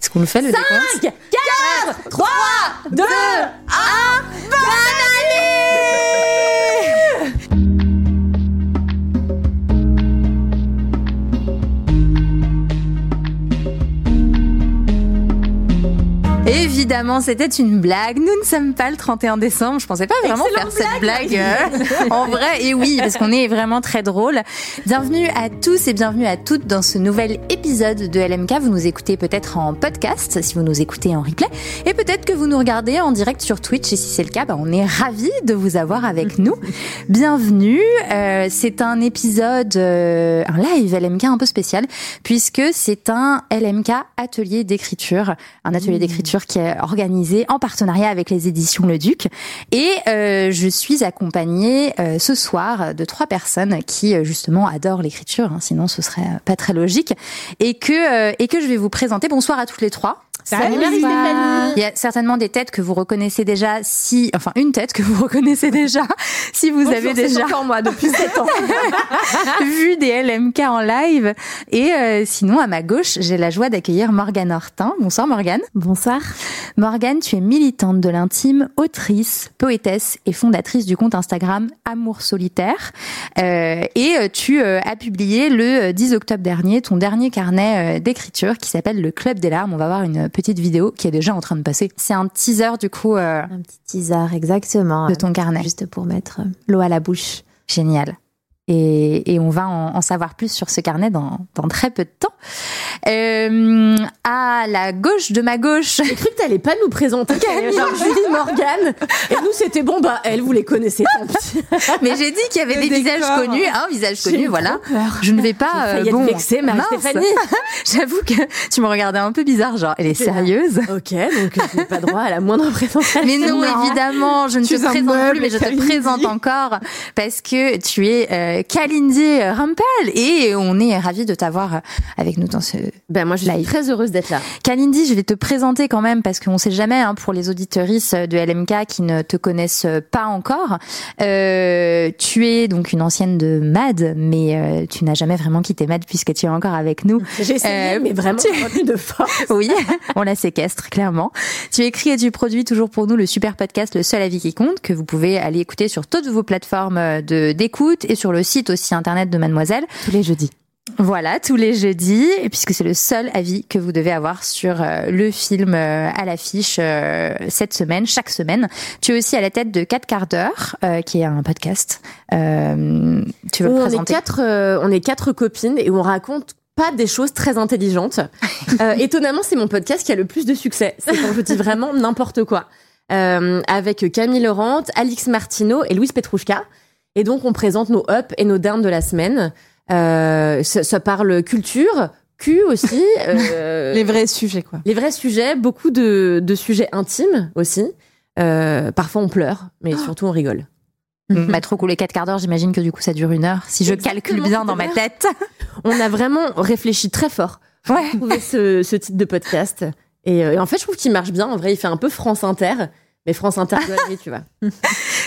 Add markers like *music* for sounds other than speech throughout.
Est-ce qu'on le fait le 5, décompte 4, 3, 2, 1, bonne année Évidemment, c'était une blague. Nous ne sommes pas le 31 décembre. Je pensais pas vraiment faire cette blague euh, *laughs* en vrai. Et oui, parce qu'on est vraiment très drôle. Bienvenue à tous et bienvenue à toutes dans ce nouvel épisode de LMK. Vous nous écoutez peut-être en podcast, si vous nous écoutez en replay, et peut-être que vous nous regardez en direct sur Twitch. Et si c'est le cas, bah, on est ravis de vous avoir avec nous. *laughs* Bienvenue. Euh, c'est un épisode, euh, un live LMK un peu spécial, puisque c'est un LMK atelier d'écriture, un atelier d'écriture qui est organisé en partenariat avec les éditions Le Duc. Et euh, je suis accompagnée euh, ce soir de trois personnes qui euh, justement adorent l'écriture, hein, sinon ce serait pas très logique, et que et que je vais vous présenter. Bonsoir à toutes les trois. Salut Stéphanie Il y a certainement des têtes que vous reconnaissez déjà, si, enfin une tête que vous *laughs* reconnaissez déjà, si vous avez déjà encore moi depuis 7 ans. *laughs* vu des LMK en live. Et euh, sinon, à ma gauche, j'ai la joie d'accueillir Morgane Hortin. Bonsoir Morgane. Bonsoir. Morgane, tu es militante de l'intime, autrice, poétesse et fondatrice du compte Instagram Amour Solitaire. Euh, et euh, tu euh, as publié le euh, 10 octobre dernier ton dernier carnet euh, d'écriture qui s'appelle Le Club des larmes. On va voir une petite vidéo qui est déjà en train de passer. C'est un teaser du coup euh, Un petit teaser, exactement. de ton carnet. Juste pour mettre euh, l'eau à la bouche. Génial. Et, et on va en, en savoir plus sur ce carnet dans, dans très peu de temps. Euh, à la gauche de ma gauche, J'ai cru que t'allais pas nous présenter genre Julie Morgan et nous c'était bon bah elle vous les connaissez tant *laughs* mais j'ai dit qu'il y avait Le des visages décor. un visage visage connu, voilà. Je ne vais pas. Euh, bon, Marie mince. Stéphanie. *laughs* J'avoue que tu me regardais un peu bizarre, genre elle est sérieuse. Ok donc je n'ai pas droit à la moindre présentation. Mais non, évidemment, je ne Tu te présente plus, mais je te présente encore parce que tu es euh, Kalindi Rampal et on est ravis de t'avoir avec nous dans ce Ben moi je suis très heureuse d'être là. Kalindi, je vais te présenter quand même parce qu'on sait jamais hein, pour les auditorices de LMK qui ne te connaissent pas encore. Euh, tu es donc une ancienne de MAD, mais euh, tu n'as jamais vraiment quitté MAD puisque tu es encore avec nous. *laughs* J'ai essayé Euh, mais vraiment tu- *laughs* de force. *laughs* Oui, on la séquestre clairement. Tu écris et tu produis toujours pour nous le super podcast Le seul avis qui compte que vous pouvez aller écouter sur toutes vos plateformes de d'écoute et sur le site aussi internet de Mademoiselle. Tous les jeudis. Voilà, tous les jeudis, puisque c'est le seul avis que vous devez avoir sur euh, le film euh, à l'affiche euh, cette semaine, chaque semaine. Tu es aussi à la tête de 4 quarts d'heure, euh, qui est un podcast. Euh, tu veux le on est présenter quatre, euh, on est quatre copines et on raconte pas des choses très intelligentes. *laughs* Étonnamment, c'est mon podcast qui a le plus de succès. C'est quand je dis vraiment n'importe quoi. Avec Camille Laurent, Alix Martineau et Louise Petrouchka. Et donc, on présente nos ups et nos downs de la semaine. Euh, ça, ça parle culture, cul aussi. *laughs* euh, Les vrais sujets, quoi. les vrais sujets, beaucoup de, de sujets intimes aussi. Euh, parfois, on pleure, mais surtout, on rigole. Bah, trop cool, les 4 quarts d'heure, j'imagine que du coup ça dure une heure, si je calcule bien dans ma tête. *laughs* On a vraiment réfléchi très fort Ouais. pour trouver ce, ce titre de podcast. Et, euh, et en fait, je trouve qu'il marche bien. En vrai, il fait un peu France Inter, mais France Inter tu vois. *laughs*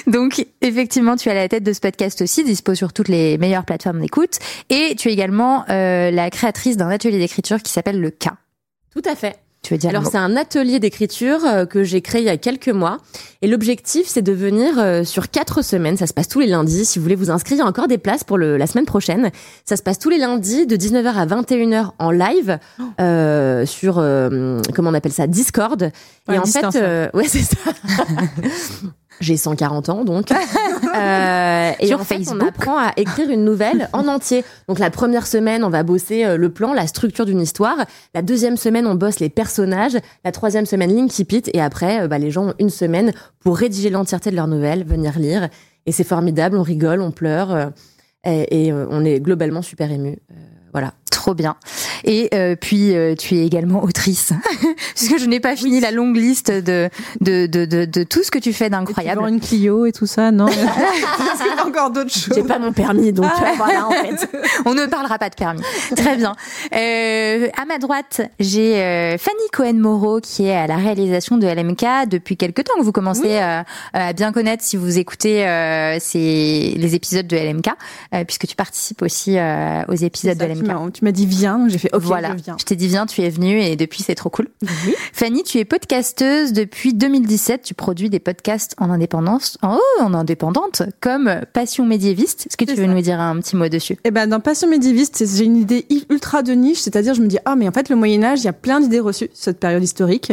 Donc, effectivement, tu es à la tête de ce podcast aussi, dispo sur toutes les meilleures plateformes d'écoute. Et tu es également euh, la créatrice d'un atelier d'écriture qui s'appelle Le K. Tout à fait. Tu veux dire Alors c'est un atelier d'écriture euh, que j'ai créé il y a quelques mois et l'objectif c'est de venir euh, sur quatre semaines. Ça se passe tous les lundis. Si vous voulez vous inscrire, il y a encore des places pour le, la semaine prochaine. Ça se passe tous les lundis de 19h à 21h en live euh, sur euh, comment on appelle ça Discord. Ouais, et en distance, fait, euh, *laughs* ouais c'est ça. *laughs* J'ai 140 ans donc. *laughs* Euh, et Sur en fait, on Facebook. apprend à écrire une nouvelle en entier. Donc la première semaine, on va bosser euh, le plan, la structure d'une histoire. La deuxième semaine, on bosse les personnages. La troisième semaine, l'Inkipit. Et après, euh, bah, les gens ont une semaine pour rédiger l'entièreté de leur nouvelle, venir lire. Et c'est formidable, on rigole, on pleure. euh, et et, euh, on est globalement super ému. voilà. Trop bien. Et euh, puis euh, tu es également autrice, *laughs* puisque je n'ai pas fini la longue liste de de, de, de, de tout ce que tu fais d'incroyable. une Clio et tout ça, non *laughs* Encore d'autres choses. J'ai pas mon permis, donc euh, voilà en fait. *laughs* On ne parlera pas de permis. Très bien. Euh, à ma droite, j'ai euh, Fanny Cohen-Moreau qui est à la réalisation de LMK depuis quelques temps que vous commencez euh, à bien connaître si vous écoutez euh, ces, les épisodes de LMK, euh, puisque tu participes aussi euh, aux épisodes de Ça, LMK. Tu m'as dit viens, donc j'ai fait ok, voilà, je viens. je t'ai dit viens, tu es venue et depuis c'est trop cool. Fanny, tu es podcasteuse depuis 2017. Tu produis des podcasts en indépendance, en, oh, en indépendante, comme Passion médiéviste. Est-ce que tu veux ça. nous dire un petit mot dessus? Eh ben, dans Passion médiéviste, j'ai une idée ultra de niche, c'est-à-dire je me dis ah mais en fait le Moyen Âge, il y a plein d'idées reçues sur cette période historique,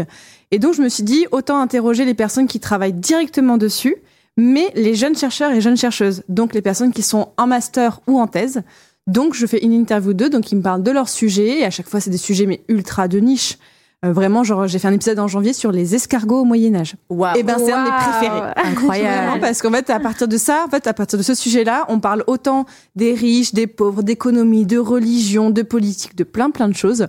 et donc je me suis dit autant interroger les personnes qui travaillent directement dessus, mais les jeunes chercheurs et jeunes chercheuses, donc les personnes qui sont en master ou en thèse. Donc je fais une interview d'eux, donc ils me parlent de leur sujet, et à chaque fois c'est des sujets mais ultra de niche. Euh, vraiment, genre j'ai fait un épisode en janvier sur les escargots au Moyen Âge. Et ben c'est un de mes préférés. *laughs* Vraiment, Incroyable. parce qu'en fait, à partir de ça, en fait, à partir de ce sujet-là, on parle autant des riches, des pauvres, d'économie, de religion, de politique, de plein plein de choses.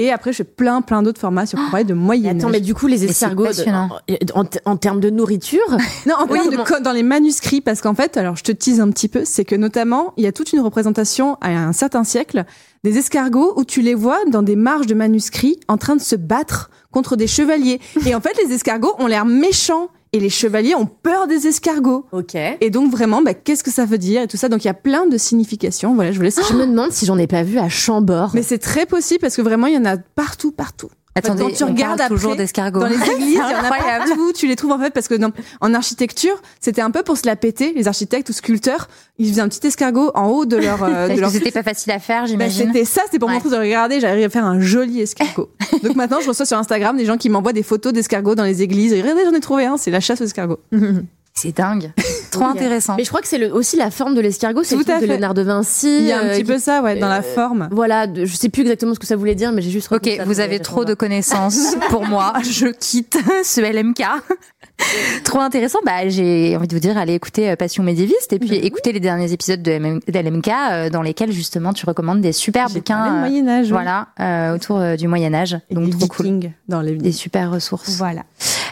Et après, je fais plein plein d'autres formats sur parler de Mais Moyen Attends, mais du coup, les escargots, de- en, en termes de nourriture, *laughs* Non, en Oui, termes de dans les manuscrits, parce qu'en fait, alors je te tease un petit peu, c'est que notamment, il y a toute une représentation à un certain siècle des escargots où tu les vois dans des marges de manuscrits en train de se battre contre des chevaliers. Et en fait, les escargots ont l'air méchants et les chevaliers ont peur des escargots. ok. Et donc vraiment, bah, qu'est-ce que ça veut dire et tout ça? Donc il y a plein de significations. Voilà, je vous laisse. Je me demande si j'en ai pas vu à Chambord. Mais c'est très possible parce que vraiment, il y en a partout, partout. Attendez, quand tu regardes parle toujours après, d'escargots. Dans les *laughs* églises, il y en a partout. Tu les trouves en fait parce que en architecture, c'était un peu pour se la péter. Les architectes ou sculpteurs, ils faisaient un petit escargot en haut de leur. euh, de leur... c'était pas facile à faire, Bah, j'imagine. c'était ça, c'était pour Ouais. montrer de regarder, j'arrive à faire un joli escargot. *laughs* Donc maintenant, je reçois sur Instagram des gens qui m'envoient des photos d'escargots dans les églises. Et regardez, j'en ai trouvé un, c'est la chasse aux escargots. *laughs* C'est dingue. *laughs* Trop intéressant. Mais je crois que c'est aussi la forme de l'escargot, c'est Tout le truc à de. Léonard de Vinci. Il y a un euh, petit qui- peu ça, ouais, dans la euh, forme. Voilà, de- je sais plus exactement ce que ça voulait dire, mais j'ai juste. Ok, ça vous avez trop de connaissances *laughs* pour moi. Je quitte *laughs* ce LMK. trop intéressant. Bah, j'ai envie de vous dire, allez écouter euh, Passion médiéviste et puis écouter les derniers épisodes de MM de LMK euh, dans lesquels justement tu recommandes des super bouquins. euh, Moyen Âge. voilà, euh, autour euh, du Moyen Âge. Et Donc trop cool. Dans les Des super ressources. Voilà.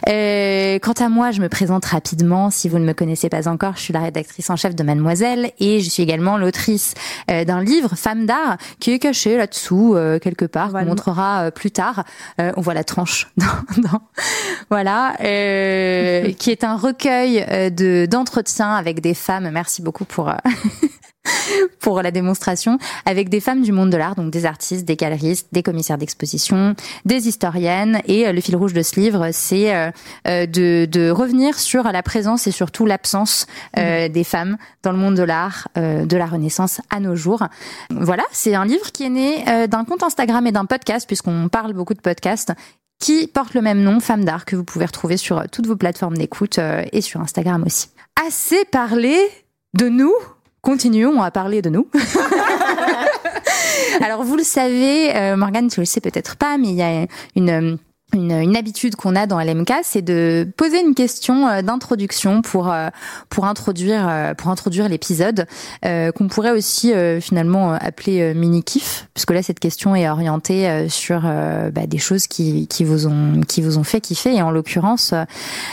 Euh, quant à moi, je me présente rapidement. Si vous ne me connaissez pas encore, je suis la rédactrice en chef de Mademoiselle et je suis également l'autrice euh, d'un livre Femme d'art qui est caché là-dessous euh, quelque part, Voilà. qu'on montrera euh, plus tard. Euh, on voit la tranche. *laughs* Dans, dans- voilà, euh, *laughs* qui est un recueil de d'entretiens avec des femmes. Merci beaucoup pour. *laughs* *laughs* pour la démonstration avec des femmes du monde de l'art, donc des artistes, des galeristes, des commissaires d'exposition, des historiennes. Et euh, le fil rouge de ce livre, c'est euh, euh, de, de revenir sur la présence et surtout l'absence euh, des femmes dans le monde de l'art, de la Renaissance à nos jours. Voilà, c'est un livre qui est né d'un compte Instagram et d'un podcast, puisqu'on parle beaucoup de podcasts qui porte le même nom, Femme d'art, que vous pouvez retrouver sur toutes vos plateformes d'écoute et sur Instagram aussi. Assez parlé de nous continuons à parler de nous. *laughs* Alors vous le savez, euh, Morgane, tu le sais peut-être pas, mais il y a une une, habitude qu'on a dans LMK, c'est de poser une question euh, d'introduction pour euh, pour introduire euh, pour introduire l'épisode qu'on pourrait aussi finalement appeler mini kiff puisque là cette question est orientée sur bah, des choses qui qui vous ont qui vous ont fait kiffer. Et en l'occurrence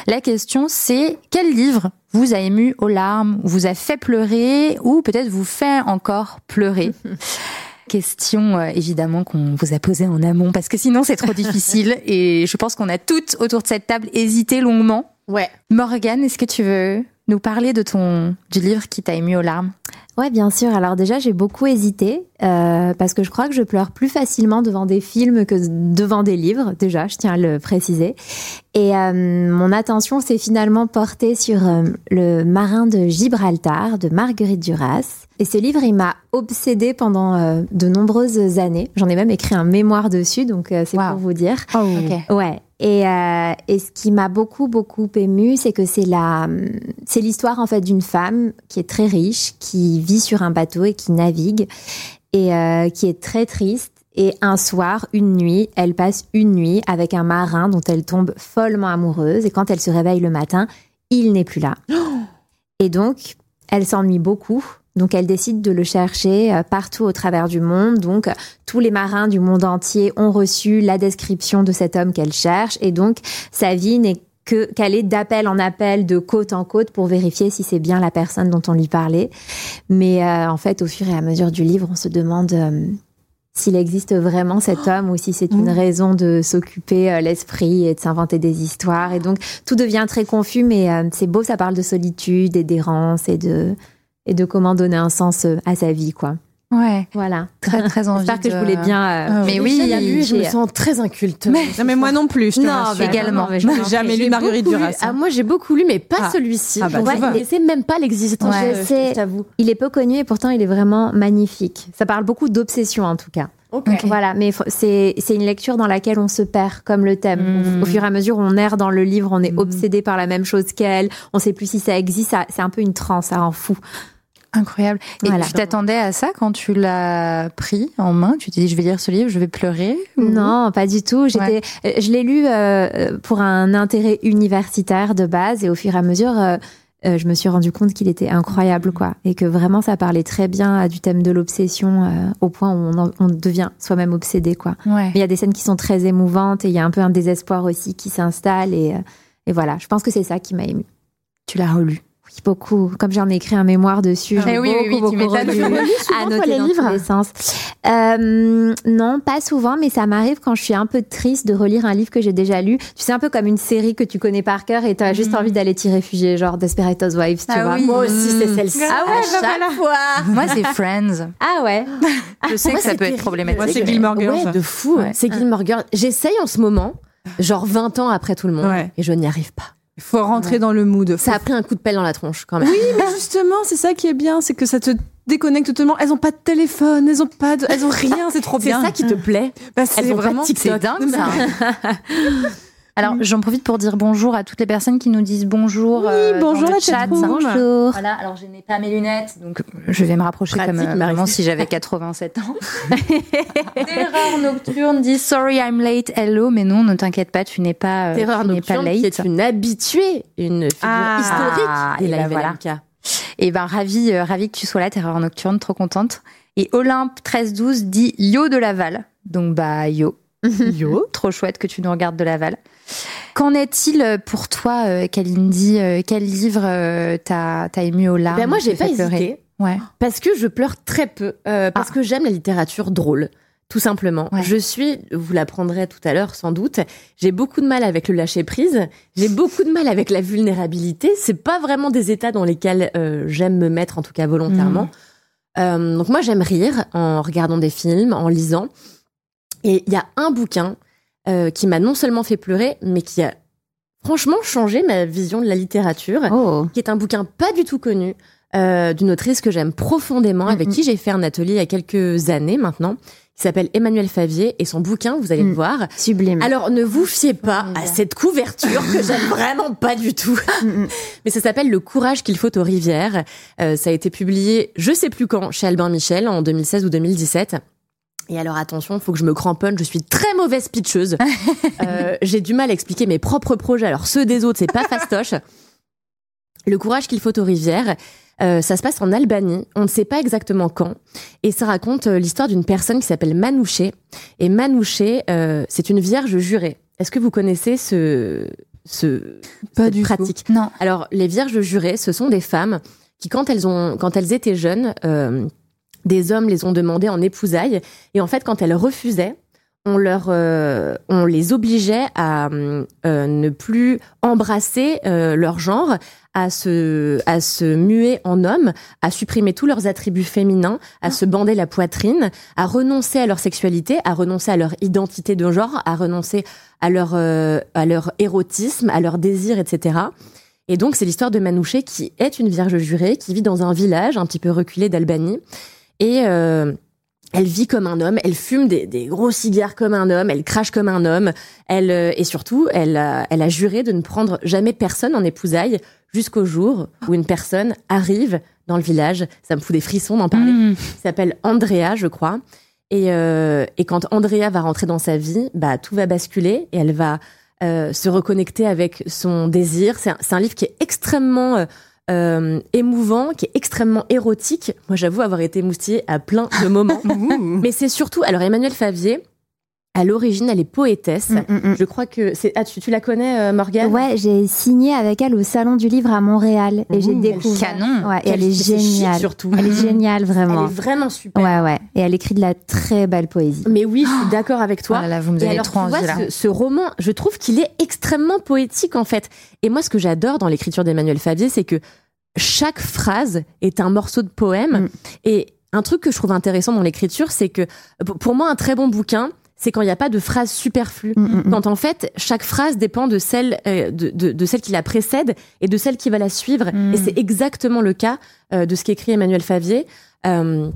la question c'est quel livre vous a ému aux larmes, ou vous a fait pleurer ou peut-être vous fait encore pleurer? *laughs* question euh, évidemment qu'on vous a posée en amont parce que sinon c'est trop *laughs* difficile et je pense qu'on a toutes autour de cette table hésité longuement. Ouais. Morgane, est-ce que tu veux nous parler de ton du livre qui t'a ému aux larmes Ouais, bien sûr. Alors déjà, j'ai beaucoup hésité euh, parce que je crois que je pleure plus facilement devant des films que devant des livres. Déjà, je tiens à le préciser. Et euh, mon attention s'est finalement portée sur euh, le Marin de Gibraltar de Marguerite Duras. Et ce livre, il m'a obsédée pendant de nombreuses années. J'en ai même écrit un mémoire dessus, donc c'est Wow. pour vous dire. Ok. Ouais. Et, euh, et ce qui m'a beaucoup beaucoup ému, c'est que c'est la, c'est l'histoire en fait d'une femme qui est très riche, qui vit sur un bateau et qui navigue, et euh, qui est très triste. Et un soir, une nuit, elle passe une nuit avec un marin dont elle tombe follement amoureuse. Et quand elle se réveille le matin, il n'est plus là. *gasps* Et donc, elle s'ennuie beaucoup. Donc elle décide de le chercher partout au travers du monde. Donc tous les marins du monde entier ont reçu la description de cet homme qu'elle cherche et donc sa vie n'est que qu'elle est d'appel en appel, de côte en côte pour vérifier si c'est bien la personne dont on lui parlait. Mais en fait, au fur et à mesure du livre, on se demande s'il existe vraiment cet homme ou si c'est une mmh. raison de s'occuper euh, l'esprit et de s'inventer des histoires. Et donc, tout devient très confus, mais euh, c'est beau, ça parle de solitude et d'errance et de, et de comment donner un sens euh, à sa vie, quoi. Ouais. Voilà. Très, très envie. J'espère que je voulais bien. Ah mais oui, lu, je me sens très inculte. Mais, non, mais moi non plus. Je te non, également. Je n'ai jamais lu Marguerite Duras. Ah, moi, j'ai beaucoup lu, mais pas ah. celui-ci. Ah bah, je ne sais même pas l'existence. Ouais, je t'avoue. Il est peu connu et pourtant, il est vraiment magnifique. Ça parle beaucoup d'obsession, en tout cas. Voilà, mais c'est une lecture dans laquelle on se perd comme le thème. Au, fur et à mesure, on erre dans le livre, on est mm. obsédé par la même chose qu'elle, on sait plus si ça existe, c'est un peu une transe, ça rend fou. Incroyable. Et tu t'attendais à ça quand tu l'as pris en main? Tu t'es dit, je vais lire ce livre, je vais pleurer Non, pas du tout. J'étais, je l'ai lu euh, pour un intérêt universitaire de base et au fur et à mesure, euh, euh, je me suis rendu compte qu'il était incroyable, quoi, et que vraiment ça parlait très bien du thème de l'obsession, euh, au point où on, devient soi-même obsédé, quoi. Il y a des scènes qui sont très émouvantes et il y a un peu un désespoir aussi qui s'installe et, euh, et voilà. Je pense que c'est ça qui m'a ému. Tu l'as relu? Beaucoup. Comme j'en ai écrit un mémoire dessus, j'ai beaucoup, oui, oui, beaucoup tu relu, *laughs* à noter dans tous les sens. Euh, non, pas souvent, mais ça m'arrive quand je suis un peu triste de relire un livre que j'ai déjà lu. Tu sais, un peu comme une série que tu connais par cœur et tu as juste mhm. envie d'aller t'y réfugier, genre Desperate Housewives, tu ah vois. Moi aussi, c'est celle-ci. Ah ouais, à chaque fois. *laughs* Moi, c'est Friends. Ah ouais. Je sais que ça peut être problématique. Moi, c'est Gilmore Girls. Ouais, de fou. C'est Gilmore Girls. J'essaye en ce moment, genre 20 ans après tout le monde, et je n'y arrive pas. Il faut rentrer dans le mood. Ça a pris un coup de pelle dans la tronche quand même. Oui, mais justement, c'est ça qui est bien, c'est que ça te déconnecte totalement. Elles ont pas de téléphone, elles ont pas, de... elles ont *laughs* rien, c'est trop bien. C'est ça qui te plaît. Bah, c'est vraiment c'est dingue ça. *laughs* Alors, j'en profite pour dire bonjour à toutes les personnes qui nous disent bonjour. Oui, euh, bonjour dans la chat. Bonjour. Voilà, alors je n'ai pas mes lunettes, donc je vais me rapprocher comme euh, si j'avais *laughs* 87 ans. *laughs* Terreur nocturne dit *laughs* Sorry I'm late, hello, mais non, ne t'inquiète pas, tu n'es pas, euh, Terreur tu nocturne pas late. qui est une habituée, une figure Ah, historique des et ben voilà. Et ben ravi, euh, ravi que tu sois là, Terreur nocturne, trop contente. Et Olympe 1312 dit Yo de Laval, donc bah yo. Yo, trop chouette que tu nous regardes de Laval. Qu'en est-il pour toi, euh, Kalindi euh, Quel livre euh, t'a ému aux larmes Ben moi, j'ai pas hésité. Ouais. Parce que je pleure très peu. euh, parce que j'aime la littérature drôle. Tout simplement. Ouais. Je suis, vous l'apprendrez tout à l'heure sans doute, j'ai beaucoup de mal avec le lâcher prise. J'ai beaucoup de mal avec la vulnérabilité. C'est pas vraiment des états dans lesquels euh, j'aime me mettre, en tout cas volontairement. Euh, donc moi, j'aime rire en regardant des films, en lisant. Et il y a un bouquin euh, qui m'a non seulement fait pleurer, mais qui a franchement changé ma vision de la littérature Oh. qui est un bouquin pas du tout connu euh, d'une autrice que j'aime profondément, avec qui j'ai fait un atelier il y a quelques années maintenant, qui s'appelle Emmanuel Favier, et son bouquin, vous allez le Mm. voir. Sublime. Alors ne vous fiez pas à cette couverture que j'aime *laughs* vraiment pas du tout. Mais ça s'appelle Le courage qu'il faut aux rivières. Euh, ça a été publié, je sais plus quand, chez Albin Michel en 2016 ou 2017. Et alors attention, faut que je me cramponne, je suis très mauvaise pitcheuse. *laughs* Euh, J'ai du mal à expliquer mes propres projets, alors ceux des autres, c'est pas fastoche. Le courage qu'il faut aux rivières, euh, ça se passe en Albanie, on ne sait pas exactement quand, et ça raconte euh, l'histoire d'une personne qui s'appelle Manouché. Et Manouché, c'est une vierge jurée. Est-ce que vous connaissez ce, ce Pas cette du tout. pratique? Non. Alors, les vierges jurées, ce sont des femmes qui, quand elles ont, quand elles étaient jeunes, des hommes les ont demandées en épousailles, et en fait, quand elles refusaient, on leur, euh, on les obligeait à euh, ne plus embrasser euh, leur genre, à se, à se muer en homme, à supprimer tous leurs attributs féminins, à se bander la poitrine, à renoncer à leur sexualité, à renoncer à leur identité de genre, à renoncer à leur, euh, à leur érotisme, à leur désir, etc. Et donc, c'est l'histoire de Manouché qui est une vierge jurée, qui vit dans un village un petit peu reculé d'Albanie. Et euh, elle vit comme un homme, elle fume des, des gros cigares comme un homme, elle crache comme un homme, elle euh, et surtout, elle a, elle a juré de ne prendre jamais personne en épousaille jusqu'au jour où une personne arrive dans le village. Ça me fout des frissons d'en parler. Mmh. Il s'appelle Andrea, je crois. Et, euh, et quand Andrea va rentrer dans sa vie, bah tout va basculer et elle va euh, se reconnecter avec son désir. C'est un, un livre qui est extrêmement euh, euh, émouvant, qui est extrêmement érotique. Moi, j'avoue avoir été émoustillée à plein de moments. *laughs* Mais c'est surtout, alors Emmanuel Favier, à l'origine, elle est poétesse. Mm, mm, mm. Je crois que c'est. Ah, tu, tu la connais, euh, Morgane? Ouais, j'ai signé avec elle au Salon du Livre à Montréal et j'ai découvert. canon. Ouais, et elle est géniale. surtout. Elle est géniale, Elle vraiment. est vraiment super. Ouais, ouais. Et elle écrit de la très belle poésie. Mais oui, je suis d'accord avec toi. Oh là là, vous me Et donnez alors, trop tu vois, envie là. ce, ce roman, je trouve qu'il est extrêmement poétique en fait. Et moi, ce que j'adore dans l'écriture d'Emmanuel Favier, c'est que chaque phrase est un morceau de poème. Et un truc que je trouve intéressant dans l'écriture, c'est que pour- pour moi, un très bon bouquin, c'est quand il n'y a pas de phrase superflue. Mm, mm, mm. Quand en fait, chaque phrase dépend de celle, euh, de, de, de celle qui la précède et de celle qui va la suivre. Et c'est exactement le cas euh, de ce qu'écrit Emmanuel Favier. Euh,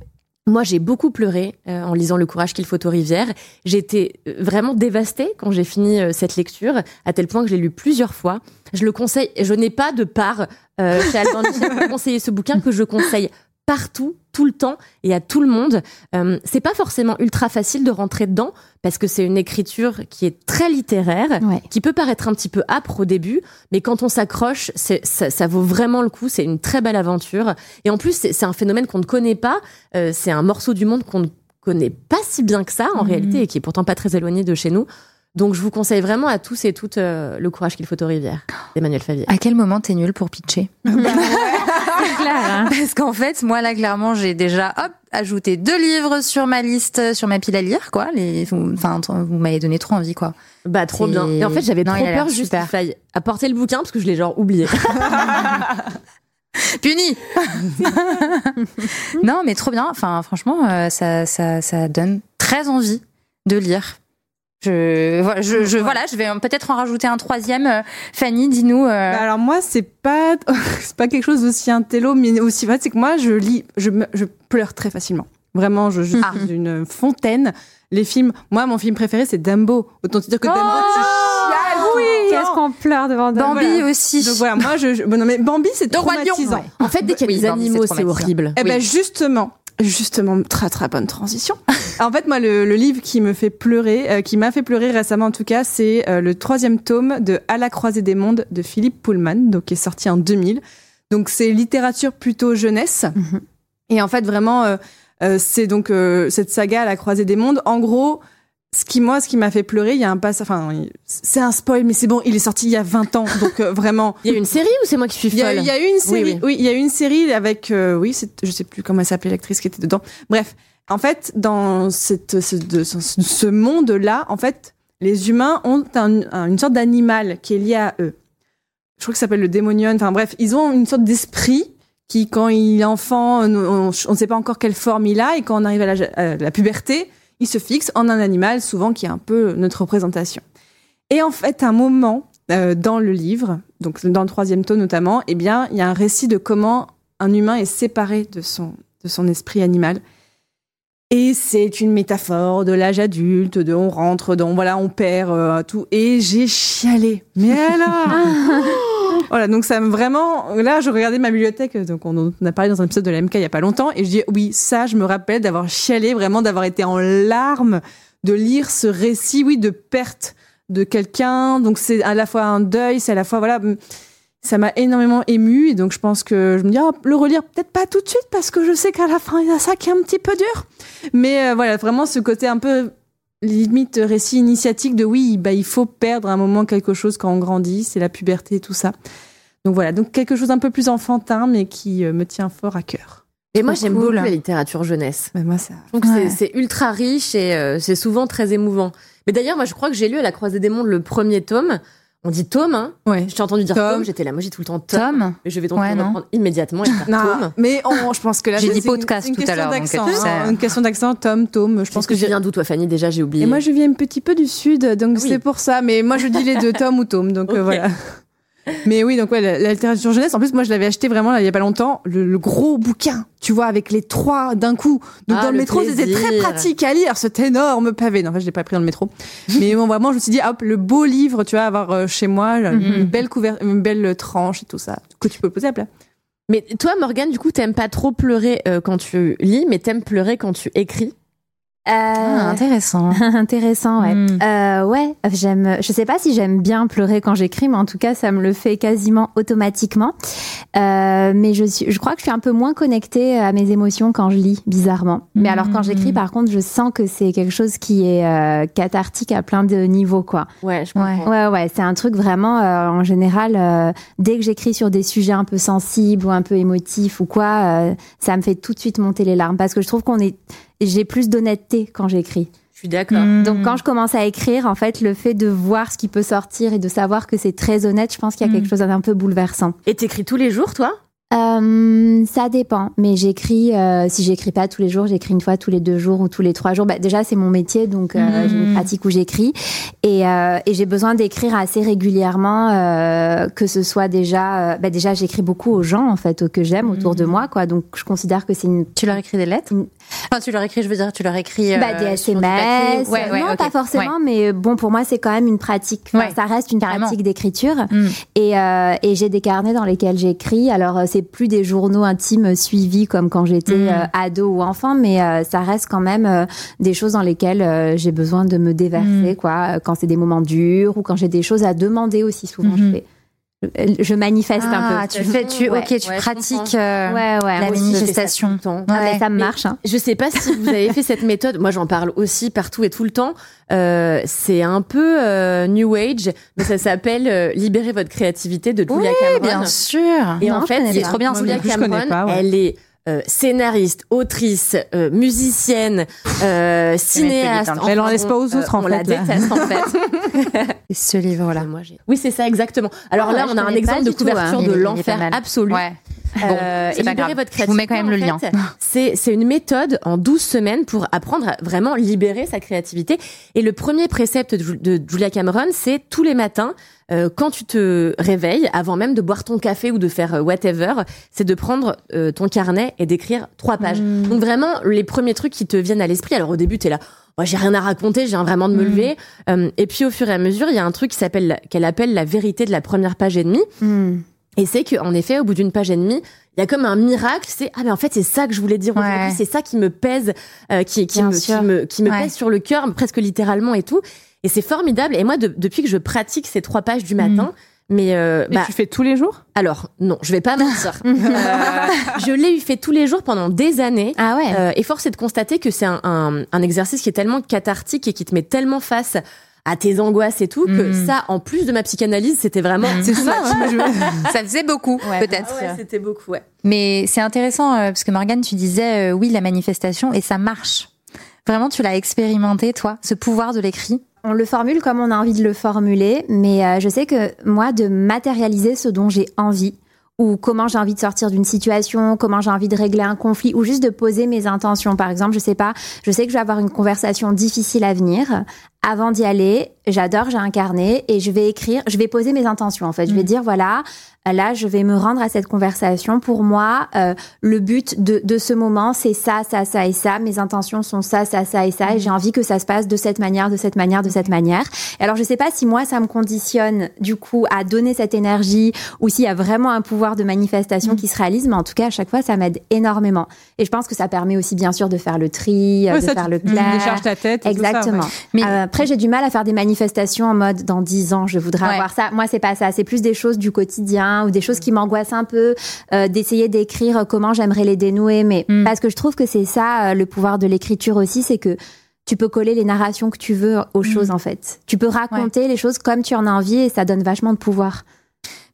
moi, j'ai beaucoup pleuré euh, en lisant Le courage qu'il faut aux rivières. J'ai été euh, vraiment dévastée quand j'ai fini euh, cette lecture, à tel point que je l'ai lu plusieurs fois. Je le conseille, je n'ai pas de part euh, chez Alban *laughs* conseiller ce bouquin que je conseille partout, tout le temps et à tout le monde. Euh, c'est pas forcément ultra facile de rentrer dedans parce que c'est une écriture qui est très littéraire, Ouais. qui peut paraître un petit peu âpre au début, mais quand on s'accroche, ça, ça vaut vraiment le coup. C'est une très belle aventure. Et en plus, c'est un phénomène qu'on ne connaît pas. Euh, c'est un morceau du monde qu'on ne connaît pas si bien que ça en Mhm. réalité et qui est pourtant pas très éloigné de chez nous. Donc je vous conseille vraiment à tous et toutes euh, le courage qu'il faut aux rivières d'Emmanuel Favier. À quel moment t'es nul pour pitcher? *laughs* clair, hein. Parce qu'en fait, moi là, clairement, j'ai déjà hop ajouté deux livres sur ma liste, sur ma pile à lire, quoi. Les, enfin, vous m'avez donné trop envie, quoi. Bah trop bien. Et en fait j'avais trop peur juste qu'il faille apporter le bouquin parce que je l'ai genre oublié. *laughs* Puni. *laughs* non, mais trop bien. Enfin, franchement, euh, ça, ça, ça donne très envie de lire. Je, voilà, je, je, voilà, je vais peut-être en rajouter un troisième. Euh, Fanny, dis-nous. euh, Bah alors moi c'est pas *laughs* c'est pas quelque chose d'aussi intello mais aussi vrai c'est que moi je lis je pleure très facilement vraiment je, je Ah. suis une fontaine les films moi mon film préféré c'est Dumbo autant te dire que Dumbo tu chiales oui Qu'est-ce qu'on pleure devant Dumbo. Bambi voilà. aussi. donc voilà moi je, non mais Bambi c'est traumatisant ouais. En fait dès qu'il y a Oui, des Bambi, animaux c'est horrible. Eh ben justement, justement, très très bonne transition. *laughs* en fait, moi, le, le livre qui me fait pleurer, euh, qui m'a fait pleurer récemment en tout cas, c'est euh, le troisième tome de À la croisée des mondes de Philippe Pullman, donc qui est sorti en 2000. Donc c'est littérature plutôt jeunesse. Mhm. Et en fait, vraiment, euh, euh, c'est donc euh, cette saga À la croisée des mondes. En gros. Ce qui moi, ce qui m'a fait pleurer, il y a un passage, enfin, c'est un spoil, mais c'est bon, il est sorti il y a 20 ans, donc euh, vraiment, Il y a une série ou c'est moi qui suis folle il y a eu une série, Oui, oui, il y a eu une série avec, euh, oui, c'est- je sais plus comment elle s'appelait l'actrice qui était dedans. Bref, en fait, dans cette, ce, de- ce- ce monde-là, en fait, les humains ont un- un- une sorte d'animal qui est lié à eux. Je crois que ça s'appelle le démonion. Enfin bref, ils ont une sorte d'esprit qui, quand il est enfant, on on ne sait pas encore quelle forme il a, et quand on arrive à la, à la puberté, il se fixe en un animal, souvent qui est un peu notre représentation. Et en fait, un moment euh, dans le livre, donc dans le troisième tome notamment, eh bien, il y a un récit de comment un humain est séparé de son, de son esprit animal. Et c'est une métaphore de l'âge adulte, de on rentre, voilà, on perd euh, tout. Et j'ai chialé. Mais alors *laughs* Voilà, donc ça me vraiment. Là, je regardais ma bibliothèque, donc on a parlé dans un épisode de la MK il y a pas longtemps, et je dis oui, ça, je me rappelle d'avoir chialé, vraiment d'avoir été en larmes, de lire ce récit, oui, de perte de quelqu'un. Donc c'est à la fois un deuil, c'est à la fois voilà. Ça m'a énormément ému et donc je pense que je me dis ah, le relire peut-être pas tout de suite parce que je sais qu'à la fin il y a ça qui est un petit peu dur. Mais euh, voilà, vraiment ce côté un peu limite récit initiatique de oui, bah il faut perdre un moment quelque chose quand on grandit, c'est la puberté et tout ça. Donc voilà, donc quelque chose un peu plus enfantin mais qui euh, me tient fort à cœur. Et moi j'aime cool. beaucoup la littérature jeunesse. Mais moi ça Ouais. c'est- c'est ultra riche et euh, c'est souvent très émouvant. Mais d'ailleurs, moi, je crois que j'ai lu à la Croisée des Mondes le premier tome. On dit tome, hein ouais. Je t'ai entendu dire tome, j'étais là, moi j'ai tout le temps tome. Tom. Mais je vais donc Ouais, reprendre immédiatement et faire Non, tome. mais on- je pense que là J'ai dit une- podcast une tout à question l'heure, tu sais. hein, une question d'accent, Tom, Tom. Je pense que tu j'ai viens d'où toi, Fanny? Déjà, j'ai oublié. Et moi, je viens un petit peu du sud, donc Ah oui. c'est pour ça. Mais moi, je dis les deux, Tom ou Tom, donc *laughs* euh, voilà. Mais oui, donc ouais, la, la littérature jeunesse. En plus, moi, je l'avais acheté vraiment là, il y a pas longtemps, le, le gros bouquin, tu vois, avec les trois d'un coup. Donc Ah, dans le, le métro, c'était très pratique à lire, cet énorme pavé. Non, en fait, je l'ai pas pris dans le métro. *laughs* Mais bon, vraiment, je me suis dit, hop, le beau livre, tu vois, à avoir euh, chez moi, là, une belle couverture, une belle tranche et tout ça, que tu peux poser à plat. Mais toi, Morgane, du coup, t'aimes pas trop pleurer euh, quand tu lis, mais t'aimes pleurer quand tu écris? Ah, intéressant. *laughs* intéressant, ouais. Mm. Euh, ouais, j'aime. Je sais pas si j'aime bien pleurer quand j'écris, mais en tout cas, ça me le fait quasiment automatiquement. Euh, mais je suis, je crois que je suis un peu moins connectée à mes émotions quand je lis, bizarrement. Mais alors quand j'écris, par contre, je sens que c'est quelque chose qui est euh, cathartique à plein de niveaux, quoi. Ouais, je comprends. Ouais, ouais, c'est un truc vraiment, euh, en général, euh, dès que j'écris sur des sujets un peu sensibles ou un peu émotifs ou quoi, euh, ça me fait tout de suite monter les larmes parce que je trouve qu'on est, j'ai plus d'honnêteté quand j'écris. Je suis d'accord. Mm. Donc quand je commence à écrire, en fait, le fait de voir ce qui peut sortir et de savoir que c'est très honnête, je pense qu'il y a quelque chose d'un peu bouleversant. Et t'écris tous les jours, toi? Euh, ça dépend, mais j'écris. euh, si j'écris pas tous les jours, j'écris une fois tous les deux jours ou tous les trois jours. Bah, déjà, c'est mon métier, donc euh, Mhm. j'ai une pratique où j'écris et, euh, et j'ai besoin d'écrire assez régulièrement, euh, que ce soit déjà. euh, bah, déjà, j'écris beaucoup aux gens en fait que j'aime autour de moi, quoi. Donc, je considère que c'est une. Tu leur écris des lettres? Une- Enfin, tu leur écris, je veux dire, tu leur écris. Bah, euh, des SMS. Ouais, ouais, non pas forcément, Ouais. mais bon pour moi c'est quand même une pratique. Enfin, Ouais, ça reste une carrément. pratique d'écriture. Mm. Et, euh, et j'ai des carnets dans lesquels j'écris. Alors, euh, c'est plus des journaux intimes suivis comme quand j'étais Mm. euh, ado ou enfant, mais euh, ça reste quand même euh, des choses dans lesquelles euh, j'ai besoin de me déverser, Mm. quoi. euh, Quand c'est des moments durs ou quand j'ai des choses à demander aussi, souvent je fais. Je, manifeste Ah, un peu. tu fais, tu, Ouais, ok, tu ouais, pratiques euh, Ouais, ouais. la manifestation. ça tout le temps. Ah, mais Ouais. ça Mais- marche. hein. Je sais pas si vous avez fait cette méthode. Moi, j'en parle aussi partout et tout le temps. Euh, c'est un peu euh, New Age, mais ça s'appelle euh, Libérer votre créativité de Julia Cameron. Bien sûr. Et Non, en fait, c'est trop bien, Julia Cameron, pas, ouais. elle est euh, scénariste, autrice, euh, musicienne, euh, cinéaste. Mais elle en Enfin, laisse pas aux autres, en on la fait, déteste en fait. *laughs* Ce livre-là. Moi, j'ai- oui, c'est ça exactement. Alors Ah là, ouais, on a un exemple de tout, hein. couverture de l'enfer absolu. Ouais. Euh, c'est pas grave. votre Je vous mets quand même le créativité, lien. en fait, C'est une méthode en 12 semaines pour apprendre à vraiment libérer sa créativité. Et le premier précepte de Julia Cameron, c'est tous les matins, euh, quand tu te réveilles, avant même de boire ton café ou de faire euh, whatever, c'est de prendre euh, ton carnet et d'écrire trois pages. Mm. Donc vraiment, les premiers trucs qui te viennent à l'esprit. Alors au début, t'es là, moi j'ai rien à raconter, j'ai vraiment de me Mm. lever. Euh, et puis au fur et à mesure, il y a un truc qui s'appelle qu'elle appelle la vérité de la première page et demie. Mm. Et c'est qu'en effet, au bout d'une page et demie, il y a comme un miracle. C'est ah mais en fait c'est ça que je voulais dire Ouais. aujourd'hui. C'est ça qui me pèse, euh, qui qui me, qui me qui me Ouais. pèse sur le cœur, presque littéralement et tout. Et c'est formidable. Et moi, de- depuis que je pratique ces trois pages du matin, mais euh, Et bah, tu fais tous les jours? Alors non, je vais pas *laughs* mentir. Euh, *laughs* je l'ai eu fait tous les jours pendant des années. Ah ouais. Euh, et force est de constater que c'est un, un, un exercice qui est tellement cathartique et qui te met tellement face à tes angoisses et tout que Mm. ça, en plus de ma psychanalyse, c'était vraiment. *laughs* C'est ça, ça faisait beaucoup, Ouais. peut-être. Ah ouais, c'était beaucoup, ouais. Mais c'est intéressant euh, parce que Morgane, tu disais euh, oui la manifestation et ça marche. Vraiment, tu l'as expérimenté toi, ce pouvoir de l'écrit? On le formule comme on a envie de le formuler, mais euh, je sais que moi, de matérialiser ce dont j'ai envie, ou comment j'ai envie de sortir d'une situation, comment j'ai envie de régler un conflit, ou juste de poser mes intentions. Par exemple, je sais pas, je sais que je vais avoir une conversation difficile à venir. Avant d'y aller, j'adore, j'ai un carnet et je vais écrire, je vais poser mes intentions. En fait, je vais dire voilà, là, je vais me rendre à cette conversation. Pour moi, euh, le but de, de ce moment, c'est ça, ça, ça et ça. Mes intentions sont ça, ça, ça et ça. Et j'ai envie que ça se passe de cette manière, de cette manière, de cette manière. Et alors, je sais pas si moi, ça me conditionne du coup à donner cette énergie ou s'il y a vraiment un pouvoir de manifestation qui se réalise. Mais en tout cas, à chaque fois, ça m'aide énormément. Et je pense que ça permet aussi, bien sûr, de faire le tri, Ouais, de ça, faire le clair. décharges ta tête. et tout ça, Exactement. ouais. Mais- Euh, après, j'ai du mal à faire des manifestations en mode dans 10 ans, je voudrais Ouais. avoir ça. Moi, c'est pas ça. C'est plus des choses du quotidien ou des choses qui m'angoissent un peu, euh, d'essayer d'écrire comment j'aimerais les dénouer. Mais Mm. parce que je trouve que c'est ça, euh, le pouvoir de l'écriture aussi, c'est que tu peux coller les narrations que tu veux aux choses, en fait. Tu peux raconter les choses comme tu en as envie et ça donne vachement de pouvoir.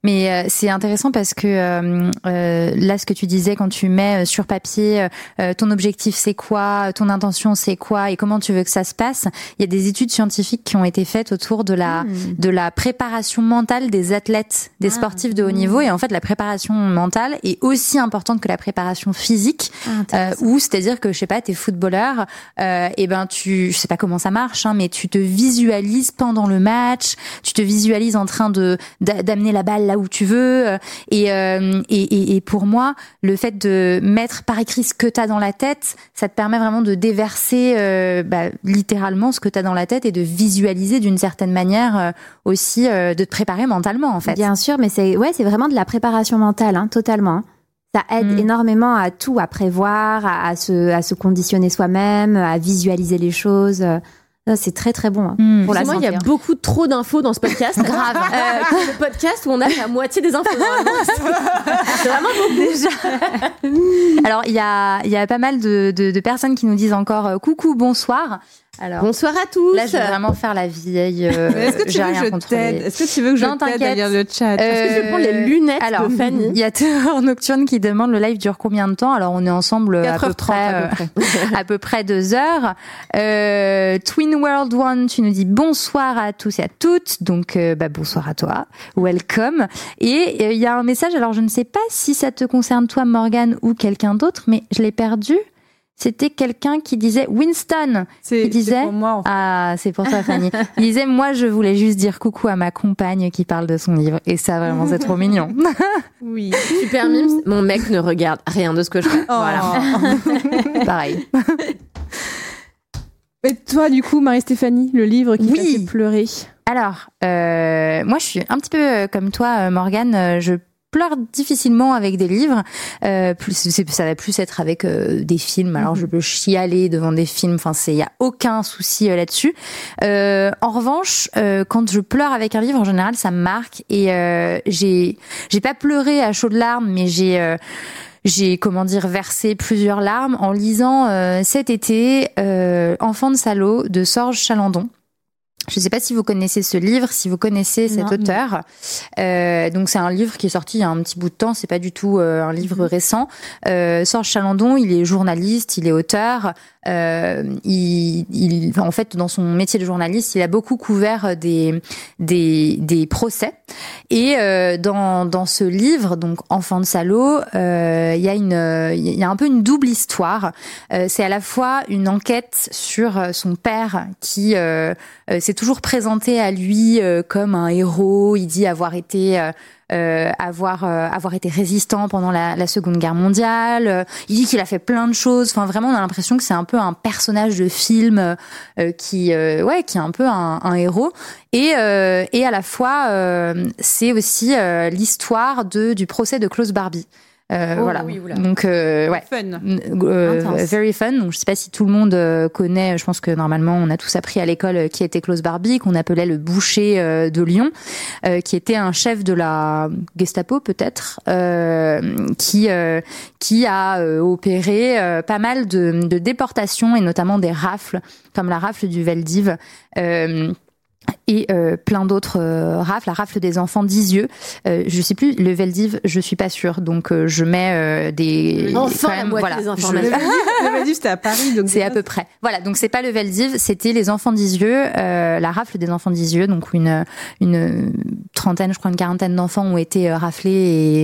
Mais euh, c'est intéressant parce que euh, euh, là, ce que tu disais quand tu mets sur papier euh, ton objectif c'est quoi, ton intention c'est quoi et comment tu veux que ça se passe, il y a des études scientifiques qui ont été faites autour de la de la préparation mentale des athlètes, des sportifs de haut niveau. Et en fait la préparation mentale est aussi importante que la préparation physique. Euh, ou c'est-à-dire que je sais pas, t'es footballeur, euh, et ben tu, je sais pas comment ça marche, hein, mais tu te visualises pendant le match, tu te visualises en train de d'a- d'amener la balle là où tu veux, euh, et, euh, et, et, et pour moi, le fait de mettre par écrit ce que t'as dans la tête, ça te permet vraiment de déverser euh, bah, littéralement ce que t'as dans la tête et de visualiser d'une certaine manière euh, aussi, de te préparer mentalement en fait. Bien sûr, mais c'est ouais, c'est vraiment de la préparation mentale, hein, totalement. Ça aide Mm. énormément à tout, à prévoir, à, à se, à se conditionner soi-même, à visualiser les choses. Euh, C'est très très bon hein, Mm. pour la Moi, il y a beaucoup trop d'infos dans ce podcast. *laughs* Grave. le podcast où on a la moitié des infos. *laughs* C'est vraiment beaucoup. Alors, il y a, il y a pas mal de, de, de personnes qui nous disent encore euh, coucou, bonsoir. Alors, Bonsoir à tous. là, je vais vraiment faire la vieille. euh, *laughs* Est-ce que tu veux que je Est-ce que tu veux que je t'aide le chat? Euh, je vais prendre les lunettes alors, de Fanny. *laughs* Il y a Terreur Nocturne qui demande le live dure combien de temps? Alors on est ensemble à peu 4h30 près, à peu euh, *laughs* à peu près deux heures. Euh, Twin World One, tu nous dis bonsoir à tous et à toutes. Donc euh, bah, bonsoir à toi, welcome. Et euh, il y a un message. Alors je ne sais pas si ça te concerne toi Morgan ou quelqu'un d'autre, mais je l'ai perdu. C'était quelqu'un qui disait Winston. C'est il disait- pour moi. en fait. Ah, c'est pour ça, *laughs* Fanny. Il disait, moi, je voulais juste dire coucou à ma compagne qui parle de son livre. Et ça, vraiment, c'est trop mignon. *laughs* Oui. Super mimes. Mon mec ne regarde rien de ce que je fais. Voilà. Voilà. *laughs* Pareil. Et toi, du coup, Marie-Stéphanie, le livre qui Oui. t'a fait pleurer? Alors, euh, moi, je suis un petit peu euh, comme toi, euh, Morgane. Je pleure difficilement avec des livres. Euh, plus, c'est- ça va plus être avec euh, des films. Alors, je peux chialer devant des films. Enfin, c'est, il y a aucun souci euh, là-dessus. Euh, en revanche, euh, quand je pleure avec un livre, en général, ça me marque. Et euh, j'ai, j'ai pas pleuré à chaudes larmes, mais j'ai euh, j'ai comment dire versé plusieurs larmes en lisant euh, cet été euh, Enfant de salaud de Sorge Chalandon. Je ne sais pas si vous connaissez ce livre, si vous connaissez cet Non. auteur. Euh, donc c'est un livre qui est sorti il y a un petit bout de temps. C'est pas du tout euh, un livre récent. Euh, Sorge Chalandon, il est journaliste, il est auteur. Euh, il, il- en fait, dans son métier de journaliste, il a beaucoup couvert des des, des procès. Et euh, dans dans ce livre, donc Enfant de salaud, euh, il y a une il y a un peu une double histoire. Euh, c'est à la fois une enquête sur euh, son père qui euh, s'est toujours présenté à lui comme un héros. Il dit avoir été euh, avoir euh, avoir été résistant pendant la, la Seconde Guerre mondiale. Euh, Il dit qu'il a fait plein de choses. Enfin, vraiment, on a l'impression que c'est un peu un personnage de film euh, euh, qui euh, ouais qui est un peu un, un héros. Et et à la fois, c'est aussi l'histoire de du procès de Klaus Barbie. Euh, Oh, voilà. oui. Donc euh, ouais. Fun. Euh, very fun. Donc, je sais pas si tout le monde euh, connaît. Je pense que normalement, on a tous appris à l'école euh, qui était Klaus Barbie, qu'on appelait le boucher euh, de Lyon, qui était un chef de la Gestapo peut-être, qui qui a opéré pas mal de, de déportations et notamment des rafles, comme la rafle du Veldiv. Euh, et euh, plein d'autres euh, rafles, la rafle des enfants d'Isieux. Euh, je sais plus, le Veldiv, je suis pas sûre, donc euh, je mets euh, des. Enfin, la voilà, des je- informations. Le Valdiv, c'était à Paris, donc c'est à peu près. Voilà, donc c'est pas le Veldiv, c'était les enfants d'Isieux, euh, la rafle des enfants d'Isieux, donc une une trentaine, je crois une quarantaine d'enfants ont été euh, raflés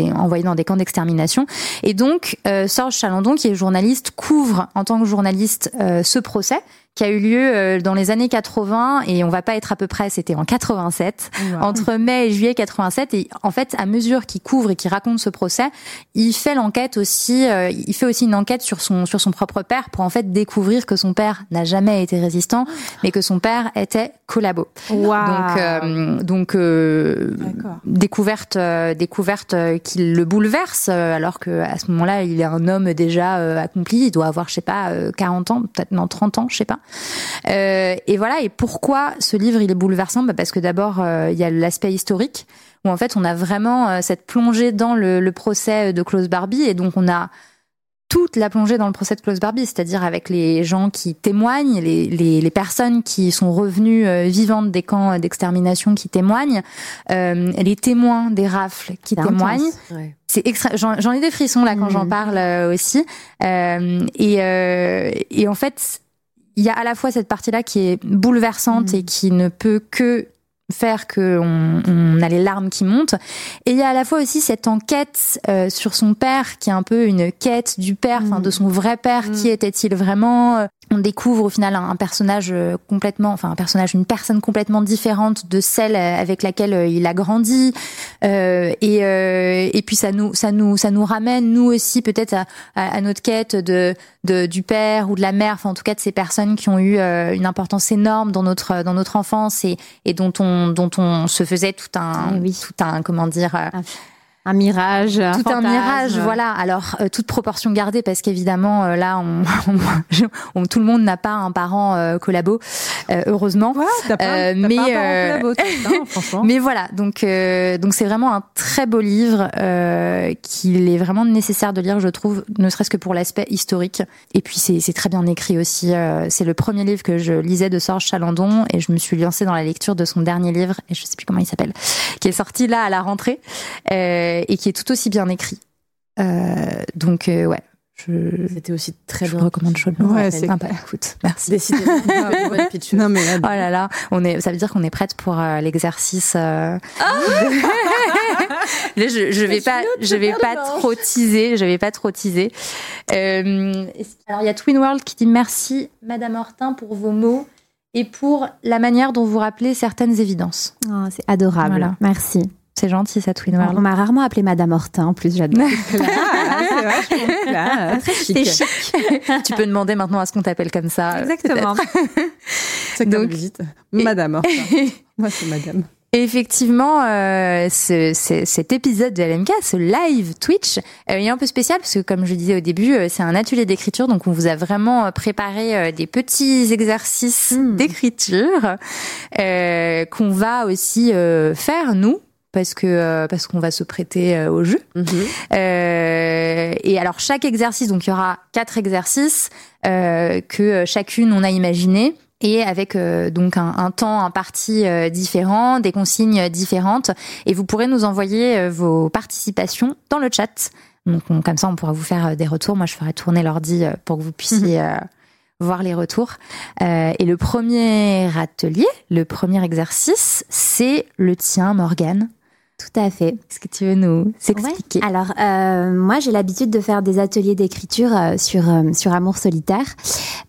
et envoyés dans des camps d'extermination. Et donc euh, Sorge Chalandon, qui est journaliste, couvre en tant que journaliste euh, ce procès qui a eu lieu euh, dans les années 80 et on va pas être à peu près, c'était en 87 entre mai et juillet 87 et en fait à mesure qu'il couvre et qu'il raconte ce procès, il fait l'enquête aussi euh, il fait aussi une enquête sur son sur son propre père pour en fait découvrir que son père n'a jamais été résistant mais que son père était collabo. Wow. Donc euh, donc euh, découverte euh, découverte qui le bouleverse alors que à ce moment-là, il est un homme déjà accompli, il doit avoir je sais pas euh, 40 ans, peut-être non 30 ans, je sais pas. Euh, et voilà, et pourquoi ce livre il est bouleversant? Bah Parce que d'abord, euh, il y a l'aspect historique, où en fait on a vraiment euh, cette plongée dans le, le procès de Klaus Barbie, et donc on a toute la plongée dans le procès de Klaus Barbie, c'est-à-dire avec les gens qui témoignent, les, les, les personnes qui sont revenues euh, vivantes des camps d'extermination qui témoignent, euh, les témoins des rafles qui témoignent. Ouais. C'est extra. J'en ai des frissons là quand j'en parle euh, aussi. Et, et en fait, il y a à la fois cette partie-là qui est bouleversante et qui ne peut que faire que on, a les larmes qui montent. Et il y a à la fois aussi cette enquête euh, sur son père qui est un peu une quête du père enfin Mhm. de son vrai père. Mhm. qui était-il vraiment? Euh, on découvre au final un, un personnage euh, complètement enfin un personnage une personne complètement différente de celle avec laquelle il a grandi. Euh, et euh, et puis ça nous ça nous ça nous ramène nous aussi peut-être à, à, à notre quête de, de du père ou de la mère enfin en tout cas de ces personnes qui ont eu euh, une importance énorme dans notre dans notre enfance et et dont on dont on se faisait tout un Eh oui. tout un comment dire euh, Un- un mirage, tout un, mirage, voilà. Alors euh, toute proportion gardée, parce qu'évidemment euh, là, on, *laughs* on, tout le monde n'a pas un parent euh, collabo, euh, heureusement. Ouais, pas, mais pas collabo, hein, *laughs* mais voilà, donc donc c'est vraiment un très beau livre qu'il est vraiment nécessaire de lire, je trouve, ne serait-ce que pour l'aspect historique. Et puis c'est très bien écrit aussi. c'est le premier livre que je lisais de Sorge Chalandon et je me suis lancée dans la lecture de son dernier livre et je sais plus comment il s'appelle, qui est sorti là à la rentrée. Euh, et qui est tout aussi bien écrit. Euh, donc euh, ouais. C'était aussi très je bien. recommande chaudement. Ouais, c'est sympa. Écoute, merci. *laughs* non mais oh là là, on est. Ça veut dire qu'on est prête pour l'exercice. Ah *laughs* Là, je, je vais pas, je vais pas trop teaser. Je vais pas trop teaser. Euh, alors il y a Twin World qui dit merci Madame Hortin pour vos mots et pour la manière dont vous rappelez certaines évidences. Oh, c'est adorable. Voilà. Merci. C'est gentil, ça, Twin World. On m'a rarement appelé Madame Hortin, en plus, j'adore. *laughs* Ah, c'est chic. tu peux demander maintenant à ce qu'on t'appelle comme ça. Exactement. *laughs* c'est comme visite. Madame Hortin. Moi, c'est Madame. *laughs* Effectivement, euh, ce, cet épisode de LMK, ce live Twitch, euh, est un peu spécial parce que, comme je disais au début, euh, c'est un atelier d'écriture, donc on vous a vraiment préparé des petits exercices hmm. d'écriture qu'on va aussi faire nous parce que euh, parce qu'on va se prêter euh, au jeu. Mhm. Euh, et alors chaque exercice, donc il y aura quatre exercices que chacune on a imaginé et avec donc un, un, temps imparti différent, des consignes différentes, et vous pourrez nous envoyer vos participations dans le chat. Donc comme ça, on pourra vous faire des retours. Moi, je ferai tourner l'ordi pour que vous puissiez mhm voir les retours. Euh, et le premier atelier, le premier exercice, c'est le tien, Morgane. Tout à fait. Est-ce que tu veux nous expliquer Alors, euh, moi, j'ai l'habitude de faire des ateliers d'écriture euh, sur euh, sur Amour solitaire,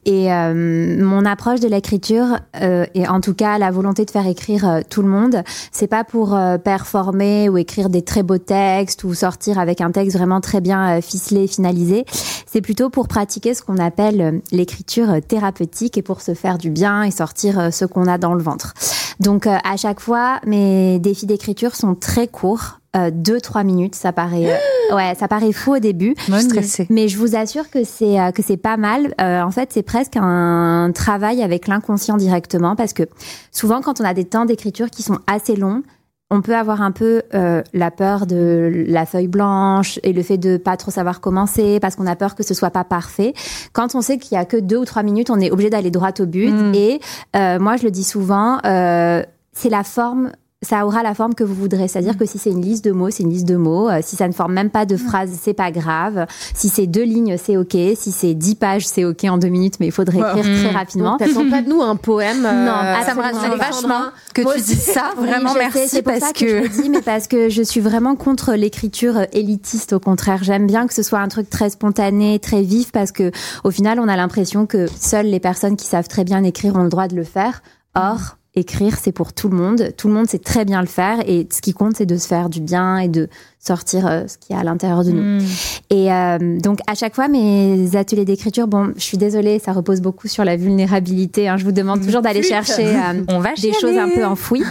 et mon approche de l'écriture, et en tout cas la volonté de faire écrire tout le monde, c'est pas pour performer ou écrire des très beaux textes ou sortir avec un texte vraiment très bien ficelé, finalisé. C'est plutôt pour pratiquer ce qu'on appelle l'écriture thérapeutique et pour se faire du bien et sortir ce qu'on a dans le ventre. Donc, à chaque fois, mes défis d'écriture sont très court. Euh, deux trois minutes ça paraît euh, *gasps* ouais ça paraît fou au début mais je vous assure que c'est euh, que c'est pas mal en fait c'est presque un travail avec l'inconscient directement parce que souvent quand on a des temps d'écriture qui sont assez longs on peut avoir un peu la peur de la feuille blanche et le fait de pas trop savoir commencer parce qu'on a peur que ce soit pas parfait. Quand on sait qu'il y a que deux ou trois minutes, on est obligé d'aller droit au but. Mm. Et moi, je le dis souvent, c'est la forme ça aura la forme que vous voudrez. C'est-à-dire que si c'est une liste de mots, c'est une liste de mots. Euh, si ça ne forme même pas de phrase, c'est pas grave. Si c'est deux lignes, c'est ok. Si c'est dix pages, c'est ok en deux minutes, mais il faudrait écrire très rapidement. T'attends pas de nous un poème euh, Non, ça me rassure vachement que tu dis ça. *laughs* Vraiment, merci parce ça que... je le dis, mais parce que je suis vraiment contre l'écriture élitiste. Au contraire, j'aime bien que ce soit un truc très spontané, très vif, parce que au final, on a l'impression que seules les personnes qui savent très bien écrire ont le droit de le faire. Or, écrire, c'est pour tout le monde. Tout le monde sait très bien le faire et ce qui compte, c'est de se faire du bien et de sortir euh, ce qu'il y a à l'intérieur de nous. Hmm. Et euh, donc à chaque fois mes ateliers d'écriture, bon, je suis désolée, ça repose beaucoup sur la vulnérabilité. Hein. je vous demande toujours d'aller chercher euh, *laughs* On va des choses un peu enfouies.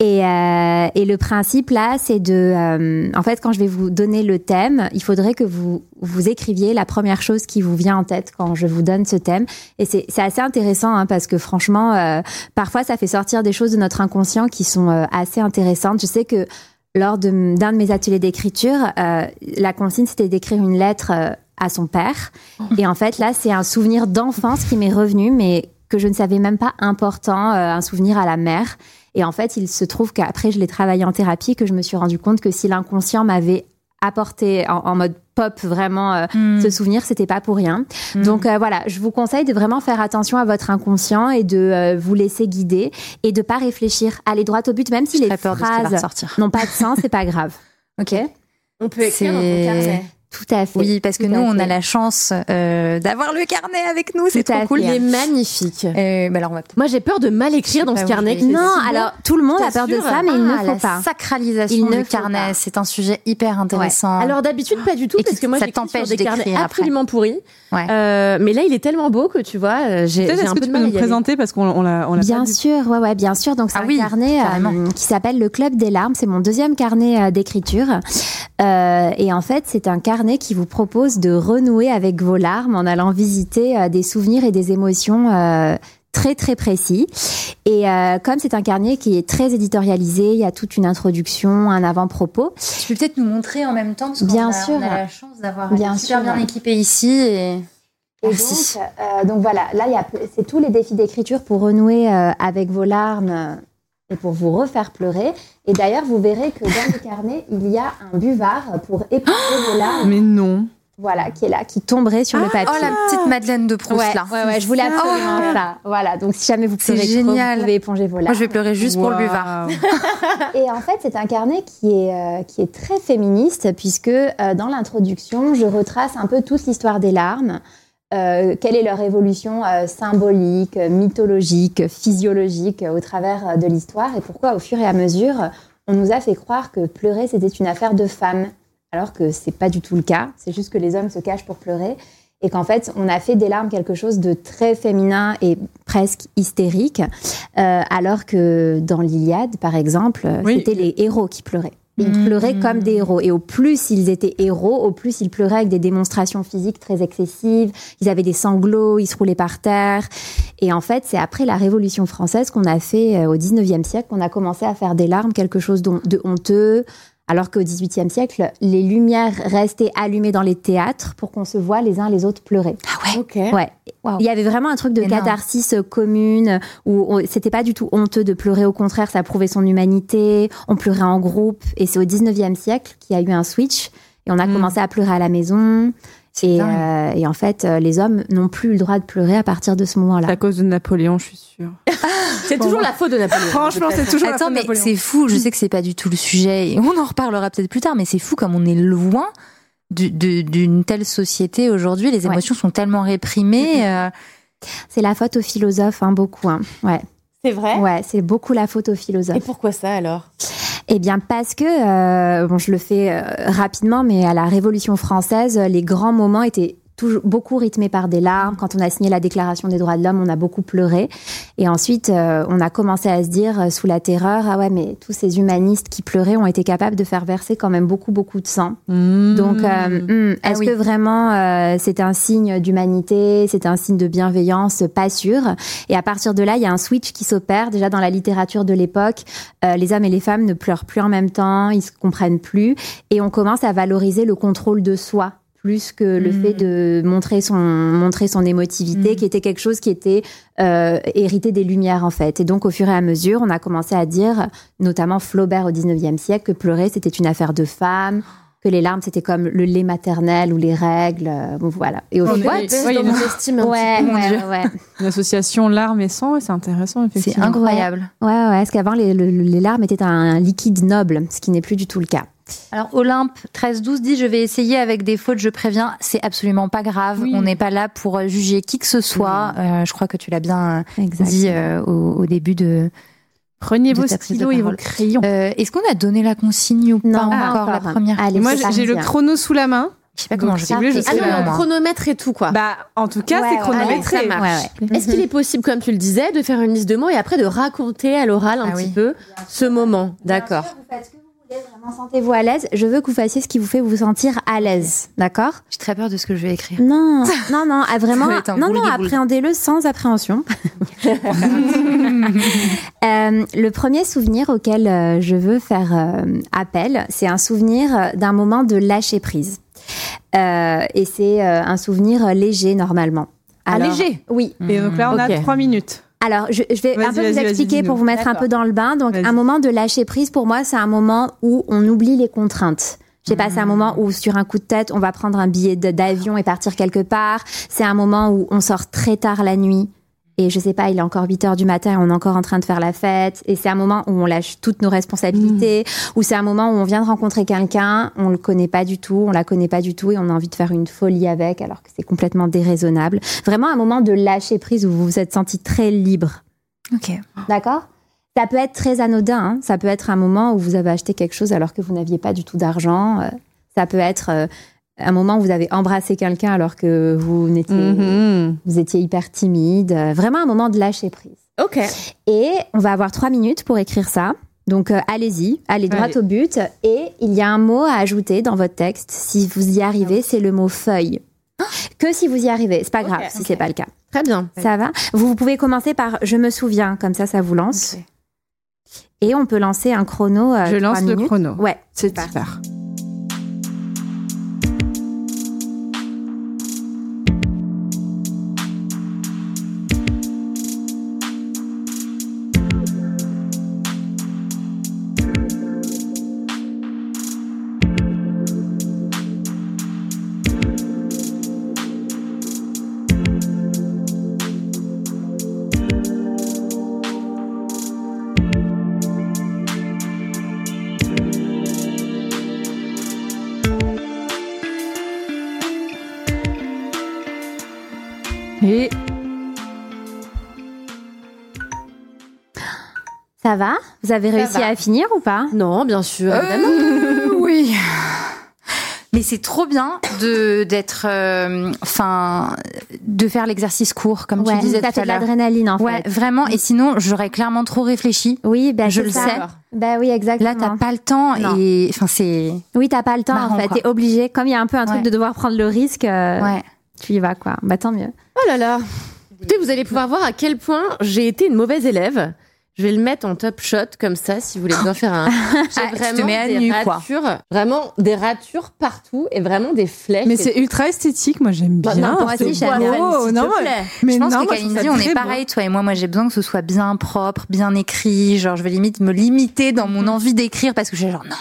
Et, et le principe là, c'est de, en fait, quand je vais vous donner le thème, il faudrait que vous vous écriviez la première chose qui vous vient en tête quand je vous donne ce thème. Et c'est assez intéressant hein, parce que franchement, parfois ça fait sortir des choses de notre inconscient qui sont assez intéressantes. Je sais que lors d'un de, mes ateliers d'écriture, euh, la consigne, c'était d'écrire une lettre euh, à son père. Et en fait, là, c'est un souvenir d'enfance qui m'est revenu, mais que je ne savais même pas important, euh, un souvenir à la mère. Et en fait, il se trouve qu'après, je l'ai travaillé en thérapie, que je me suis rendu compte que si l'inconscient m'avait apporté en, mode pop vraiment euh, hmm. ce souvenir c'était pas pour rien. Hmm. donc euh, voilà je vous conseille de vraiment faire attention à votre inconscient et de euh, vous laisser guider et de pas réfléchir. Aller droit au but même si les phrases n'ont pas de sens c'est pas grave. *laughs* Ok. On peut écrire dans ton carnet tout à fait. Oui, parce que nous, on a la chance euh, d'avoir le carnet avec nous. C'est trop cool. Il est magnifique. Euh, bah alors Moi, j'ai peur de mal écrire dans ce carnet. Non, alors tout le monde a peur de ça, mais il ne ah, faut pas. Sacralisation du carnet, c'est un sujet hyper intéressant. Alors d'habitude, pas du tout, parce que moi, j'écris sur des carnets absolument pourris. Euh, mais là, il est tellement beau que tu vois, euh, j'ai un peu de mal. nous présenter parce qu'on l'a, Bien sûr, ouais, ouais, bien sûr. Donc c'est ah un carnet qui s'appelle le Club des larmes. C'est mon deuxième carnet d'écriture. Et en fait, c'est un carnet qui vous propose de renouer avec vos larmes en allant visiter euh, des souvenirs et des émotions euh, très très précis. Et euh, comme c'est un carnet qui est très éditorialisé, il y a toute une introduction, un avant-propos. Tu peux peut-être nous montrer en même temps parce Bien a, sûr. on a la chance d'avoir Bien super sûr. bien équipé ici et Et Merci. donc, euh, donc voilà, là, c'est tous les défis d'écriture pour renouer euh, avec vos larmes et pour vous refaire pleurer. Et d'ailleurs, vous verrez que dans le carnet, il y a un buvard pour éponger vos larmes, Mais non. voilà, qui est là, qui tomberait sur le papier. oh la petite Madeleine de Proust Ouais, là. ouais, ouais, je voulais absolument ça. Voilà, donc si jamais vous pleurez trop, vous pouvez éponger vos larmes. Moi je vais pleurer juste pour le buvard. Et en fait, c'est un carnet qui est, euh, qui est très féministe, puisque euh, dans l'introduction, je retrace un peu toute l'histoire des larmes. Euh, quelle est leur évolution euh, symbolique, euh, mythologique, physiologique euh, au travers de l'histoire et pourquoi au fur et à mesure on nous a fait croire que pleurer c'était une affaire de femmes alors que c'est pas du tout le cas, c'est juste que les hommes se cachent pour pleurer et qu'en fait on a fait des larmes quelque chose de très féminin et presque hystérique alors que dans l'Iliade par exemple Oui. c'était les héros qui pleuraient. Ils Mhm. pleuraient comme des héros. Et au plus ils étaient héros, au plus ils pleuraient avec des démonstrations physiques très excessives. Ils avaient des sanglots, ils se roulaient par terre. Et en fait, c'est après la Révolution française qu'on a fait, euh, au 19e siècle, qu'on a commencé à faire des larmes quelque chose de honteux. Alors qu'au XVIIIe siècle, les lumières restaient allumées dans les théâtres pour qu'on se voit les uns les autres pleurer. Ah ouais. Ok. Ouais. Il y avait vraiment un truc de Énorme. catharsis euh, commune où c'était pas du tout honteux de pleurer. Au contraire, ça prouvait son humanité. On pleurait en groupe. Et c'est au 19e siècle qu'il y a eu un switch et on a Mm. commencé à pleurer à la maison. C'est Et, euh, et en fait, euh, les hommes n'ont plus le droit de pleurer à partir de ce C'est moment-là. à cause de Napoléon, je suis sûre. *laughs* C'est toujours la faute de Napoléon. *laughs* Franchement, c'est toujours la faute de mais Napoléon. c'est fou, je sais que c'est pas du tout le sujet, et on en reparlera peut-être plus tard, mais c'est fou comme on est loin du- d'une telle société aujourd'hui, les Ouais. émotions sont tellement réprimées. euh, C'est la faute aux philosophes, hein, beaucoup. hein. Ouais, C'est vrai? ouais, c'est beaucoup la faute aux philosophes. Et pourquoi ça alors? Eh bien, parce que, euh, bon, je le fais euh, rapidement, mais à la Révolution française, les grands moments étaient toujours beaucoup rythmés par des larmes. Quand on a signé la Déclaration des droits de l'homme, on a beaucoup pleuré. Et ensuite, euh, on a commencé à se dire, euh, sous la terreur, ah ouais, mais tous ces humanistes qui pleuraient ont été capables de faire verser quand même beaucoup, beaucoup de sang. Mmh. Donc, euh, hmm, Ah est-ce oui. que vraiment c'est un signe d'humanité, c'est un signe de bienveillance Pas sûr? Et à partir de là, il y a un switch qui s'opère. Déjà dans la littérature de l'époque, les hommes et les femmes ne pleurent plus en même temps, ils se comprennent plus, et on commence à valoriser le contrôle de soi plus que le fait de montrer son montrer son émotivité, Mhm. qui était quelque chose qui était euh, hérité des Lumières en fait. Et donc au fur et à mesure, on a commencé à dire, notamment Flaubert au 19e siècle, que pleurer c'était une affaire de femmes, que les larmes c'était comme le lait maternel ou les règles. euh, bon, voilà. Et au On final, ouais, ouais, ouais, ouais, *laughs* ouais, Une association larmes et sang, c'est intéressant, C'est effectivement. incroyable. ouais, ouais, Parce qu'avant les, le- les larmes étaient un liquide noble, ce qui n'est plus du tout le cas. Alors Olympe 13-12 dit je vais essayer avec des fautes, je préviens, c'est absolument pas grave. Oui. On n'est pas là pour juger qui que ce soit. Euh, je crois que tu l'as bien euh, dit euh, au, au début de. Prenez de vos stylos et vos crayons. Euh, Est-ce qu'on a donné la consigne ou Non, pas pas encore, la première Allez, Moi, j'ai- le chrono sous la main. Je sais pas comment Donc, je voulez, je Ah Ah sais non, chronomètre et tout quoi. Bah, en tout cas, Ouais, c'est chronométré. allez, ça marche. Ouais, ouais. Est-ce qu'il est possible, comme tu le disais, de faire une liste de mots et après de raconter à l'oral un Ah petit oui. peu ce moment? D'accord. Vous faites que vraiment sentez-vous à l'aise? Je veux que vous fassiez ce qui vous fait vous sentir à l'aise, d'accord? J'ai très peur de ce que je vais écrire. Non, non, non, ah, *laughs* vraiment, non, non, appréhendez-le sans appréhension. *laughs* Euh, le premier souvenir auquel euh, je veux faire euh, appel, c'est un souvenir d'un moment de lâcher prise. Euh, et c'est euh, un souvenir léger normalement. Ah, léger? Oui. Et donc là, on a trois minutes. Alors, je, je vais un peu vous expliquer pour vous mettre un peu dans le bain. Donc, un moment de lâcher prise, pour moi, c'est un moment où on oublie les contraintes. Je sais pas, c'est un moment où sur un coup de tête, on va prendre un billet d'avion et partir quelque part. C'est un moment où on sort très tard la nuit. Et je sais pas, il est encore 8 heures du matin et on est encore en train de faire la fête. Et c'est un moment où on lâche toutes nos responsabilités. Ou c'est un moment où on vient de rencontrer quelqu'un, on le connaît pas du tout, on la connaît pas du tout et on a envie de faire une folie avec alors que c'est complètement déraisonnable. Vraiment un moment de lâcher prise où vous vous êtes senti très libre. Ok. D'accord? Ça peut être très anodin. hein. Ça peut être un moment où vous avez acheté quelque chose alors que vous n'aviez pas du tout d'argent. Euh, Ça peut être euh, un moment où vous avez embrassé quelqu'un alors que vous n'étiez, Mhm. vous étiez hyper timide. Vraiment un moment de lâcher prise. Ok. Et on va avoir trois minutes pour écrire ça. Donc euh, allez-y, allez droit Allez. au but. Et il y a un mot à ajouter dans votre texte. Si vous y arrivez, c'est le mot feuille. Que si vous y arrivez, c'est pas grave si c'est pas le cas. Très bien. Ça va? Vous, vous pouvez commencer par je me souviens, comme ça ça vous lance. Et on peut lancer un chrono. euh, Je lance le minutes. chrono. Ouais, C'est super. Va Vous avez réussi à finir ou pas Non, bien sûr, Euh, oui. *laughs* Mais c'est trop bien de d'être, euh, enfin, de faire l'exercice court, comme Ouais, tu disais ça tout fait à de l'heure. l'adrénaline en Ouais, fait. vraiment. Et sinon, j'aurais clairement trop réfléchi. Oui, bah, Je le ça. sais. Bah oui, exactement. Là, t'as pas le temps Non. et, enfin, c'est. Oui, t'as pas le temps Marrant, en fait. T'es obligé. Comme il y a un peu un truc Ouais. de devoir prendre le risque, euh, Ouais. tu y vas quoi. Bah tant mieux. Oh là là. Écoutez, vous allez pouvoir voir à quel point j'ai été une mauvaise élève. Je vais le mettre en top shot comme ça, si vous voulez bien faire un. *laughs* J'ai Ah, tu te mets à des nu, quoi. ratures, vraiment des ratures partout et vraiment des flèches. mais c'est ultra esthétique, moi j'aime Bah, bien. n'importe moi aussi, j'aime bien. te non, plaît. mais je pense non, que Kalindi, on est pareil, toi et moi. Moi, j'ai besoin que ce soit bien propre, bien écrit. Genre, je vais limite me limiter dans mon envie d'écrire parce que j'ai genre, non,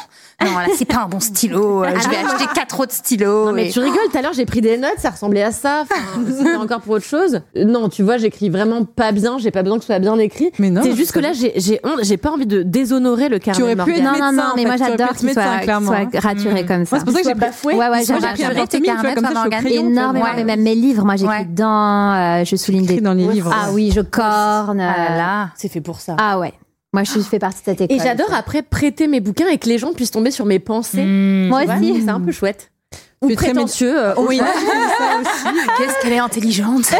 non, là, c'est pas un bon stylo. Euh, Je vais acheter quatre autres stylos. Non, mais et- tu rigoles, tout à l'heure j'ai pris des notes, ça ressemblait à ça. Enfin, *laughs* C'était encore pour autre chose. Non, tu vois, j'écris vraiment pas bien, j'ai pas besoin que ce soit bien écrit. Mais non, C'est juste que là, j'ai j'ai honte, j'ai pas envie de déshonorer le carnet aurais pu être Non, médecin, non, non, mais fait. moi Tu j'adore qu'il médecin, soit, clairement. soit raturé comme ça. Moi, c'est pour ça que j'ai bafoué. Ouais, ouais, j'ai appris tes carnets, comme ça, tu énormément, mais même mes livres, moi j'écris dedans, euh, je souligne des. dans les livres. Ah oui, je corne. Ah là euh, là. C'est fait pour ça. Ah ouais. Moi je fais partie de cette école. Et j'adore après prêter mes bouquins et que les gens puissent tomber sur mes pensées. Mmh. Moi aussi. C'est un peu chouette. Ou Tu es très prétentieux. euh, Oui, au- *laughs* ça aussi. Qu'est-ce qu'elle est intelligente. *laughs*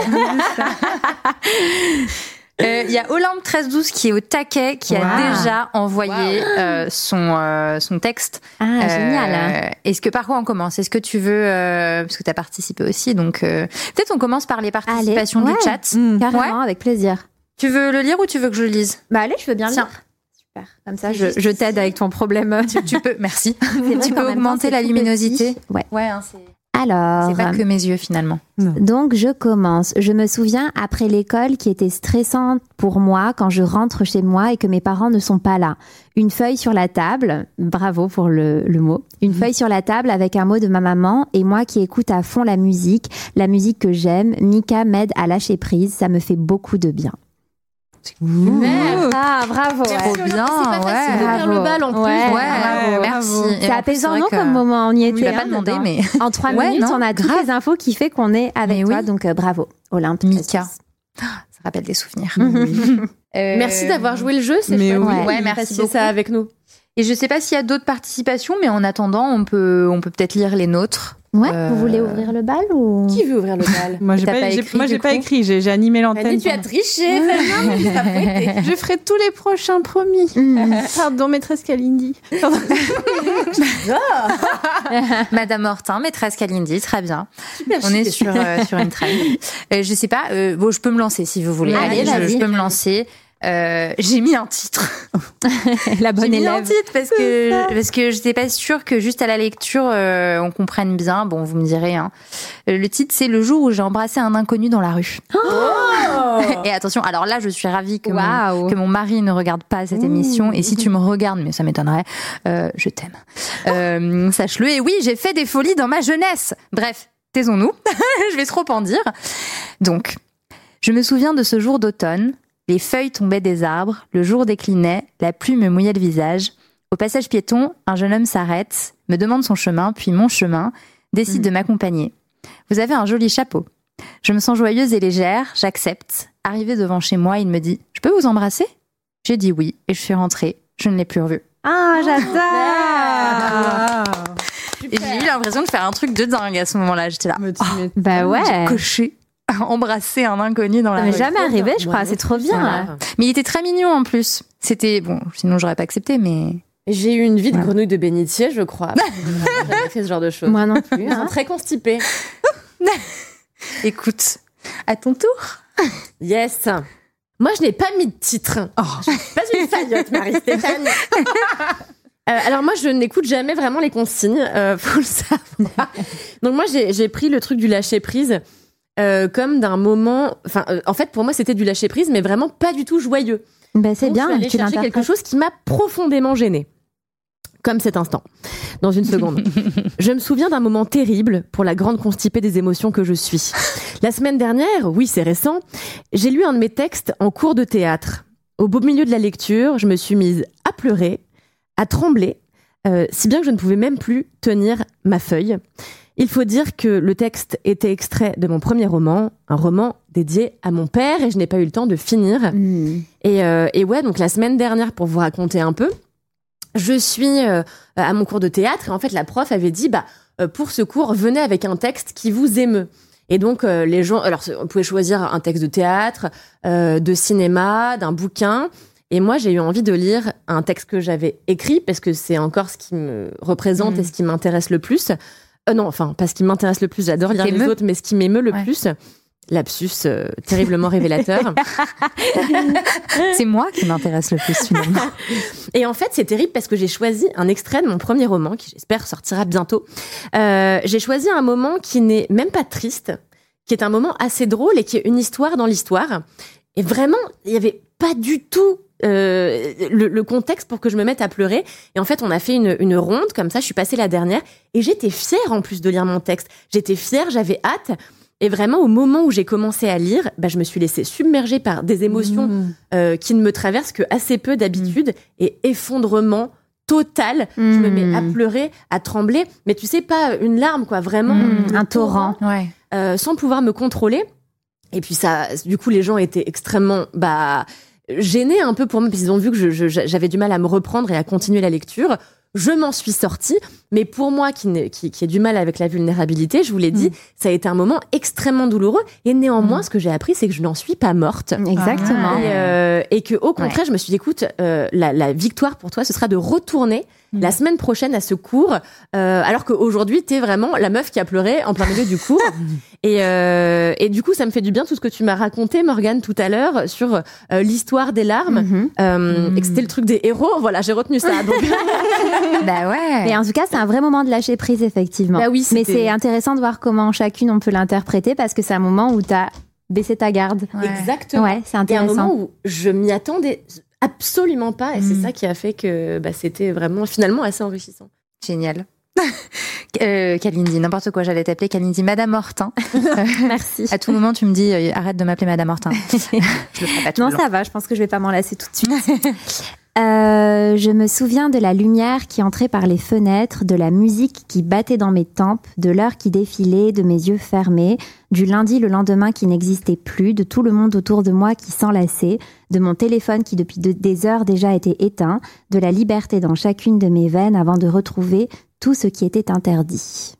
Euh, Il y a Olympe 1312 qui est au taquet, qui Wow. a déjà envoyé euh, son, euh, son texte. Ah, Euh, génial. Est-ce que par quoi on commence? Est-ce que tu veux, euh, parce que tu as participé aussi, donc euh, peut-être on commence par les participations Allez, du ouais. chat. Mm. Carrément, avec plaisir. Tu veux le lire ou tu veux que je le lise? Bah allez, je veux bien le Tiens. lire. Super. Comme ça, je, je t'aide avec ton problème. tu, tu peux, merci. *laughs* tu peux temps, augmenter la luminosité. petit. Ouais. Ouais, hein, c'est Alors, c'est pas que mes yeux finalement. donc je commence. Je me souviens après l'école qui était stressante pour moi quand je rentre chez moi et que mes parents ne sont pas là. Une feuille sur la table, bravo pour le, le mot, une feuille sur la table avec un mot de ma maman et moi qui écoute à fond la musique, la musique que j'aime. Mika m'aide à lâcher prise, ça me fait beaucoup de bien. Ouh. Ah, bravo. Trop ouais. bien, C'est pas facile de ouais. faire le bal en plus. Ouais, bravo, merci. C'est apaisant, non, comme moment On y était. Tu l'as pas demandé, dedans. mais En trois *laughs* Ouais, minutes, non, on a toutes grave. les infos qui fait qu'on est avec Mais toi. oui. Donc, euh, bravo, Olympe. Mika. ça rappelle des souvenirs. *laughs* Euh, Merci d'avoir joué le jeu, c'est chouette. oui. Ouais. Ouais, merci beaucoup. ça avec nous. Et je sais pas s'il y a d'autres participations, mais en attendant, on peut, on peut peut-être lire les nôtres. Ouais, Euh, vous voulez ouvrir le bal ou Qui veut ouvrir le bal *laughs* Moi, j'ai pas, pas écrit, moi, j'ai pas écrit, j'ai animé l'antenne. Tu as triché, Fabien, *laughs* Je ferai tous les prochains, promis. Hmm. Pardon, maîtresse Kalindi. *laughs* Madame Hortin, maîtresse Kalindi, très bien. Super On est sur, euh, sur une traîne. Euh, je sais pas, euh, bon, je peux me lancer si vous voulez. Allez, je peux me lancer. Euh, j'ai mis un titre. *laughs* la J'ai bonne mis un élève titre parce que parce que j'étais pas sûre que juste à la lecture euh, on comprenne bien. Bon, vous me direz. Hein. Euh, Le titre c'est le jour où j'ai embrassé un inconnu dans la rue. *laughs* Et attention, alors là je suis ravie que mon, que mon mari ne regarde pas cette émission. Et si tu me regardes, mais ça m'étonnerait, euh, je t'aime. Euh, Sache-le. Et oui, j'ai fait des folies dans ma jeunesse. Bref, taisons-nous. *laughs* je vais trop en dire. Donc, je me souviens de ce jour d'automne. Les feuilles tombaient des arbres, le jour déclinait, la pluie me mouillait le visage. Au passage piéton, un jeune homme s'arrête, me demande son chemin, puis mon chemin, décide de m'accompagner. Vous avez un joli chapeau. Je me sens joyeuse et légère, j'accepte. Arrivé devant chez moi, il me dit Je peux vous embrasser? J'ai dit oui, et je suis rentrée. Je ne l'ai plus revu. Ah, j'adore. Et j'ai eu l'impression de faire un truc de dingue à ce moment-là. J'étais là. M'étonnes. Bah J'ai ouais coché *laughs* embrasser un inconnu dans la Ça m'est rue. jamais arrivé, je crois. C'est trop bien. là. Mais il était très mignon en plus. C'était bon, sinon j'aurais pas accepté, mais J'ai eu une vie de grenouille de bénitier, je crois. *laughs* J'ai jamais fait ce genre de choses. Moi non plus. Hein. très constipés. *laughs* écoute, à ton tour. Yes. Moi, je n'ai pas mis de titre. Je suis pas une faillotte, Marie-Stéphane. Euh, alors moi, je n'écoute jamais vraiment les consignes, euh, faut le savoir. Donc moi, j'ai j'ai pris le truc du lâcher prise euh, comme d'un moment. Enfin, euh, en fait, pour moi, c'était du lâcher prise, mais vraiment pas du tout joyeux. Ben, c'est bien. Je suis allée tu quelque chose qui m'a profondément gênée. Comme cet instant. Dans une seconde. *laughs* je me souviens d'un moment terrible pour la grande constipée des émotions que je suis. La semaine dernière, oui, c'est récent, j'ai lu un de mes textes en cours de théâtre. Au beau milieu de la lecture, je me suis mise à pleurer, à trembler, euh, si bien que je ne pouvais même plus tenir ma feuille. Il faut dire que le texte était extrait de mon premier roman, un roman dédié à mon père, et je n'ai pas eu le temps de finir. Hmm. Et, euh, et ouais, donc la semaine dernière, pour vous raconter un peu, je suis euh, à mon cours de théâtre et en fait la prof avait dit bah euh, pour ce cours venez avec un texte qui vous émeut. Et donc euh, les gens, alors on pouvait choisir un texte de théâtre, euh, de cinéma, d'un bouquin. Et moi j'ai eu envie de lire un texte que j'avais écrit parce que c'est encore ce qui me représente et ce qui m'intéresse le plus. Euh, non, enfin pas ce qui m'intéresse le plus. J'adore lire les autres, mais ce qui m'émeut le Ouais. plus. Lapsus euh, terriblement révélateur. *laughs* C'est moi qui m'intéresse le plus finalement. *laughs* Et en fait, c'est terrible parce que j'ai choisi un extrait de mon premier roman, qui j'espère sortira bientôt. Euh, j'ai choisi un moment qui n'est même pas triste, qui est un moment assez drôle et qui est une histoire dans l'histoire. Et vraiment, il y avait pas du tout euh, le, le contexte pour que je me mette à pleurer. Et en fait, on a fait une, une ronde comme ça. Je suis passée la dernière et j'étais fière en plus de lire mon texte. J'étais fière, j'avais hâte. Et vraiment, au moment où j'ai commencé à lire, bah, je me suis laissée submerger par des émotions euh, qui ne me traversent que assez peu d'habitude et effondrement total. Je me mets à Hmm. pleurer, à trembler, mais tu sais pas une larme quoi, vraiment un torrent. Ouais. euh, sans pouvoir me contrôler. Et puis ça, du coup, les gens étaient extrêmement bah gênés un peu pour moi parce qu'ils ont vu que j'avais du mal à me reprendre et à continuer la lecture. Je m'en suis sortie, mais pour moi qui, qui, qui ai du mal avec la vulnérabilité, je vous l'ai dit, ça a été un moment extrêmement douloureux. Et néanmoins, ce que j'ai appris, c'est que je n'en suis pas morte. Exactement. Et, euh, et que au contraire, je me suis dit, écoute, euh, la, la victoire pour toi, ce sera de retourner La semaine prochaine à ce cours, euh, alors qu'aujourd'hui, t'es vraiment la meuf qui a pleuré en plein milieu du cours. *laughs* et, euh, et du coup, ça me fait du bien tout ce que tu m'as raconté, Morgane, tout à l'heure, sur euh, l'histoire des larmes, Mhm. euh, et que c'était le truc des héros. Voilà, j'ai retenu ça. Donc, *laughs* Bah ouais. Mais en tout cas, c'est un vrai moment de lâcher prise, effectivement. Bah oui, Mais c'est intéressant de voir comment chacune on peut l'interpréter parce que c'est un moment où tu as baissé ta garde. Ouais. exactement. Ouais, c'est y a un intéressant. moment où je m'y attendais absolument pas, et c'est Mm. ça qui a fait que bah, c'était vraiment finalement assez enrichissant. Génial. *laughs* euh, Kalindi, n'importe quoi, j'allais t'appeler Kalindi, Madame Hortin. *laughs* *laughs* Merci. À tout moment, tu me dis, euh, arrête de m'appeler Madame Hortin. je le ferai pas tout Non, ça va, je pense que je vais pas m'en lasser tout de suite. Euh, je me souviens de la lumière qui entrait par les fenêtres, de la musique qui battait dans mes tempes, de l'heure qui défilait, de mes yeux fermés, du lundi le lendemain qui n'existait plus, de tout le monde autour de moi qui s'enlaçait, de mon téléphone qui depuis de- des heures déjà était éteint, de la liberté dans chacune de mes veines avant de retrouver tout ce qui était interdit.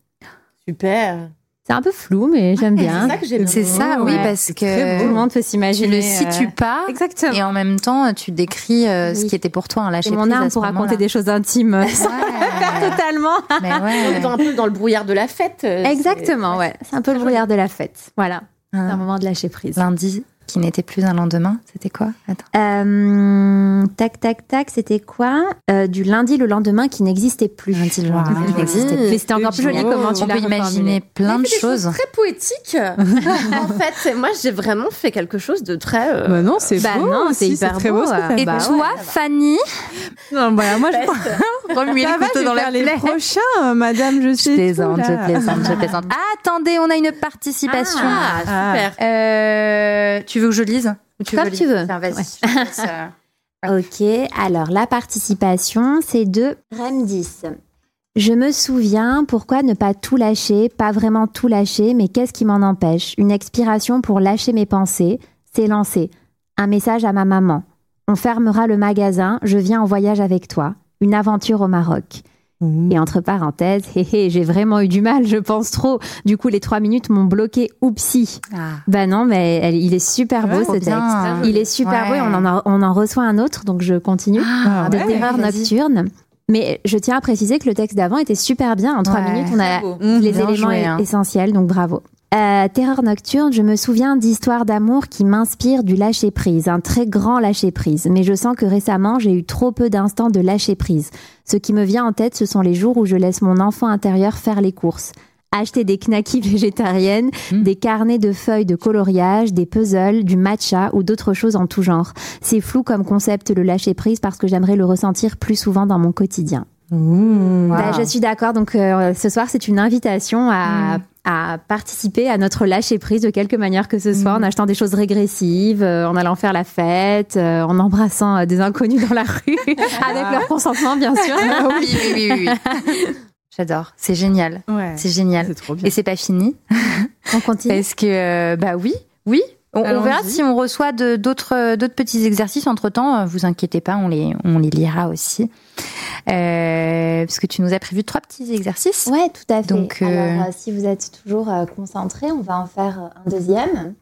Super. C'est un peu flou, mais j'aime bien. C'est ça que j'aime. C'est ça, oui, Ouais, parce c'est que. Tout le monde peut tu s'imaginer. le situes euh, pas. Exactement. Et en même temps, tu décris euh, ce qui était pour toi un lâcher C'est mon prise à arme ce pour raconter des choses intimes. Ouais. *laughs* Totalement. *laughs* Mais On est dans- un peu dans le brouillard de la fête. euh, Exactement, c'est- ouais. C'est un peu le brouillard de la fête. Voilà. C'est Un un moment de lâcher prise. lundi qui n'était plus un lendemain, c'était quoi? Attends. Euh, tac, tac, tac, c'était quoi? Euh, Du lundi le lendemain qui n'existait plus. Lundi le lendemain qui n'existait plus. Mais c'était encore plus joli comment tu On l'as peut imaginer plein de choses. Très poétique. *laughs* en fait, moi, j'ai vraiment fait quelque chose de très. euh, Bah non, c'est Bah beau. non, c'est hyper très beau, ce Et bah toi, Fanny, Non, voilà, moi je remuer le couteau je dans la faire les prochains, madame, je Je sais. plaisante, je plaisante, je plaisante. *laughs* Attendez, on a une participation. Ah, super. Tu veux que je lise Ou tu Comme veux tu lire veux. Tiens, Vas-y. Ouais. je te laisse, euh, *laughs* Ok, alors la participation, c'est de Remdis. Je me souviens, pourquoi ne pas tout lâcher, pas vraiment tout lâcher, mais qu'est-ce qui m'en empêche? Une expiration pour lâcher mes pensées, c'est lancé. Un message à ma maman. On fermera le magasin, je viens en voyage avec toi. Une aventure au Maroc. Et entre parenthèses, hé hé, j'ai vraiment eu du mal, je pense trop. Du coup, les trois minutes m'ont bloqué. Oupsie. Ah. Bah non, mais elle- il est super beau trop ce bien. texte. Il est super Ouais. beau. On en, a- on en reçoit un autre, donc je continue. Ah, de ouais. terreur nocturne. Mais je tiens à préciser que le texte d'avant était super bien. En trois minutes, on a les éléments joué, hein. essentiels, donc bravo. Euh, Terreur nocturne, je me souviens d'histoires d'amour qui m'inspirent du lâcher prise, un très grand lâcher prise. Mais je sens que récemment, j'ai eu trop peu d'instants de lâcher prise. Ce qui me vient en tête, ce sont les jours où je laisse mon enfant intérieur faire les courses. Acheter des knackis *laughs* végétariennes, des carnets de feuilles de coloriage, des puzzles, du matcha ou d'autres choses en tout genre. C'est flou comme concept le lâcher prise parce que j'aimerais le ressentir plus souvent dans mon quotidien. Bah, je suis d'accord. Donc euh, ce soir, c'est une invitation à, à participer à notre lâcher prise de quelque manière que ce soit, en achetant des choses régressives, euh, en allant faire la fête, euh, en embrassant des inconnus dans la rue, *laughs* *laughs* avec leur consentement, bien *laughs* sûr. oui, oui, oui, oui, oui. J'adore. C'est génial. Ouais. C'est génial. C'est trop bien. Et c'est pas fini. On continue. Parce que, bah oui, oui. On, verra si on reçoit d'autres euh, d'autres petits exercices entre temps. Vous inquiétez pas, on les on les lira aussi. Euh, parce que tu nous as prévu trois petits exercices. Ouais, tout à fait. Donc, euh, Alors, euh, si vous êtes toujours euh, concentrés, on va en faire euh, un deuxième.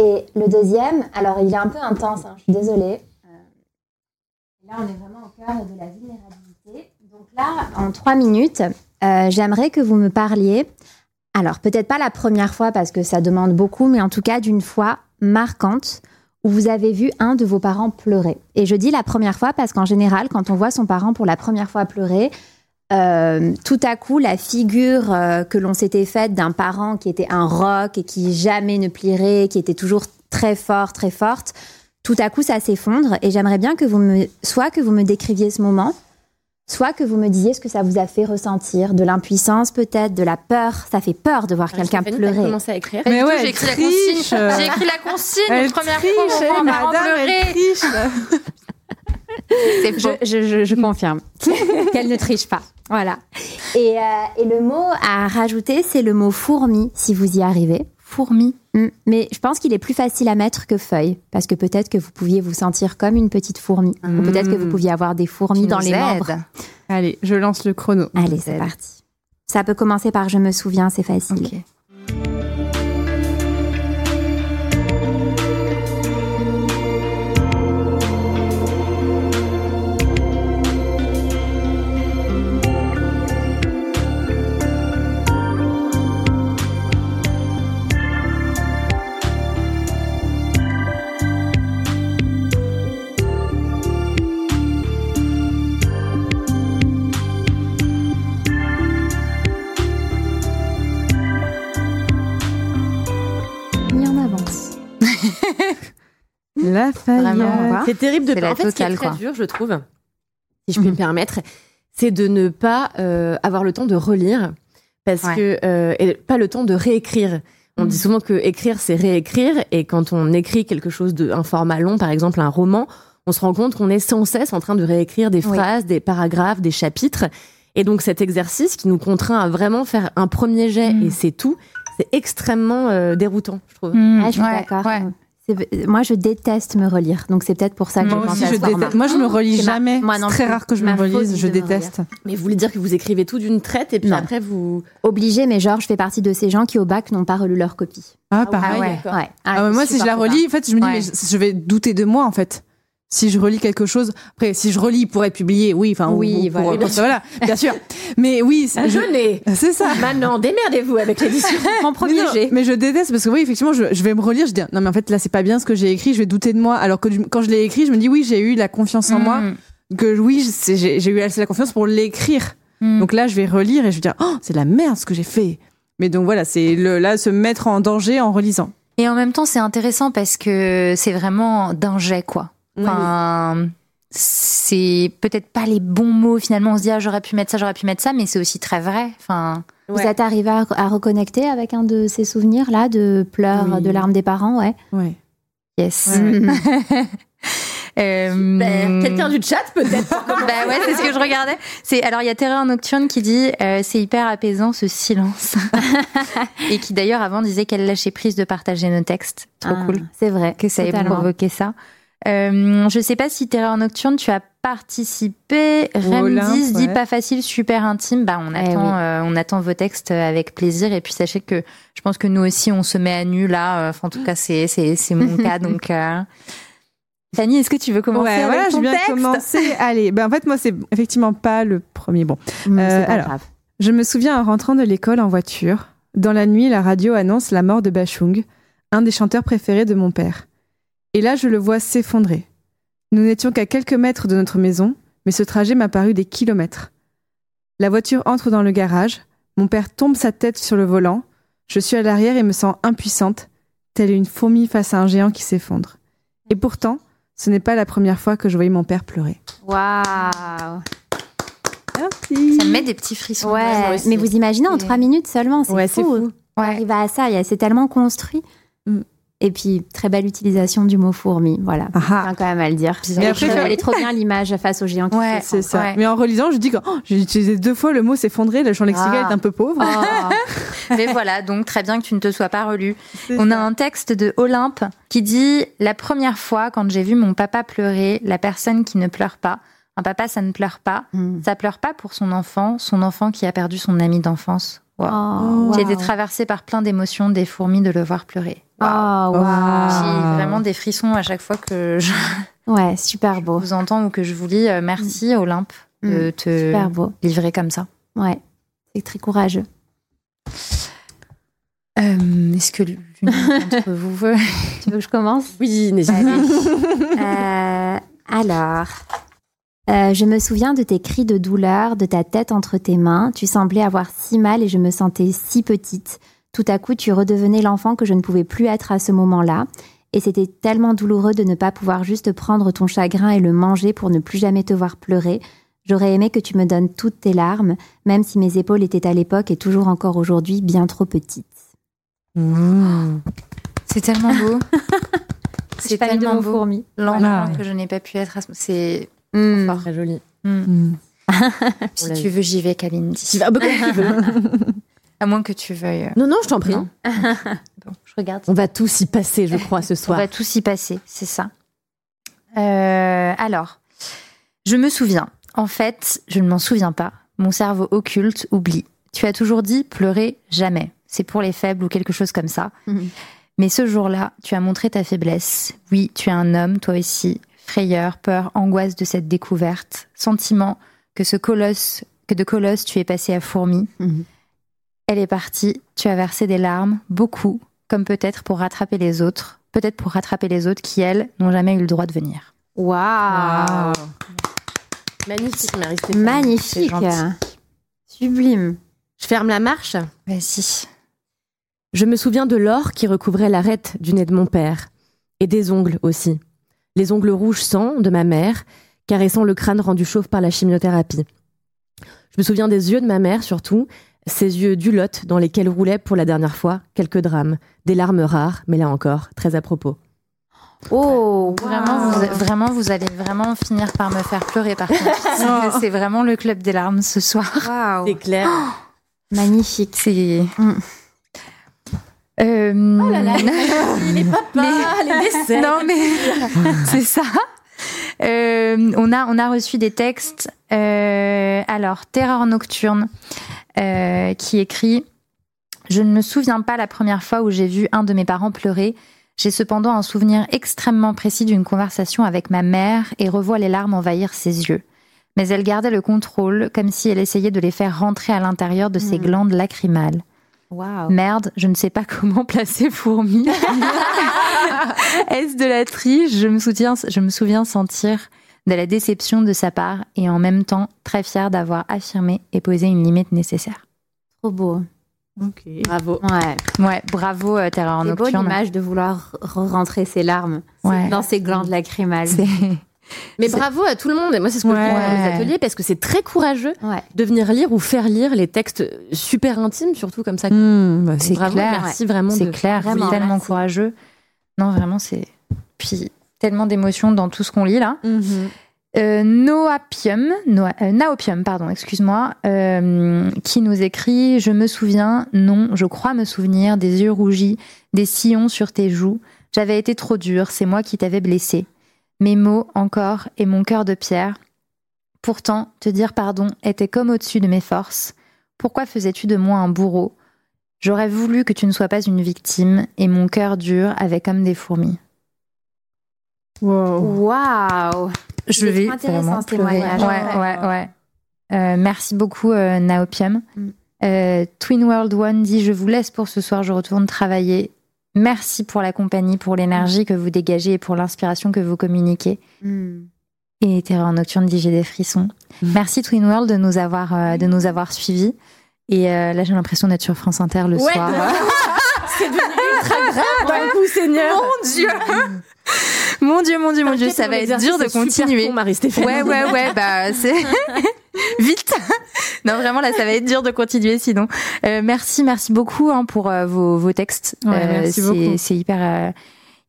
Et le deuxième, alors il est un peu intense, hein, je suis désolée. Euh, là, on est vraiment au cœur de la vulnérabilité. Donc là, en trois minutes, euh, j'aimerais que vous me parliez. Alors, peut-être pas la première fois parce que ça demande beaucoup, mais en tout cas d'une fois marquante où vous avez vu un de vos parents pleurer. Et je dis la première fois parce qu'en général, quand on voit son parent pour la première fois pleurer, euh, tout à coup, la figure euh, que l'on s'était faite d'un parent qui était un roc et qui jamais ne plierait, qui était toujours très fort, très forte, tout à coup, ça s'effondre. Et j'aimerais bien que vous me, que vous me décriviez ce moment, soit que vous me disiez ce que ça vous a fait ressentir, de l'impuissance peut-être, de la peur. Ça fait peur de voir quelqu'un Stéphanie, t'as pleurer. commencé à écrire. Mais ouais, j'ai écrit la triche. consigne. J'ai écrit la consigne. Elle première triche, fois madame, Je, je, je, je confirme *laughs* qu'elle ne triche pas. Voilà. Et, euh, et le mot à rajouter, c'est le mot fourmi, si vous y arrivez. Fourmi. Mm. Mais je pense qu'il est plus facile à mettre que feuille, parce que peut-être que vous pouviez vous sentir comme une petite fourmi, ou peut-être que vous pouviez avoir des fourmis dans les aide. membres. Allez, je lance le chrono. Allez, c'est parti. Ça peut commencer par je me souviens, c'est facile. Ok. La Vraiment. C'est terrible de En fait, ce qui est totale, très quoi. dur, je trouve, si je puis me permettre, c'est de ne pas euh, avoir le temps de relire, parce Ouais. que euh, et pas le temps de réécrire. On dit souvent que écrire c'est réécrire, et quand on écrit quelque chose de un format long, par exemple un roman, on se rend compte qu'on est sans cesse en train de réécrire des Oui. phrases, des paragraphes, des chapitres. Et donc cet exercice qui nous contraint à vraiment faire un premier jet Mm. et c'est tout, c'est extrêmement euh, déroutant, je trouve. Mm, Ah, je suis ouais, d'accord. ouais. Moi, je déteste me relire, donc c'est peut-être pour ça que Moi pensé aussi, à je déteste. Moi, je me relis ma- jamais. moi non C'est très rare que je me relise. Je déteste. Mais vous voulez dire que vous écrivez tout d'une traite et puis Non. après vous. Obligé, mais genre, je fais partie de ces gens qui, au bac, n'ont pas relu leur copie. Ah, Ah pareil. ouais. Ouais. Ah ouais, moi, si je la relis, en fait, je me dis, Ouais. mais je, je vais douter de moi, en fait. Si je relis quelque chose, après, si je relis pour être publié, oui, enfin, ou- Oui, ou pour- voilà. pour- voilà, bien sûr. *laughs* Mais oui, c'est- je- n'ai. *laughs* c'est ça. Maintenant, démerdez-vous avec l'édition. *laughs* Mais, premier non, jet. mais je déteste parce que oui, effectivement, je, je vais me relire, je dis non mais en fait là c'est pas bien ce que j'ai écrit, je vais douter de moi. Alors que du- quand je l'ai écrit, je me dis oui j'ai eu la confiance en moi, Mm. que oui j'ai j'ai eu assez la confiance pour l'écrire. Mm. Donc là je vais relire et je vais dire oh c'est de la merde ce que j'ai fait. Mais donc voilà c'est le là se mettre en danger en relisant. Et en même temps, c'est intéressant parce que c'est vraiment d'un jet, quoi. Enfin, c'est peut-être pas les bons mots finalement. On se dit, ah, j'aurais pu mettre ça, j'aurais pu mettre ça, mais c'est aussi très vrai. Enfin, Vous êtes arrivé à, à reconnecter avec un de ces souvenirs-là, de pleurs, Oui. de larmes des parents, ouais. Ouais. yes. Ouais, *laughs* Euh, Ben, Quelqu'un du chat peut-être. *laughs* Bah ouais, c'est ce que je regardais. C'est alors il y a Terreur nocturne qui dit euh, c'est hyper apaisant ce silence *laughs* et qui d'ailleurs avant disait qu'elle lâchait prise de partager nos textes. Trop Ah, cool C'est vrai. que ça ait provoqué ça. Euh, je sais pas si Terreur Nocturne, tu as participé. Remdis dit ouais. pas facile, super intime. Bah, on Eh attend, oui. euh, on attend vos textes avec plaisir. Et puis sachez que je pense que nous aussi, on se met à nu là. Euh, Enfin, en tout cas, c'est mon *laughs* cas. Donc, euh... Fanny, est-ce que tu veux commencer Ouais, avec voilà, je ton viens texte commencer. Allez, ben en fait, moi, c'est effectivement pas le premier. Bon, Euh, pas alors. grave. Je me souviens en rentrant de l'école en voiture. Dans la nuit, la radio annonce la mort de Bachung, un des chanteurs préférés de mon père. Et là, je le vois s'effondrer. Nous n'étions qu'à quelques mètres de notre maison, mais ce trajet m'a paru des kilomètres. La voiture entre dans le garage, mon père tombe sa tête sur le volant, je suis à l'arrière et me sens impuissante, telle une fourmi face à un géant qui s'effondre. Et pourtant, ce n'est pas la première fois que je voyais mon père pleurer. Waouh. Merci. Ça me met des petits frissons. Ouais, mais vous imaginez en trois minutes seulement, c'est Ouais, fou. c'est fou. On arrive à ça, il y a- c'est tellement construit. Et puis, très belle utilisation du mot fourmi, voilà. Ah ah. Tiens quand même à le dire. Mais après, je- elle est trop bien l'image face au géant qui Ouais. C'est ça. Ouais. Mais en relisant, je dis que oh, j'ai utilisé deux fois le mot s'effondrer, le champ lexical Ah. est un peu pauvre. Oh. *laughs* Mais voilà, donc très bien que tu ne te sois pas relu. On a un texte de Olympe qui dit La première fois, quand j'ai vu mon papa pleurer, la personne qui ne pleure pas, un papa, ça ne pleure pas. Mm. Ça pleure pas pour son enfant, son enfant qui a perdu son ami d'enfance. Wow. Oh, J'ai wow. été traversée par plein d'émotions, des fourmis de le voir pleurer. Oh, wow. J'ai vraiment des frissons à chaque fois que je *laughs* Ouais, super beau. vous entends ou que je vous lis. Euh, Merci Olympe de Mm. te Super beau. livrer comme ça. Ouais, c'est très courageux. Euh, Est-ce que l'une d'entre vous veut *laughs* Tu veux que je commence? Oui, n'hésite *laughs* Euh, alors, euh, je me souviens de tes cris de douleur, de ta tête entre tes mains. Tu semblais avoir si mal et je me sentais si petite. Tout à coup, tu redevenais l'enfant que je ne pouvais plus être à ce moment-là. Et c'était tellement douloureux de ne pas pouvoir juste prendre ton chagrin et le manger pour ne plus jamais te voir pleurer. J'aurais aimé que tu me donnes toutes tes larmes, même si mes épaules étaient à l'époque et toujours encore aujourd'hui bien trop petites. C'est tellement beau. *laughs* C'est tellement beau. L'enfant Voilà. que je n'ai pas pu être. à ce- C'est. Mm. Fort. Très joli. Hmm. Mm. Si tu veux, j'y vais, Kalindi. Vas- bah, comme tu veux. À moins que tu veuilles. euh, Non, non, je t'en prie. *laughs* Bon, je regarde. On va tous y passer, je crois, ce *laughs* On soir. va tous y passer, c'est ça. Euh, alors, je me souviens. En fait, je ne m'en souviens pas. Mon cerveau occulte oublie. Tu as toujours dit pleurer jamais. C'est pour les faibles ou quelque chose comme ça. Mais ce jour-là, tu as montré ta faiblesse. Oui, tu es un homme, toi aussi. Frayeur, peur, angoisse de cette découverte. Sentiment que ce colosse, que de colosse tu es passé à fourmi. Mhm. Elle est partie. Tu as versé des larmes, beaucoup, comme peut-être pour rattraper les autres. Peut-être pour rattraper les autres qui, elles, n'ont jamais eu le droit de venir. Waouh Magnifique, Marie. Magnifique. Sublime Je ferme la marche. Vas-y. Je me souviens de l'or qui recouvrait l'arête du nez de mon père. Et des ongles aussi. Les ongles rouges sang de ma mère, caressant le crâne rendu chauve par la chimiothérapie. Je me souviens des yeux de ma mère surtout, ces yeux d'ulotte dans lesquels roulaient pour la dernière fois quelques drames, des larmes rares, mais là encore, très à propos. Oh Vraiment, vous, vraiment, vous allez vraiment finir par me faire pleurer par contre. *laughs* C'est- C'est vraiment le club des larmes ce soir. C'est clair. Magnifique C'est. Mm. Euh, *laughs* les papas, les décès. Non mais *laughs* c'est ça. Euh, on a on a reçu des textes. Euh, alors Terreur nocturne qui écrit. Je ne me souviens pas la première fois où j'ai vu un de mes parents pleurer. J'ai cependant un souvenir extrêmement précis d'une conversation avec ma mère et revois les larmes envahir ses yeux. Mais elle gardait le contrôle, comme si elle essayait de les faire rentrer à l'intérieur de ses glandes lacrymales. Merde, je ne sais pas *laughs* comment placer fourmi. *laughs* Est-ce de la triche? Je me, souviens, je me souviens sentir de la déception de sa part et en même temps très fière d'avoir affirmé et posé une limite nécessaire. Trop beau Bravo. Ouais Ouais, bravo euh, Terreur C'est beau Nocturne. l'image de vouloir re- rentrer ses larmes Ouais. dans ses glandes lacrymales. Mais bravo à tout le monde. Et moi, c'est ce que je Ouais. trouve dans les ateliers parce que c'est très courageux Ouais. de venir lire ou faire lire les textes super intimes, surtout comme ça. Mm, bah, C'est clair. merci vraiment. C'est de- clair, Vraiment, c'est tellement merci. courageux. Non, vraiment, c'est. Puis tellement d'émotions dans tout ce qu'on lit là. Mhm. Euh, Noapium, Noa- euh, Naopium, pardon, excuse-moi, euh, qui nous écrit Je me souviens, non, je crois me souvenir des yeux rougis, des sillons sur tes joues. J'avais été trop dure, c'est moi qui t'avais blessé. Mes mots encore et mon cœur de pierre. Pourtant, te dire pardon était comme au-dessus de mes forces. Pourquoi faisais-tu de moi un bourreau? J'aurais voulu que tu ne sois pas une victime et mon cœur dur avait comme des fourmis. Wow. Waouh Je vais vraiment ce pleurer. témoignage. Ouais, ouais, ouais. Euh, merci beaucoup, euh, Naopium. Mm. Euh, Twin World One dit Je vous laisse pour ce soir, je retourne travailler. Merci pour la compagnie, pour l'énergie que vous dégagez et pour l'inspiration que vous communiquez. Hmm. Et Terreur Nocturne dit J'ai des frissons. Merci Twin World de nous avoir, euh, de nous avoir suivis. Et euh, là, j'ai l'impression d'être sur France Inter le Ouais. soir. *laughs* C'est devenu *laughs* ultra grave d'un coup, Seigneur. Mon Dieu *laughs* Mon Dieu, mon Dieu, mon Dieu, ça va être dur de continuer. Marie-Stéphanie. Ouais, ouais, ouais, bah c'est *laughs* vite. *laughs* non, vraiment là, ça va être dur de continuer sinon. Euh, merci, merci beaucoup hein, pour euh, vos, vos textes. Ouais, Euh, merci c'est- beaucoup. C'est hyper,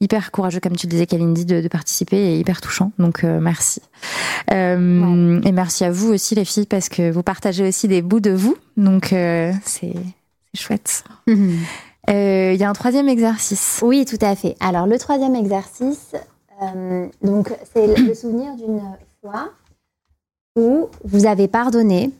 hyper courageux, comme tu le disais, Kalindi, de, de participer et hyper touchant. Donc euh, merci. Euh, Et merci à vous aussi, les filles, parce que vous partagez aussi des bouts de vous. Donc euh, c'est chouette. Euh, Il y a un troisième exercice. Oui, tout à fait. Alors, le troisième exercice, euh, donc, c'est le souvenir d'une fois où vous avez pardonné,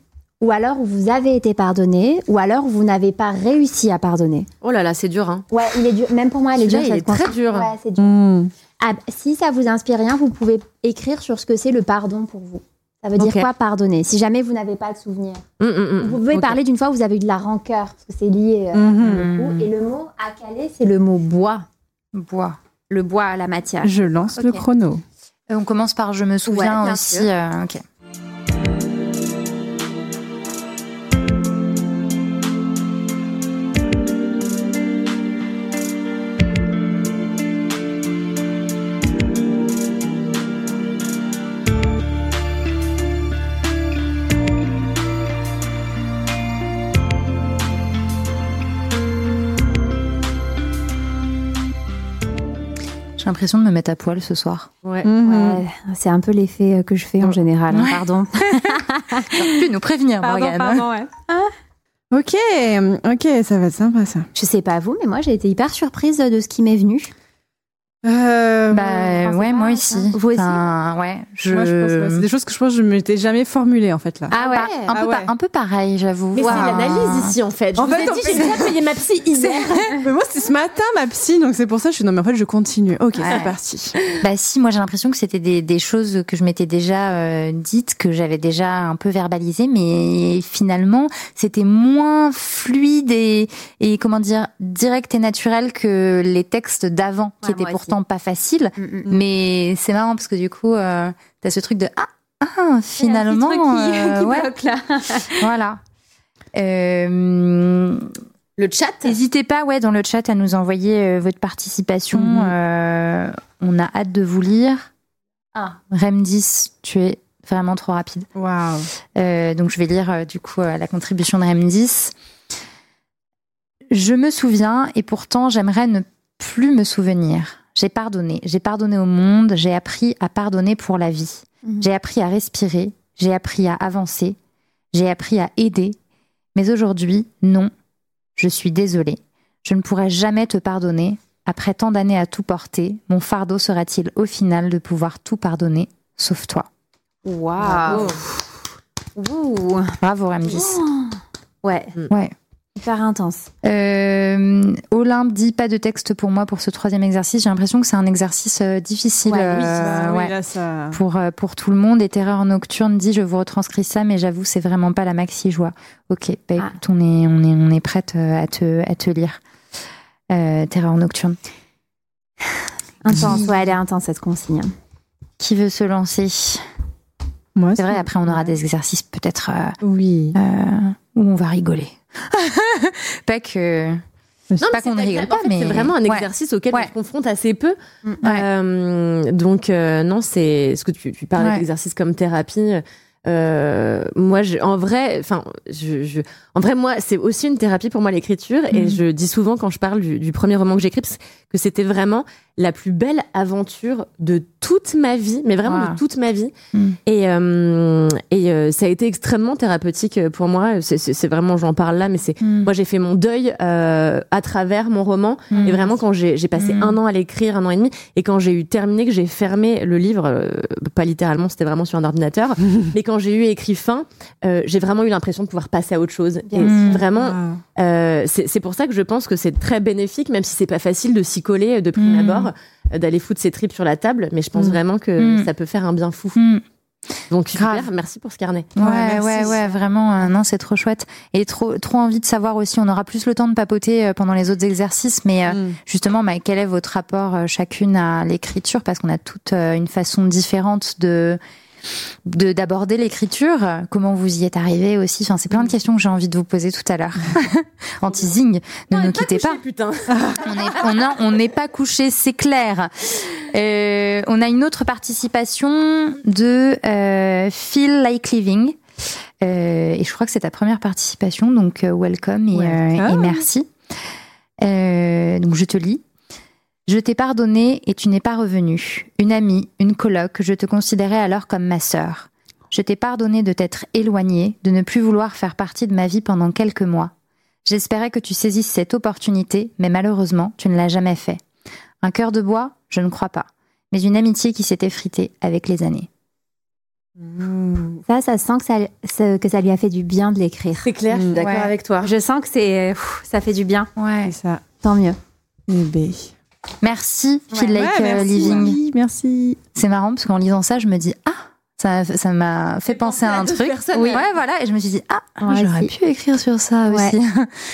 ou alors où vous avez été pardonné, ou alors où vous n'avez pas réussi à pardonner. Oh là là, c'est dur, hein. Ouais, il est dur. Même pour moi, il est dur. Il est très dur. Ouais, c'est dur. Hmm. Ah, si ça vous inspire rien, vous pouvez écrire sur ce que c'est le pardon pour vous. Ça veut dire quoi pardonner Si jamais vous n'avez pas de souvenir? Hum, hum, hum. Vous pouvez parler d'une fois où vous avez eu de la rancœur, parce que c'est lié. euh. Et le mot à caler, c'est le mot bois. Bois. Le bois à la matière. Je lance le chrono. Euh, On commence par je me souviens aussi. euh, l'impression de me mettre à poil ce soir. Ouais. Mhm. Ouais, c'est un peu l'effet euh, que je fais en général. hein, Ouais. Pardon. *laughs* Pu nous prévenir, Morgane. Ok, ok, ça va être sympa ça. Je sais pas vous, mais moi j'ai été hyper surprise de ce qui m'est venu. Euh, Bah ouais, moi aussi. ça Vous aussi Enfin, ouais, je. moi, je pense, ouais, c'est des choses que je pense que je m'étais jamais formulées en fait là. Ah ouais. un, peu Ah ouais. pa- un peu pareil, j'avoue. Mais Waouh. c'est l'analyse ici, en fait. Je En vous fait, ai dit, fait- j'ai déjà payé ma psy hier. mais moi c'était ce matin ma psy, donc c'est pour ça que je suis non mais en fait je continue. Ok, Ouais. c'est parti. Bah si, moi j'ai l'impression que c'était des, des choses que je m'étais déjà euh, dites, que j'avais déjà un peu verbalisées, mais finalement c'était moins fluide et, et comment dire direct et naturel que les textes d'avant, qui étaient aussi. Pourtant pas faciles. Mm, mm. Mais c'est marrant parce que du coup, euh, t'as ce truc de ah, ah finalement, qui- *laughs* qui ouais, bloque, là. *laughs* voilà. Le chat. N'hésitez pas, ouais, dans le chat, à nous envoyer euh, votre participation. Euh, on a hâte de vous lire. Ah, Rem10, tu es vraiment trop rapide. Waouh. Euh, donc, je vais lire euh, du coup euh, la contribution de Rem10. Je me souviens et pourtant j'aimerais ne plus me souvenir. J'ai pardonné. J'ai pardonné au monde. J'ai appris à pardonner pour la vie. Mhm. J'ai appris à respirer. J'ai appris à avancer. J'ai appris à aider. Mais aujourd'hui, non. Je suis désolée. Je ne pourrai jamais te pardonner. Après tant d'années à tout porter, mon fardeau sera-t-il au final de pouvoir tout pardonner, sauf toi? Waouh. Ouh. Bravo, Rem10. Ouais, Ouais. Hyper intense. Euh, Olympe dit pas de texte pour moi pour ce troisième exercice. J'ai l'impression que c'est un exercice euh, difficile Ouais, oui, euh, oui, ouais, là, ça... pour, euh, pour tout le monde. Et Terreur Nocturne dit je vous retranscris ça, mais j'avoue, c'est vraiment pas la maxi joie. Ok, bah Ah. écoute, on est, on est, on est prête euh, à te, à te lire. Euh, Terreur Nocturne. Intense, ouais, elle est intense cette consigne. Qui veut se lancer? Moi, C'est vrai, après, on aura des exercices peut-être euh, Oui. euh, où on va rigoler. *laughs* pas que. Non, pas qu'on ne rigole pas, mais. C'est vraiment un Ouais. exercice auquel Ouais. on se confronte assez peu. Mm. Ouais. Euh, donc, euh, non, c'est ce que tu, tu parlais Ouais. d'exercice comme thérapie. Euh, moi, je, en vrai, enfin, je, je, en vrai, moi, c'est aussi une thérapie pour moi l'écriture. Et Mhm. je dis souvent quand je parle du, du premier roman que j'écris que c'était vraiment la plus belle aventure de toute ma vie, mais vraiment Wow. de toute ma vie. Mhm. Et, euh, et euh, Euh, ça a été extrêmement thérapeutique pour moi. C'est- vraiment, j'en parle là, mais c'est Mm. moi j'ai fait mon deuil euh, à travers mon roman. Mm. Et vraiment, quand j'ai passé un an à l'écrire, un an et demi, et quand j'ai eu terminé, que j'ai fermé le livre, euh, pas littéralement, c'était vraiment sur un ordinateur, *laughs* mais quand j'ai eu écrit fin, euh, j'ai vraiment eu l'impression de pouvoir passer à autre chose. Et vraiment, euh, c'est pour ça que je pense que c'est très bénéfique, même si c'est pas facile de s'y coller euh, de prime abord, euh, d'aller foutre ses tripes sur la table. Mais je pense Mm. vraiment que Mm. ça peut faire un bien fou. Mm. Donc super, Grave. merci pour ce carnet. Ouais, Ouais, ouais, merci. ouais, vraiment, euh, non, c'est trop chouette. Et trop, trop envie de savoir aussi, on aura plus le temps de papoter euh, pendant les autres exercices, mais euh, Mm. justement, bah, quel est votre rapport euh, chacune à l'écriture? Parce qu'on a toute euh, une façon différente de de d'aborder l'écriture. Comment vous y êtes arrivé aussi? Enfin, c'est plein de questions que j'ai envie de vous poser tout à l'heure. *laughs* en teasing, ne nous quittez pas. *laughs* On n'est pas couché, c'est clair. Euh, on a une autre participation de euh, Feel Like Living. Euh, et je crois que c'est ta première participation, donc welcome et, Welcome. et merci. Donc je te lis. Je t'ai pardonné et tu n'es pas revenu. Une amie, une coloc, je te considérais alors comme ma sœur. Je t'ai pardonné de t'être éloignée, de ne plus vouloir faire partie de ma vie pendant quelques mois. J'espérais que tu saisisses cette opportunité, mais malheureusement, tu ne l'as jamais fait. Un cœur de bois, je ne crois pas, mais une amitié qui s'est effritée avec les années. Mm. Ça, ça sent que ça, que ça lui a fait du bien de l'écrire. C'est clair, je suis Mm. d'accord Ouais. avec toi. Je sens que c'est, ça fait du bien. Ouais. Ça. Tant mieux. Eh Merci, Feel Ouais, Like euh, merci. Living. Merci. C'est marrant parce qu'en lisant ça, je me dis ah, ça, ça m'a fait penser à un truc. Oui, ouais. voilà. Et je me suis dit ah, Ouais, j'aurais pu écrire sur ça Ouais. aussi.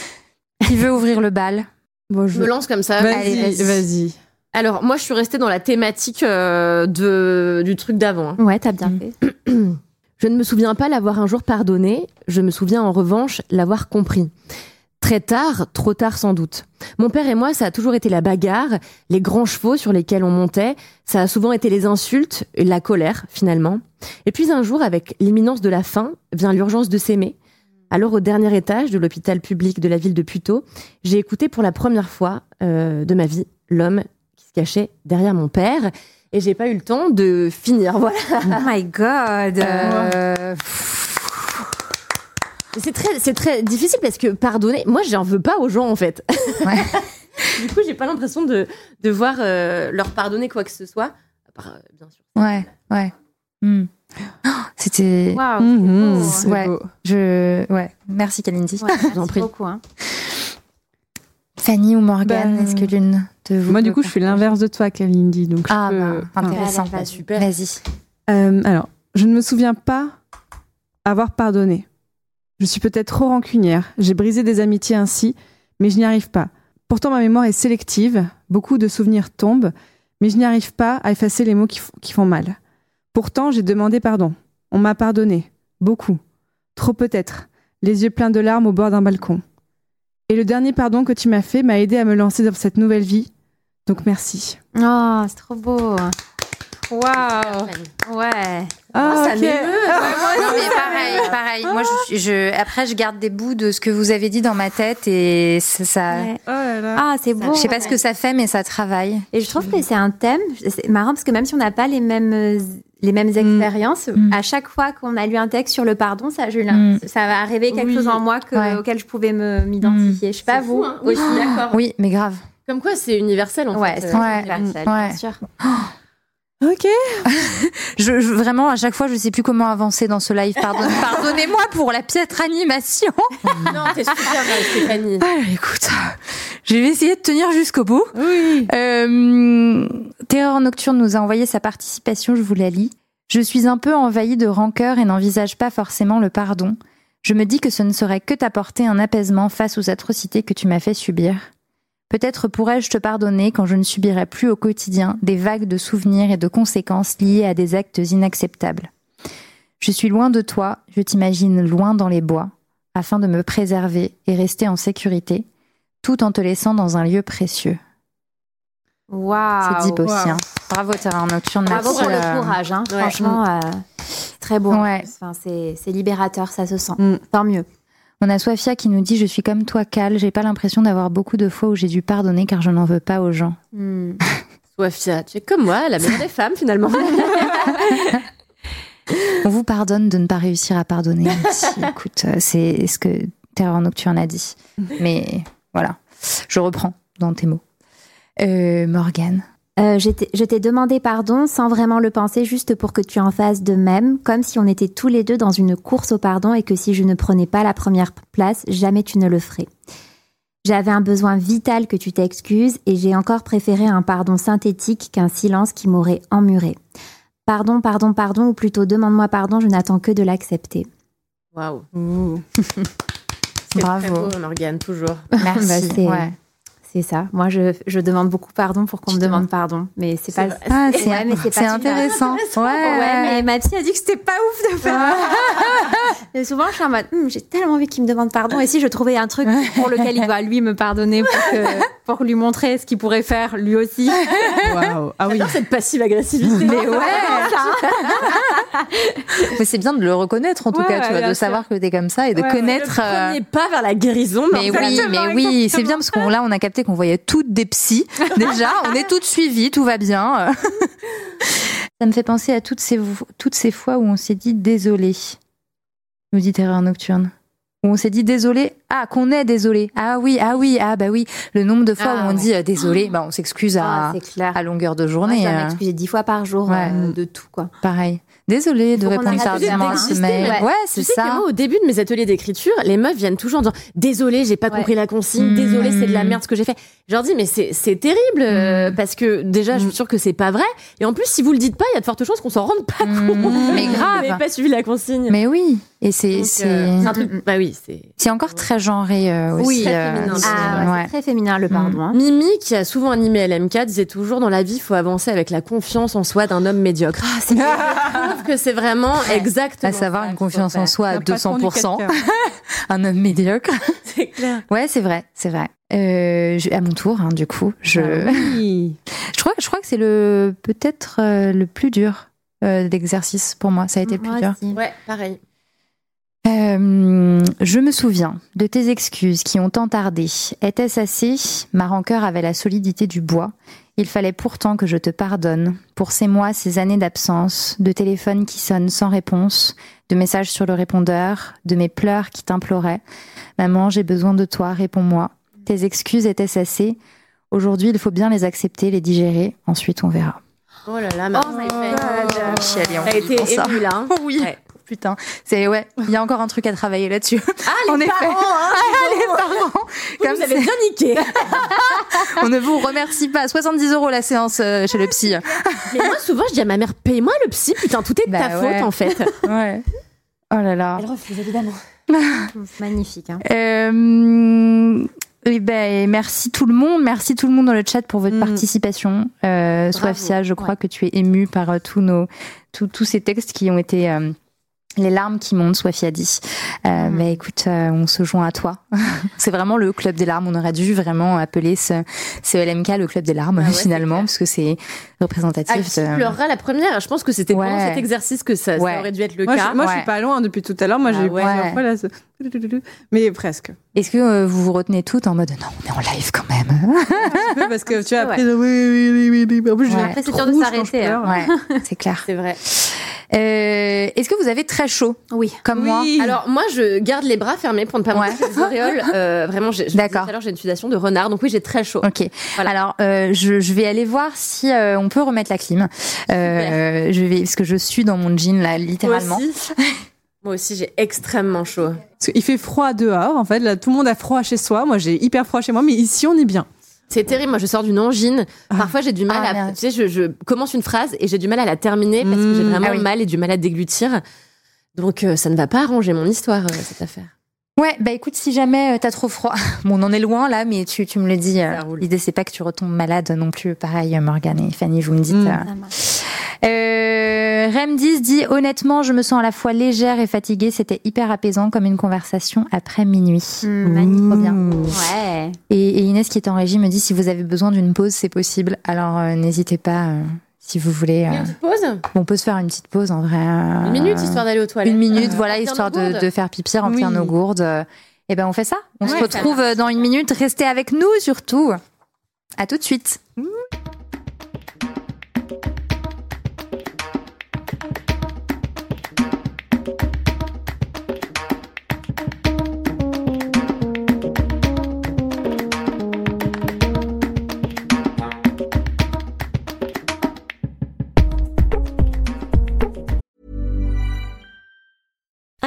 *laughs* Qui veut ouvrir le bal Bon, Je me lance comme ça. Vas-y. vas-y. Alors moi, je suis restée dans la thématique euh, de du truc d'avant. hein. Ouais, t'as bien Mm. fait. *clears throat* Je ne me souviens pas l'avoir un jour pardonné, je me souviens en revanche l'avoir compris. Très tard, trop tard sans doute. Mon père et moi, ça a toujours été la bagarre, les grands chevaux sur lesquels on montait, ça a souvent été les insultes, et la colère finalement. Et puis un jour, avec l'imminence de la fin, vient l'urgence de s'aimer. Alors au dernier étage de l'hôpital public de la ville de Puteaux, j'ai écouté pour la première fois euh, de ma vie l'homme qui se cachait derrière mon père. Et j'ai pas eu le temps de finir, *laughs* voilà. Oh my god. Euh, C'est très, c'est très difficile parce que pardonner, moi, j'en veux pas aux gens en fait. Ouais. *laughs* du coup, j'ai pas l'impression de de voir euh, leur pardonner quoi que ce soit. À part, euh, bien sûr. Ouais, ouais. Oh, C'était. Waouh. C'est c'est Ouais. beau. Je. Ouais. Merci, Kalindi. Ouais, merci prie. beaucoup. hein. Fanny ou Morgane, Ben, est-ce que l'une de vous. Moi, du coup, je suis l'inverse de toi, Kalindi. Donc, je Ah, peux- bah, intéressant. Vas-y. super. Vas-y. Euh, alors, je ne me souviens pas avoir pardonné. Je suis peut-être trop rancunière. J'ai brisé des amitiés ainsi, mais je n'y arrive pas. Pourtant, ma mémoire est sélective. Beaucoup de souvenirs tombent, mais je n'y arrive pas à effacer les mots qui, font mal. Pourtant, j'ai demandé pardon. On m'a pardonné. Beaucoup. Trop peut-être. Les yeux pleins de larmes au bord d'un balcon. Et le dernier pardon que tu m'as fait m'a aidé à me lancer dans cette nouvelle vie. Donc merci. Oh, c'est trop beau. Waouh. Ouais. Ah, ça ok. m'émeut. *laughs* Non, mais pareil, pareil. Moi, je, je, après, je garde des bouts de ce que vous avez dit dans ma tête et ça. ça- Ouais. Oh là là. Ah, c'est beau. Je sais pas ce que ça fait, mais ça travaille. Et je trouve que c'est un thème, c'est marrant parce que même si on n'a pas les mêmes les mêmes expériences, Mm. à chaque fois qu'on a lu un texte sur le pardon, ça, je, Mm. ça va réveiller quelque Oui. chose en moi que- Ouais. auquel je pouvais me m'identifier. Je sais pas C'est vous. fou, hein. Oui, je suis d'accord. Oui, mais grave. Comme quoi, c'est universel en Ouais, fait. c'est Euh, Ouais. universel, Ouais. bien sûr. Ok. *laughs* Je, je- vraiment, à chaque fois, je sais plus comment avancer dans ce live. Pardon- *laughs* Pardonnez-moi pour la piètre animation. Non, t'es super Stéphanie. Ah, écoute, je vais essayer de tenir jusqu'au bout. Oui. Euh, Terreur Nocturne nous a envoyé sa participation, je vous la lis. Je suis un peu envahie de rancœur et n'envisage pas forcément le pardon. Je me dis que ce ne serait que t'apporter un apaisement face aux atrocités que tu m'as fait subir. Peut-être pourrais-je te pardonner quand je ne subirai plus au quotidien des vagues de souvenirs et de conséquences liées à des actes inacceptables. Je suis loin de toi, je t'imagine loin dans les bois, afin de me préserver et rester en sécurité, tout en te laissant dans un lieu précieux. Waouh. C'est deep aussi. wow. hein. Bravo Terreur Nocturne. Bravo pour le euh, courage, hein. ouais. franchement, euh, très beau. Ouais. Enfin, c'est c'est libérateur, ça se sent. Mm. Tant mieux. On a Sofia qui nous dit Je suis comme toi, Cal. J'ai pas l'impression d'avoir beaucoup de fois où j'ai dû pardonner car je n'en veux pas aux gens. *laughs* Mm. Sofia, tu es comme moi, la meilleure des femmes finalement. *laughs* On vous pardonne de ne pas réussir à pardonner. Si, *laughs* écoute, euh, c'est ce que Terreur Nocturne a dit. Mais voilà, je reprends dans tes mots. Euh, Morgane. Euh, je t'ai- demandé pardon sans vraiment le penser, juste pour que tu en fasses de même, comme si on était tous les deux dans une course au pardon et que si je ne prenais pas la première place, jamais tu ne le ferais. J'avais un besoin vital que tu t'excuses et j'ai encore préféré un pardon synthétique qu'un silence qui m'aurait emmuré. Pardon, pardon, pardon, ou plutôt demande-moi pardon, je n'attends que de l'accepter. Waouh. *laughs* Bravo. très beau, Morgane, toujours. Merci. *laughs* Bah, ouais. C'est ça. Moi, je, je demande beaucoup pardon pour qu'on me demande pardon, mais c'est pas. Ah, c'est Ouais, mais c'est pas *laughs* c'est super. intéressant. Ouais, Ouais, mais ma psy a dit que c'était pas ouf de faire. *laughs* et souvent, je suis en mode, Hum, j'ai tellement envie qu'il me demande pardon. Et si je trouvais un truc pour lequel il va lui me pardonner pour, que, pour lui montrer ce qu'il pourrait faire lui aussi. Waouh. Ah oui. Cette passive agressivité. Mais ouais. *laughs* Mais c'est bien de le reconnaître en tout Ouais, cas, tu ouais, vois, bien de sûr. savoir que t'es comme ça et de Ouais, ouais. connaître. Le euh, premier pas vers la guérison. Mais oui, Exactement, mais oui, c'est bien parce qu'on là on a capté qu'on voyait toutes des psys. *laughs* Déjà, on est toutes suivies, tout va bien. *laughs* Ça me fait penser à toutes ces toutes ces fois où on s'est dit désolé. Nous dit Terreur Nocturne. Où on s'est dit désolé. Ah, qu'on est désolé. Ah oui, ah oui, ah bah oui. Le nombre de fois Ah, où on ouais. dit euh, désolé, bah on s'excuse Ah, à, clair. à longueur de journée. je dois euh, m'excuser dix fois par jour Ouais. euh, de tout, quoi. pareil. Désolé de répondre tardivement à ce mail. ouais. Ouais, Tu c'est sais que ça. moi, au début de mes ateliers d'écriture, les meufs viennent toujours en disant Désolé, j'ai pas Ouais. compris la consigne, Mmh. désolé, c'est de la merde ce que j'ai fait. Je leur dis Mais c'est c'est terrible, euh, Mmh. parce que déjà, je suis sûre que c'est pas vrai. Et en plus, si vous le dites pas, il y a de fortes chances qu'on s'en rende pas Mmh. compte. Mais grave. Vous n'avez pas suivi la consigne. Mais oui, et c'est euh. Bah oui, c'est. c'est encore très genré euh, aussi. Oui, très euh, féminin, c'est- Ah, ouais, très féminin le pardon. hein. Mimi, qui a souvent animé LMK, disait toujours dans la vie, il faut avancer avec la confiance en soi d'un homme médiocre. Ah, c'est je trouve que c'est vraiment exactement. À savoir ça une confiance en soi à Le patron du 200%. 4K. *laughs* Un homme médiocre. *laughs* C'est clair. Ouais, c'est vrai, c'est vrai. Euh, je- à mon tour, hein, du coup, je, Ah oui. *laughs* je crois, je crois que c'est le peut-être euh, le plus dur euh, d'exercice pour moi. Ça a été le plus dur. Ouais, pareil. Euh, je me souviens de tes excuses qui ont tant tardé. Était-ce assez? Ma rancœur avait la solidité du bois. Il fallait pourtant que je te pardonne pour ces mois, ces années d'absence, de téléphones qui sonnent sans réponse, de messages sur le répondeur, de mes pleurs qui t'imploraient. Maman, j'ai besoin de toi, réponds-moi. Tes excuses étaient assez? Aujourd'hui, il faut bien les accepter, les digérer. Ensuite, on verra. Oh là là, Seyfried. Chialer en T'as été ça. émue là. hein. *laughs* Oui. Ouais. Putain, c'est ouais, il y a encore un truc à travailler là-dessus. Ah, les *laughs* En effet. parents, hein, *laughs* Ah, les parents. Vous Comme avez bien niqué. *laughs* on ne vous remercie pas. 70 euros la séance euh, chez le psy. Mais moi, souvent, je dis à ma mère, paye-moi le psy, putain, tout est de Bah ta ouais. faute, en fait. Ouais. Oh là là. Elle refuse, évidemment. Magnifique. hein. Euh, oui, ben, merci tout le monde. Merci tout le monde dans le chat pour votre Mm. participation. Euh. Swafia, je crois que tu es émue par euh, tous nos, tous, tous ces textes qui ont été euh, les larmes qui montent, Swafia dit. Euh, Mm. bah, écoute, euh, on se joint à toi. *laughs* c'est vraiment le club des larmes. On aurait dû vraiment appeler ce, ce LMK le club des larmes, Ah ouais, finalement, parce que c'est représentatif. À qui de- pleurera la première? Je pense que c'était pendant Ouais. cet exercice que ça, aurait dû être le Moi, cas. je, moi je suis pas loin depuis tout à l'heure. Moi, Ah j'ai eu ouais. plusieurs fois là. ce- Mais presque. Est-ce que euh, vous vous retenez toutes en mode non, on est en live quand même Un peu parce que tu vois, *laughs* Ouais. après, oui, oui, oui, oui, oui. En plus, je Ouais. vais Après, c'est trop dur de s'arrêter. Ouais, c'est clair. *laughs* C'est vrai. Euh, Est-ce que vous avez très chaud Oui. comme moi Oui. Alors, moi, je garde les bras fermés pour ne pas Ouais. monter les auréoles. *laughs* Euh, vraiment, D'accord. tout à l'heure, j'ai une sudation de renard. Donc, oui, j'ai très chaud. Ok. Voilà. Alors, euh, je, je vais aller voir si euh, on peut remettre la clim. Euh, je vais parce que je suis dans mon jean là, littéralement. Moi aussi, *laughs* Moi aussi, j'ai extrêmement chaud. Parce qu'il fait froid dehors. En fait, là, tout le monde a froid chez soi. Moi, j'ai hyper froid chez moi, mais ici, on est bien. C'est terrible. Moi, je sors d'une angine. Parfois, j'ai du mal Ah, à. merde. Tu sais, je, je commence une phrase et j'ai du mal à la terminer parce que j'ai Mmh. vraiment Ah oui. mal et du mal à déglutir. Donc, euh, ça ne va pas arranger mon histoire, euh, cette affaire. Ouais, bah écoute, si jamais euh, t'as trop froid, *laughs* bon, on en est loin là, mais tu, tu me le dis. euh. L'idée c'est pas que tu retombes malade non plus. Pareil, Morgane et Fanny, vous me dites. Mm. euh. Euh, Remdis dit honnêtement, je me sens à la fois légère et fatiguée. C'était hyper apaisant comme une conversation après minuit. Magnifique. Trop bien. Ouais. Et, et Inès qui est en régie me dit si vous avez besoin d'une pause, c'est possible. Alors euh, n'hésitez pas euh, si vous voulez. euh, Une petite pause on peut se faire une petite pause en vrai. euh, Une minute, histoire d'aller aux toilettes. Une minute, Euh, voilà, histoire de, faire pipi, remplir Oui. nos gourdes. Et ben on fait ça. On se Ouais, retrouve euh, dans une minute. Restez avec nous surtout. À tout de suite.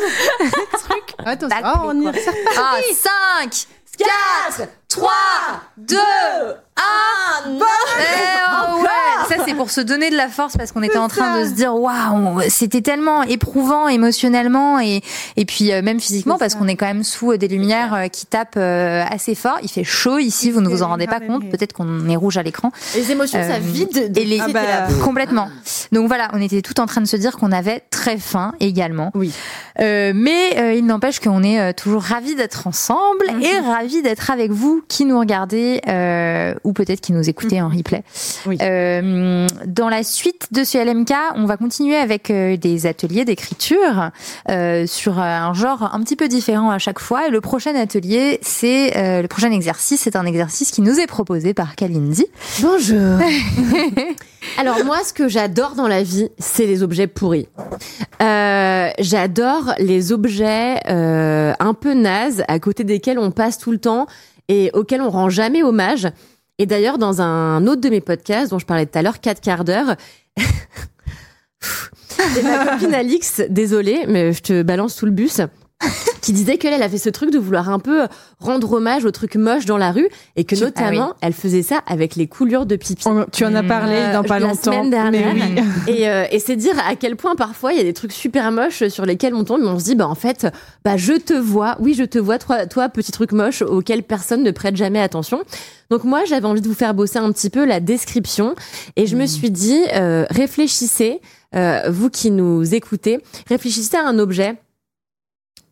today. Attends, ah, on y est. Ah, 5, 4, 3, 2, 1. Eh, oh, ouais. Ça, c'est pour se donner de la force parce qu'on était en train de se dire, waouh, c'était tellement éprouvant émotionnellement et, et puis euh, même physiquement parce qu'on est quand même sous euh, des lumières euh, qui tapent euh, assez fort. Il fait chaud ici, vous ne vous en rendez pas compte. Peut-être qu'on est rouge à l'écran. Les émotions, ça vide. Et les, Ah bah, complètement. Donc voilà, on était tout en train de se dire qu'on avait très faim également. Oui. Euh, mais euh, il n'empêche qu'on est euh, toujours ravis d'être ensemble et ravis d'être avec vous qui nous regardez euh, ou peut-être qui nous écoutez en replay. Oui. Euh, dans la suite de ce LMK, on va continuer avec euh, des ateliers d'écriture euh, sur un genre un petit peu différent à chaque fois. Et le prochain atelier, c'est euh, le prochain exercice, c'est un exercice qui nous est proposé par Kalindi. Bonjour. *laughs* Alors moi, ce que j'adore dans la vie, c'est les objets pourris. Euh, j'adore les objets euh, un peu nazes, à côté desquels on passe tout le temps et auxquels on rend jamais hommage. Et d'ailleurs, dans un autre de mes podcasts dont je parlais tout à l'heure, 4 quarts d'heure, *laughs* ma copine Alix, désolée, mais je te balance sous le bus, *laughs* qui disait qu'elle elle avait ce truc de vouloir un peu rendre hommage aux trucs moches dans la rue et que Tu- ah notamment elle faisait ça avec les coulures de pipi. On- Tu en as parlé Euh, dans pas la longtemps. semaine dernière. Mais oui. *laughs* Et, euh, et c'est dire à quel point parfois il y a des trucs super moches sur lesquels on tombe, mais on se dit bah en fait bah je te vois, oui je te vois toi, toi petit truc moche auquel personne ne prête jamais attention. Donc moi j'avais envie de vous faire bosser un petit peu la description et je me suis dit euh, réfléchissez euh, vous qui nous écoutez, réfléchissez à un objet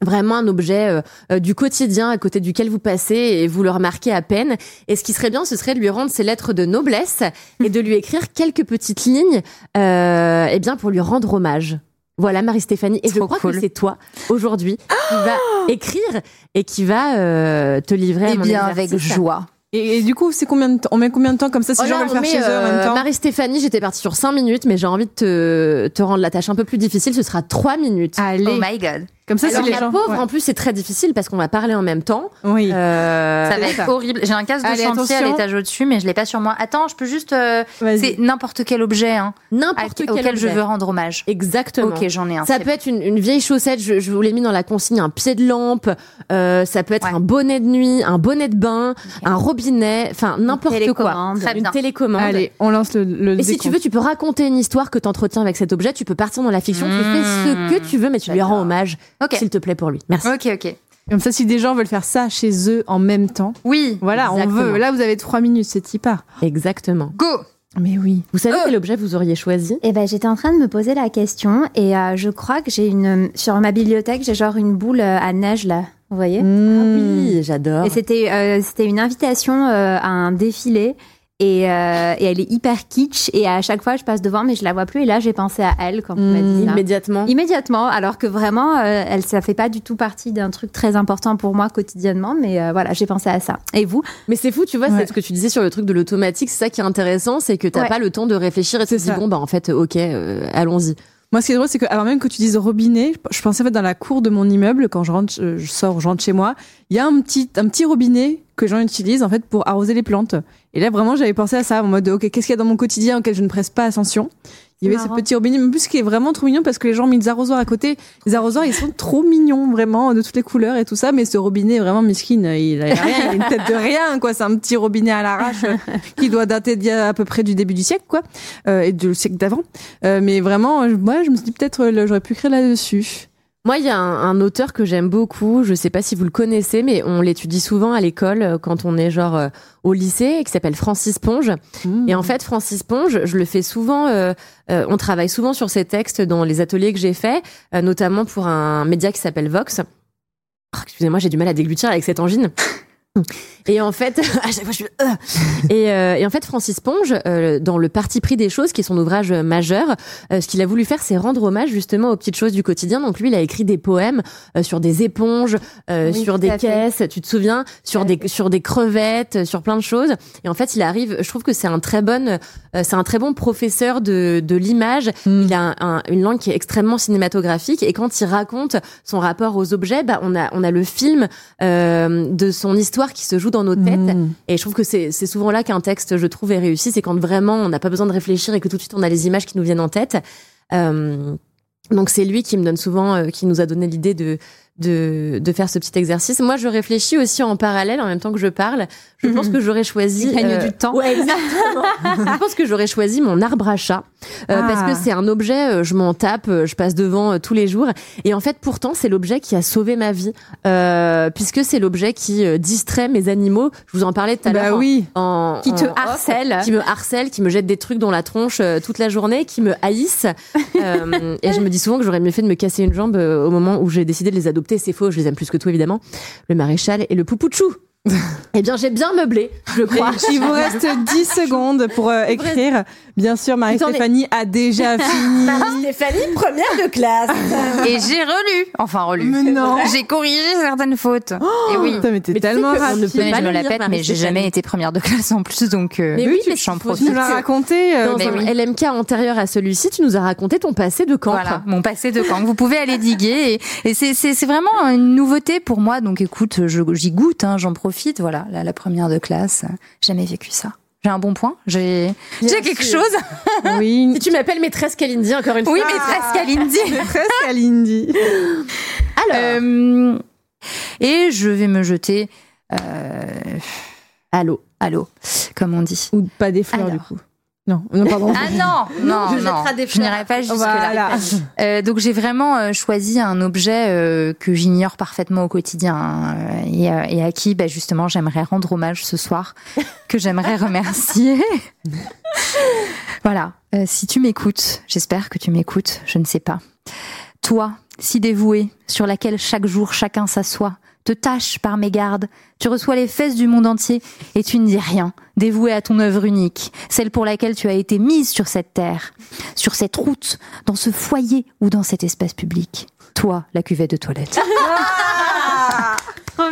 vraiment un objet euh, euh, du quotidien à côté duquel vous passez et vous le remarquez à peine. Et ce qui serait bien, ce serait de lui rendre ses lettres de noblesse et de lui écrire quelques petites lignes, euh, eh bien pour lui rendre hommage. Voilà Marie-Stéphanie. Et je crois cool. que c'est toi aujourd'hui qui va écrire et qui va euh, te livrer. à Eh mon bien, avec joie. Et, et du coup, c'est combien de temps On met combien de temps comme ça si Oh le on faire met, chez eux en même temps Marie-Stéphanie, j'étais partie sur 5 minutes, mais j'ai envie de te, te rendre la tâche un peu plus difficile. Ce sera 3 minutes. Allez, Oh my god. Comme ça, Alors si les la gens. pauvre, ouais. en plus, c'est très difficile parce qu'on va parler en même temps. Oui. Euh, Ça va c'est être ça. horrible. J'ai un casque de Allez, chantier à attention. l'étage au-dessus, mais je l'ai pas sur moi. Attends, je peux juste. euh, c'est n'importe quel objet hein, à- N'importe quel auquel je veux rendre hommage. Exactement. Ok, j'en ai un. Ça c'est peut être une, une vieille chaussette, je, je vous l'ai mis dans la consigne, un pied de lampe, euh, ça peut être Ouais. un bonnet de nuit, un bonnet de bain, un robinet, enfin n'importe quoi. Une télécommande. Allez, on lance le, le Et si tu veux, tu peux raconter une histoire que tu entretiens avec cet objet, tu peux partir dans la fiction, tu fais ce que tu veux, mais tu lui rends hommage, Ok. s'il te plaît, pour lui. Merci. Ok, ok. Comme ça, si des gens veulent faire ça chez eux en même temps, Oui. voilà, on veut. Là, vous avez trois minutes, c'est hyper. Exactement. Go. Mais oui. Vous savez quel objet vous auriez choisi? Eh ben, j'étais en train de me poser la question et euh, je crois que j'ai une sur ma bibliothèque, j'ai genre une boule euh, à neige là, vous voyez? Ah oui, j'adore. Et c'était euh, c'était une invitation euh, à un défilé et, euh, et elle est hyper kitsch et à chaque fois je passe devant mais je la vois plus et là j'ai pensé à elle quand on m'a dit ça. Immédiatement. Immédiatement, alors que vraiment, euh, elle, ça fait pas du tout partie d'un truc très important pour moi quotidiennement, mais euh, voilà, j'ai pensé à ça. Et vous? Mais c'est fou, tu vois, Ouais. c'est ce que tu disais sur le truc de l'automatique, c'est ça qui est intéressant, c'est que t'as Ouais. pas le temps de réfléchir et tu te dis, bon, bah en fait, ok, euh, allons-y. Moi, ce qui est drôle, c'est que, alors même que tu dises robinet, je pensais en fait dans la cour de mon immeuble, quand je rentre, euh, je sors, je rentre chez moi, il y a un petit, un petit robinet que j'en utilise en fait pour arroser les plantes. Et là, vraiment, j'avais pensé à ça en mode, ok, qu'est-ce qu'il y a dans mon quotidien auquel je ne presse pas attention? Il y avait marrant. ce petit robinet, mais en plus, qui est vraiment trop mignon parce que les gens ont mis des arrosoirs à côté. Les arrosoirs, ils sont trop mignons, vraiment, de toutes les couleurs et tout ça. Mais ce robinet est vraiment miskin. Il a rien, il a une tête de rien, quoi. C'est un petit robinet à l'arrache qui doit dater d'il y a à peu près du début du siècle, quoi, euh, et du siècle d'avant. Euh, mais vraiment, moi, je me suis dit peut-être euh, j'aurais pu écrire là-dessus. Moi, il y a un, un auteur que j'aime beaucoup, je sais pas si vous le connaissez, mais on l'étudie souvent à l'école euh, quand on est genre euh, au lycée, qui s'appelle Francis Ponge. Et en fait, Francis Ponge, je le fais souvent, euh, euh, on travaille souvent sur ces textes dans les ateliers que j'ai faits, notamment pour un média qui s'appelle Vox. Oh, Excusez-moi, j'ai du mal à déglutir avec cette angine. Et en fait, *laughs* à chaque fois, je suis, euh. et, euh, et en fait, Francis Ponge, euh, dans le parti pris des choses, qui est son ouvrage majeur, euh, ce qu'il a voulu faire, c'est rendre hommage justement aux petites choses du quotidien. Donc lui, il a écrit des poèmes euh, sur des éponges, euh, Oui, sur des fait. caisses, tu te souviens, sur des sur des crevettes, sur plein de choses. Et en fait, il arrive. Je trouve que c'est un très bon, c'est un très bon professeur de de l'image. Il a un- un- une langue qui est extrêmement cinématographique. Et quand il raconte son rapport aux objets, bah on a on a le film euh, de son histoire qui se joue dans nos têtes. Mm. Et je trouve que c'est c'est souvent là qu'un texte, je trouve, est réussi. C'est quand vraiment on n'a pas besoin de réfléchir et que tout de suite on a les images qui nous viennent en tête. Euh, donc c'est lui qui me donne souvent, euh, qui nous a donné l'idée de, de de faire ce petit exercice. Moi, je réfléchis aussi en parallèle, en même temps que je parle. Je pense que j'aurais choisi. Tu gagnes du temps. Ouais, exactement. *laughs* je pense que j'aurais choisi mon arbre à chat euh, Ah. parce que c'est un objet. euh, je m'en tape, euh, je passe devant euh, tous les jours. Et en fait, pourtant, c'est l'objet qui a sauvé ma vie, euh, puisque c'est l'objet qui euh, distrait mes animaux. Je vous en parlais tout à l'heure. Bah oui. en- Qui te en harcèle. qui me harcèle, qui me jette des trucs dans la tronche euh, toute la journée, qui me haïssent. *laughs* Euh, et je me dis souvent que j'aurais mieux fait de me casser une jambe euh, au moment où j'ai décidé de les adopter. C'est faux, je les aime plus que tout évidemment. Le maréchal et le poupouchou. *laughs* eh bien, j'ai bien meublé, je crois. *laughs* Il vous reste 10 secondes pour euh, écrire. Bien sûr, Marie-Stéphanie a déjà *laughs* fini. Stéphanie, première de classe. Et j'ai relu. Enfin, relu. Mais non. J'ai corrigé certaines fautes. et oui. Putain, mais t'es Mais tu sais tellement que on ne rapide. peut Mais pas je me le la pète, mais j'ai Marie-Stéphanie. jamais été première de classe en plus, donc euh, Mais oui, faut profite. Tu nous l'as raconté. euh, Dans Mais un oui. LMK antérieur à celui-ci, tu nous as raconté ton passé de camp. Voilà, mon passé de camp. Vous pouvez aller diguer et, et c'est, vraiment une nouveauté pour moi. Donc écoute, je, j'y goûte, hein, j'en profite. Voilà, la, la première de classe, jamais vécu ça. J'ai un bon point. J'ai, j'ai quelque sûr. chose. *laughs* Oui, Si tu m'appelles maîtresse Kalindi, encore une Oui, fois. mais presque à Lindy. presque *laughs* à Lindy. Euh, et je vais me jeter euh, Allô. à l'eau, comme on dit. Ou pas des fleurs, Alors. du coup. Non, non, pardon. Ah non, non, *laughs* Je non, n'irai pas jusque là. Voilà. Euh, donc j'ai vraiment euh, choisi un objet euh, que j'ignore parfaitement au quotidien hein, et, et à qui bah, justement j'aimerais rendre hommage ce soir, que j'aimerais *laughs* remercier. *laughs* voilà, si tu m'écoutes, j'espère que tu m'écoutes, je ne sais pas. Toi, si dévoué, sur laquelle chaque jour chacun s'assoit, te tâche par mégarde, tu reçois les fesses du monde entier et tu ne dis rien, dévoué à ton œuvre unique, celle pour laquelle tu as été mise sur cette terre, sur cette route, dans ce foyer ou dans cet espace public. Toi, la cuvette de toilette. Je *laughs*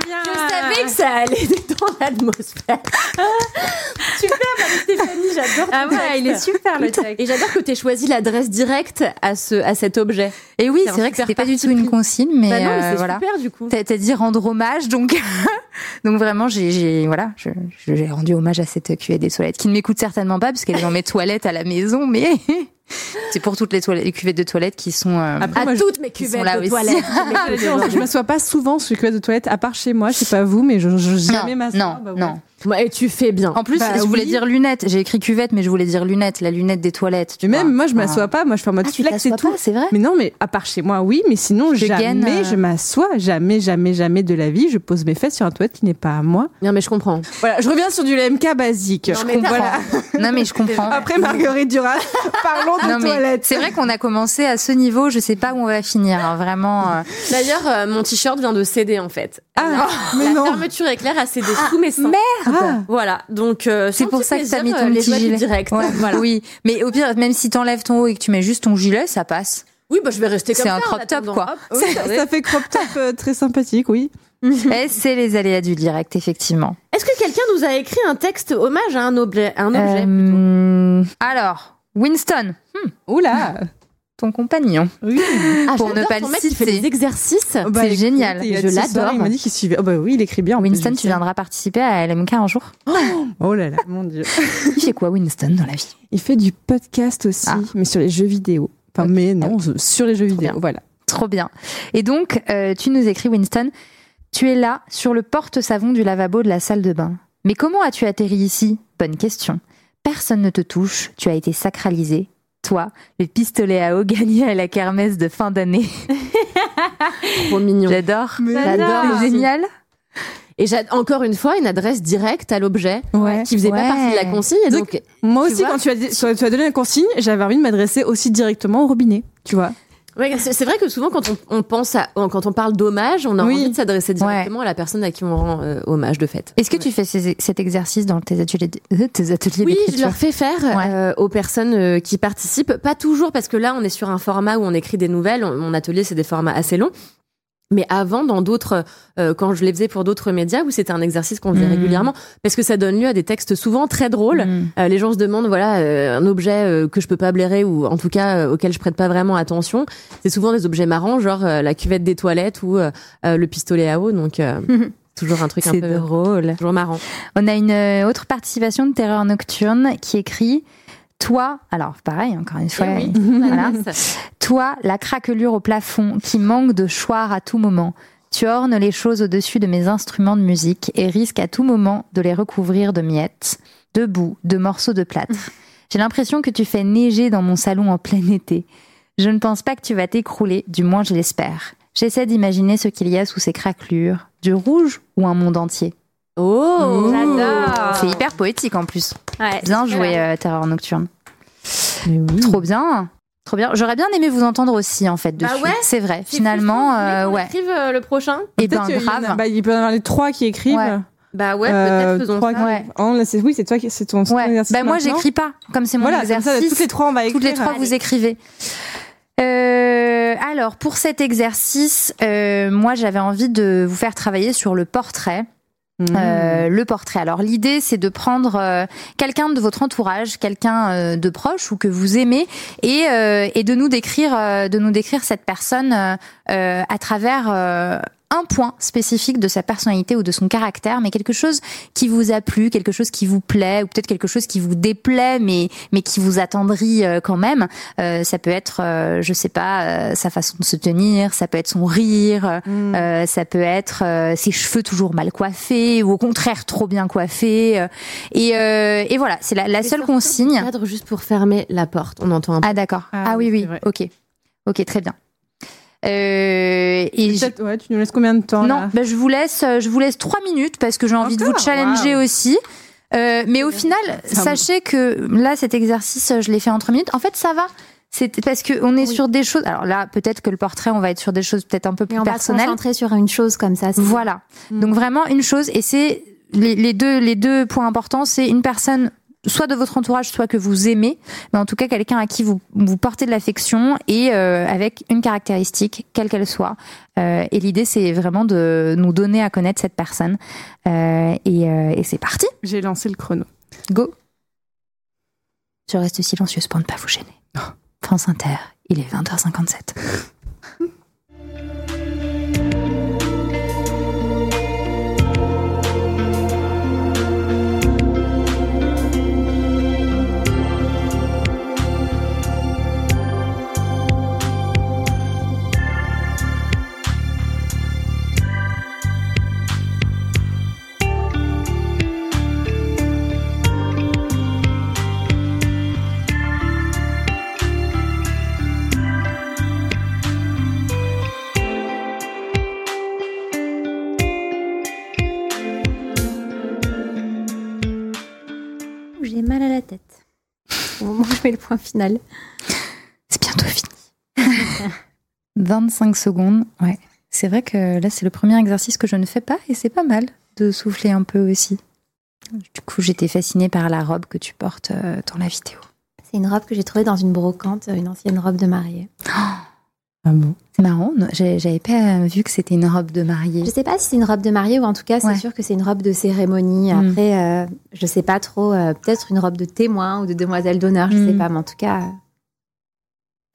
savais que ça allait *laughs* dans l'atmosphère. *laughs* Super, Marie-Stéphanie, j'adore. Ah ouais, texte. il est super le texte. Et j'adore que tu aies choisi l'adresse directe à, ce, à cet objet. Et oui, C'est vrai que c'était pas du tout une consigne, mais, bah non, mais euh, c'est voilà. super du coup. T'as dit rendre hommage, donc *laughs* donc vraiment j'ai voilà j'ai rendu hommage à cette cuvette des toilettes qui ne m'écoute certainement pas parce qu'elle est dans mes toilettes à la maison, mais c'est pour toutes les toilettes, les cuvettes de toilettes qui sont euh, Après, À moi, toutes mes cuvettes là de aussi. toilette. *laughs* Je m'assois pas souvent sur les cuvettes de toilette, à part chez moi, je sais pas vous, mais je, je jamais m'assois. non Bah ouais. non. Ouais, et tu fais bien. En plus, Bah je voulais oui. dire lunettes. J'ai écrit cuvette, mais je voulais dire lunettes, la lunette des toilettes. tu Mais même vois. moi, je m'assois pas. Moi, je fais en mode Ah, tu flex et t'assois tout. pas, c'est vrai. Mais non, mais à part chez moi, oui, mais sinon, Je jamais gaine, euh, je m'assois, jamais, jamais, jamais de la vie, je pose mes fesses sur un toilette qui n'est pas à moi. Non, mais je comprends. Voilà, je reviens sur du LMK basique. Non, mais voilà. *laughs* Non, mais je comprends. Après Marguerite Duras, *laughs* parlons de Non, mais toilettes. c'est vrai qu'on a commencé à ce niveau. Je sais pas où on va finir. hein, vraiment. euh. D'ailleurs, euh, mon t-shirt vient de céder en fait. Ah, mais La non. fermeture éclair a cédé sous mes seins. Ah. Voilà, donc euh, C'est pour ça que t'as mis ton euh, les petit gilet. direct. Ouais, *laughs* Voilà. Oui, mais au pire, même si t'enlèves ton haut et que tu mets juste ton gilet, ça passe. Oui, bah je vais rester comme C'est ça. un en crop top, quoi. Hop, oui, Ça, *laughs* ça fait crop top euh, très sympathique, oui. *laughs* Et c'est les aléas du direct, effectivement. Est-ce que quelqu'un nous a écrit un texte hommage à un objet, un objet Euh, alors, Winston, hmm, Oula. Ton compagnon. Oui. Ah, pour ne pas le qui fait citer. des exercices. Bah, C'est génial. Je l'adore. Il m'a dit qu'il suivait. Oh bah oui, il écrit bien. Winston, tu viendras participer à LMK un jour. Oh là là, mon dieu. *laughs* Il fait quoi, Winston, dans la vie? Il fait du podcast aussi, Ah. mais sur les jeux vidéo. Enfin, mais non, sur les jeux vidéo, bien. voilà. Trop bien. Et donc, euh, tu nous écris, Winston, tu es là, sur le porte-savon du lavabo de la salle de bain. Mais comment as-tu atterri ici? Bonne question. Personne ne te touche, tu as été sacralisé. Toi, le pistolet à eau *laughs* gagné à la kermesse de fin d'année. *laughs* Trop mignon. J'adore. J'adore. C'est génial. Et j'ai encore une fois une adresse directe à l'objet Ouais. qui faisait Ouais. pas partie de la consigne. Et donc, Moi aussi, vois quand tu as, dit- tu as donné la consigne, j'avais envie de m'adresser aussi directement au robinet, tu vois. Ouais, c'est vrai que souvent quand on, on pense à quand on parle d'hommage, on a Oui. envie de s'adresser directement à la personne à qui on rend euh, hommage de fait. Est-ce que tu fais ces- cet exercice dans tes ateliers, d- euh, tes ateliers Oui, je leur fais faire euh, aux personnes euh, qui participent. Pas toujours, parce que là, on est sur un format où on écrit des nouvelles. Mon atelier, c'est des formats assez longs. Mais avant, dans d'autres, euh, quand je les faisais pour d'autres médias, où c'était un exercice qu'on faisait Mhm. régulièrement, parce que ça donne lieu à des textes souvent très drôles. Mm. Euh, les gens se demandent, voilà, euh, un objet euh, que je peux pas blairer ou en tout cas euh, auquel je prête pas vraiment attention. C'est souvent des objets marrants, genre euh, la cuvette des toilettes ou le pistolet à eau. Donc euh, toujours un truc un C'est peu drôle. toujours marrant. On a une autre participation de Terreur Nocturne qui écrit Toi, alors pareil, encore une fois, Eh oui. *laughs* voilà. Toi, la craquelure au plafond qui manque de choir à tout moment. Tu ornes les choses au-dessus de mes instruments de musique et risques à tout moment de les recouvrir de miettes, de boue, de morceaux de plâtre. *laughs* J'ai l'impression que tu fais neiger dans mon salon en plein été. Je ne pense pas que tu vas t'écrouler, du moins je l'espère. J'essaie d'imaginer ce qu'il y a sous ces craquelures, du rouge ou un monde entier. Oh, J'adore. C'est hyper poétique en plus. Ouais, Bien joué, euh, Terreur Nocturne. Trop bien. Trop bien. J'aurais bien aimé vous entendre aussi, en fait, Bah dessus. ouais. C'est vrai. Finalement, euh, ouais. Écrive euh, le prochain. Et Peut-être ben, a- grave. bah, il peut y en avoir les trois qui écrivent. Ouais. Bah ouais, Euh, peut-être faisons trois ça. qui- Ouais. Oh, là, c'est- oui, c'est toi qui, c'est ton, Ouais. exercice Bah, moi, j'écris pas. Comme c'est mon Voilà, comme ça, exercice. toutes les trois, on va écrire. Toutes les trois, vous écrivez. Euh, alors, pour cet exercice, euh, moi, j'avais envie de vous faire travailler sur le portrait. Euh, le portrait. Alors l'idée c'est de prendre euh, quelqu'un de votre entourage, quelqu'un euh, de proche ou que vous aimez, et, euh, et de nous décrire, euh, de nous décrire cette personne à travers euh, un point spécifique de sa personnalité ou de son caractère, mais quelque chose qui vous a plu, quelque chose qui vous plaît, ou peut-être quelque chose qui vous déplaît, mais mais qui vous attendrit euh, quand même. Euh, ça peut être, euh, je sais pas, euh, sa façon de se tenir, ça peut être son rire, Mhm. euh, ça peut être euh, ses cheveux toujours mal coiffés ou au contraire trop bien coiffés. euh, et, euh, et voilà, c'est la, la seule consigne. Cadre juste pour fermer la porte. On entend un peu. Ah d'accord. Ah Ah, oui oui. Ok. Ok très bien. Euh, et ouais, tu nous laisses combien de temps non, là? bah, je vous laisse, euh, je vous laisse trois minutes parce que j'ai envie de vous challenger aussi. Euh, mais au final, sachez que là, cet exercice, je l'ai fait en trois minutes. En fait, ça va. C'est parce que on est sur des choses. Alors là, peut-être que le portrait, on va être sur des choses peut-être un peu plus on va se personnelles. concentrer sur une chose comme ça. Voilà. Mm. Donc vraiment une chose, et c'est les, les deux les deux points importants, c'est une personne soit de votre entourage, soit que vous aimez, mais en tout cas quelqu'un à qui vous vous portez de l'affection et euh, avec une caractéristique, quelle qu'elle soit. Euh, et l'idée, c'est vraiment de nous donner à connaître cette personne. Euh, et et c'est parti. J'ai lancé le chrono. Go. Je reste silencieuse pour ne pas vous gêner. France Inter, il est 20h57. Mets le point final. C'est bientôt fini. *laughs* 25 secondes, ouais. C'est vrai que là, c'est le premier exercice que je ne fais pas et c'est pas mal de souffler un peu aussi. Du coup, j'étais fascinée par la robe que tu portes euh, dans la vidéo. C'est une robe que j'ai trouvée dans une brocante, une ancienne robe de mariée. Ah bon C'est marrant, j'avais pas vu que c'était une robe de mariée. Je sais pas si c'est une robe de mariée ou en tout cas, c'est Ouais. sûr que c'est une robe de cérémonie. Mm. Après, euh, je sais pas trop, euh, peut-être une robe de témoin ou de demoiselle d'honneur, je Mm. sais pas, mais en tout cas,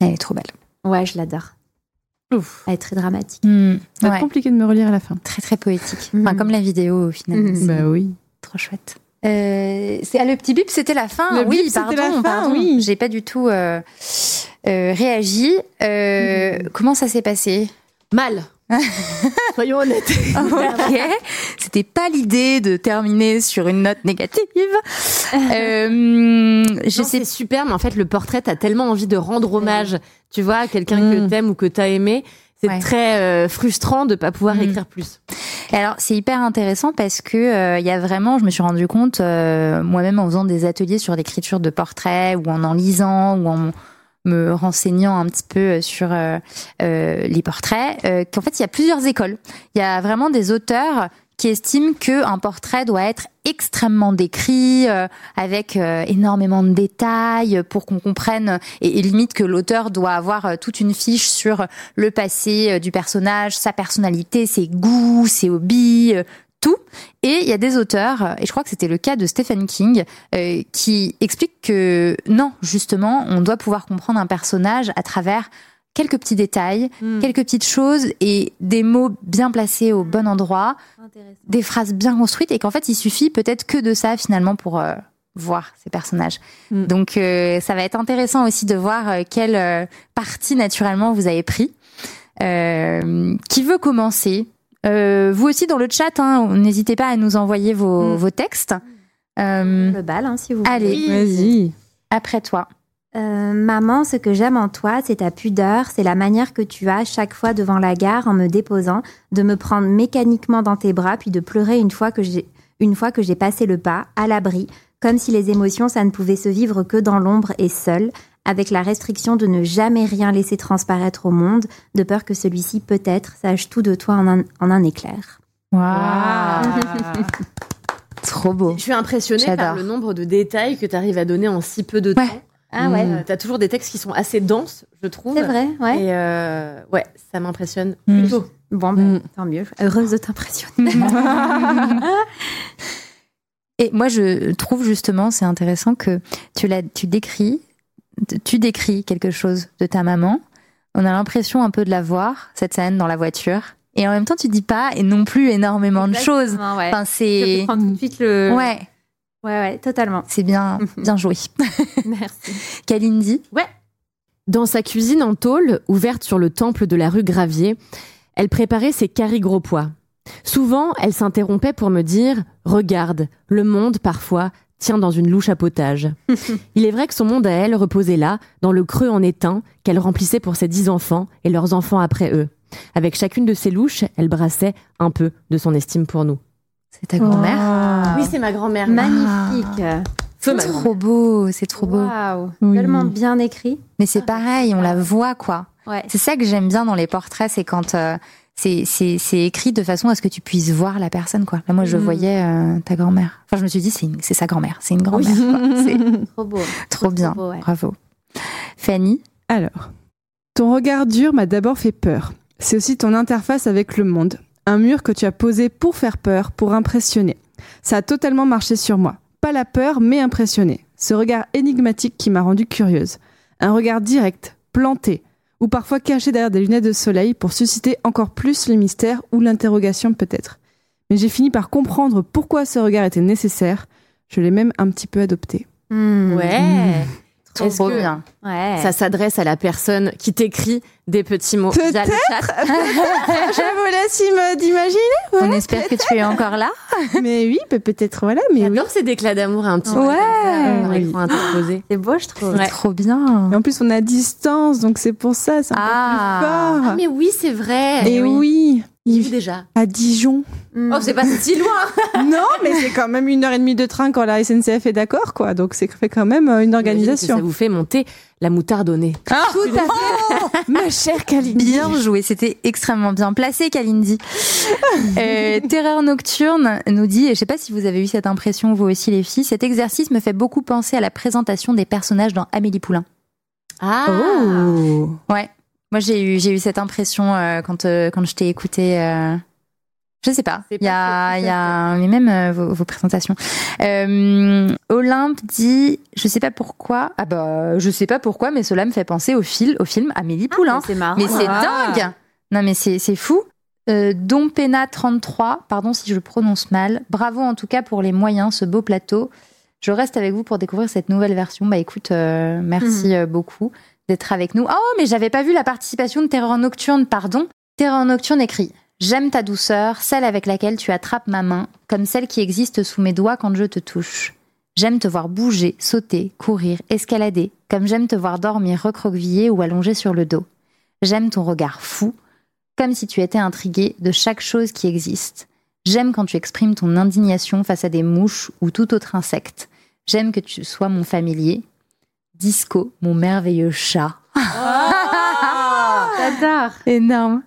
Elle est trop belle. euh, ouais, je l'adore. Ouf. Elle est très dramatique. Ça va ouais. être compliqué de me relire à la fin. Très très poétique. Enfin, Mhm. comme la vidéo au final. C'est Bah oui. Trop chouette. Euh, c'est ah, le petit bip, c'était la fin. Le oui, bip, c'était pardon, la fin, pardon. oui. J'ai pas du tout euh, euh, réagi. Euh, Comment ça s'est passé Mal. *laughs* Soyons honnêtes. Ok. C'était pas l'idée de terminer sur une note négative. *laughs* Euh, je sais super, mais en fait, le portrait, t'as tellement envie de rendre hommage, tu vois, à quelqu'un que Mm. t'aimes ou que t'as aimé. C'est Ouais. très euh, frustrant de pas pouvoir Mm. écrire plus. Alors c'est hyper intéressant parce que euh, il y a vraiment, je me suis rendu compte euh, moi-même en faisant des ateliers sur l'écriture de portraits ou en en lisant ou en me renseignant un petit peu sur euh, euh, les portraits, euh, qu'en fait il y a plusieurs écoles. Il y a vraiment des auteurs qui estiment qu'un portrait doit être extrêmement décrit, euh, avec euh, énormément de détails pour qu'on comprenne, et, limite que l'auteur doit avoir euh, toute une fiche sur le passé euh, du personnage, sa personnalité, ses goûts, ses hobbies, euh, tout. Et il y a des auteurs, et je crois que c'était le cas de Stephen King, euh, qui expliquent que non, justement, on doit pouvoir comprendre un personnage à travers quelques petits détails, quelques petites choses et des mots bien placés au bon endroit, des phrases bien construites et qu'en fait il suffit peut-être que de ça finalement pour euh, voir ces personnages. Mm. Donc euh, ça va être intéressant aussi de voir quelle partie naturellement vous avez pris. Qui veut commencer? Euh, Vous aussi dans le chat, hein, n'hésitez pas à nous envoyer vos, Mm. vos textes. Euh, Le bal, hein, si vous allez, Vas-y. après toi. Euh, maman, ce que j'aime en toi, c'est ta pudeur, c'est la manière que tu as chaque fois devant la gare en me déposant, de me prendre mécaniquement dans tes bras, puis de pleurer une fois que j'ai une fois que j'ai passé le pas, à l'abri, comme si les émotions, ça ne pouvait se vivre que dans l'ombre et seul, avec la restriction de ne jamais rien laisser transparaître au monde, de peur que celui-ci peut-être sache tout de toi en un, en un éclair. *laughs* Trop beau. Je suis impressionnée par le nombre de détails que tu arrives à donner en si peu de Ouais. temps. Ah ouais, Euh, T'as toujours des textes qui sont assez denses, je trouve. c'est vrai, ouais. Et euh, ouais, ça m'impressionne Mm. plutôt. Bon, ben, Mm. tant mieux. Heureuse de t'impressionner. *laughs* *laughs* Et moi, je trouve justement, c'est intéressant que tu l'as, tu décris, tu décris quelque chose de ta maman. On a l'impression un peu de la voir cette scène dans la voiture, et en même temps, tu dis pas et non plus énormément de choses. Ouais. Enfin, Je c'est peux prendre suite le. ouais, ouais, ouais, totalement. c'est bien, *laughs* bien joué. *laughs* Merci. Kalindi, Dans sa cuisine en tôle, ouverte sur le temple de la rue Gravier, elle préparait ses caries gros pois. Souvent, elle s'interrompait pour me dire Regarde, le monde, parfois, tient dans une louche à potage. *laughs* Il est vrai que son monde à elle reposait là, dans le creux en étain, qu'elle remplissait pour ses dix enfants et leurs enfants après eux. Avec chacune de ces louches, elle brassait un peu de son estime pour nous. c'est ta grand-mère. Oui, c'est ma grand-mère. Magnifique. C'est trop beau, c'est trop beau. Waouh. Oui. Tellement bien écrit. Mais c'est pareil, on la voit quoi. Ouais. C'est ça que j'aime bien dans les portraits, c'est quand euh, c'est écrit de façon à ce que tu puisses voir la personne quoi. Là moi je Mm. voyais euh, ta grand-mère. Enfin je me suis dit c'est sa grand-mère, c'est une grand-mère. *laughs* C'est *laughs* Trop beau. trop bien, beau, ouais. bravo. Fanny, Alors, ton regard dur m'a d'abord fait peur. C'est aussi ton interface avec le monde. Un mur que tu as posé pour faire peur, pour impressionner. Ça a totalement marché sur moi. Pas la peur, mais impressionner. Ce regard énigmatique qui m'a rendue curieuse. Un regard direct, planté, ou parfois caché derrière des lunettes de soleil pour susciter encore plus le mystère ou l'interrogation peut-être. Mais j'ai fini par comprendre pourquoi ce regard était nécessaire. Je l'ai même un petit peu adopté. Hmm. Ouais. trop, Est-ce trop que bien. Ouais. Ça s'adresse à la personne qui t'écrit des petits mots via le chat. *laughs* Je vous laisse im- d'imaginer. On espère que tu es encore là. *laughs* Mais oui, peut- peut-être voilà, mais oui. J'adore ces déclats d'amour un petit peu. Ouais. ça, Oui. interposé. C'est beau, je trouve. C'est trop bien. Et en plus, on est à distance, donc c'est pour ça, c'est un Ah. peu plus fort. Mais oui, c'est vrai. Et oui, il vu déjà. à Dijon. Oh, c'est pas si loin. *laughs* non, mais c'est quand même une heure et demie de train quand la SNCF est d'accord, quoi. Donc c'est fait quand même euh, une Ça organisation. vous fait monter la moutarde au nez. Tout à fait, ma chère Kalindi. Bien joué, c'était extrêmement bien placé, Kalindi. Euh, Terreur nocturne nous dit, et je sais pas si vous avez eu cette impression vous aussi les filles, cet exercice me fait beaucoup penser à la présentation des personnages dans Amélie Poulain. Ah. Oh. Ouais, moi j'ai eu j'ai eu cette impression euh, quand euh, quand je t'ai écouté. Je sais pas. Il y a il y a mais même euh, vos, vos présentations. Euh, Olympe dit, je sais pas pourquoi. Ah bah je sais pas pourquoi, mais cela me fait penser au film au film Amélie Poulain. C'est marrant. Mais c'est Ah. dingue Non mais c'est c'est fou euh, Dompena 33, pardon si je le prononce mal. Bravo en tout cas pour les moyens, ce beau plateau. Je reste avec vous pour découvrir cette nouvelle version. Bah écoute, euh, merci euh, beaucoup d'être avec nous. Oh mais j'avais pas vu la participation de Terreur Nocturne, pardon. Terreur Nocturne écrit J'aime ta douceur, celle avec laquelle tu attrapes ma main, comme celle qui existe sous mes doigts quand je te touche. J'aime te voir bouger, sauter, courir, escalader, comme j'aime te voir dormir recroquevillé ou allongé sur le dos. J'aime ton regard fou, comme si tu étais intrigué de chaque chose qui existe. J'aime quand tu exprimes ton indignation face à des mouches ou tout autre insecte. J'aime que tu sois mon familier. Disco, mon merveilleux chat. *laughs* J'adore. Énorme.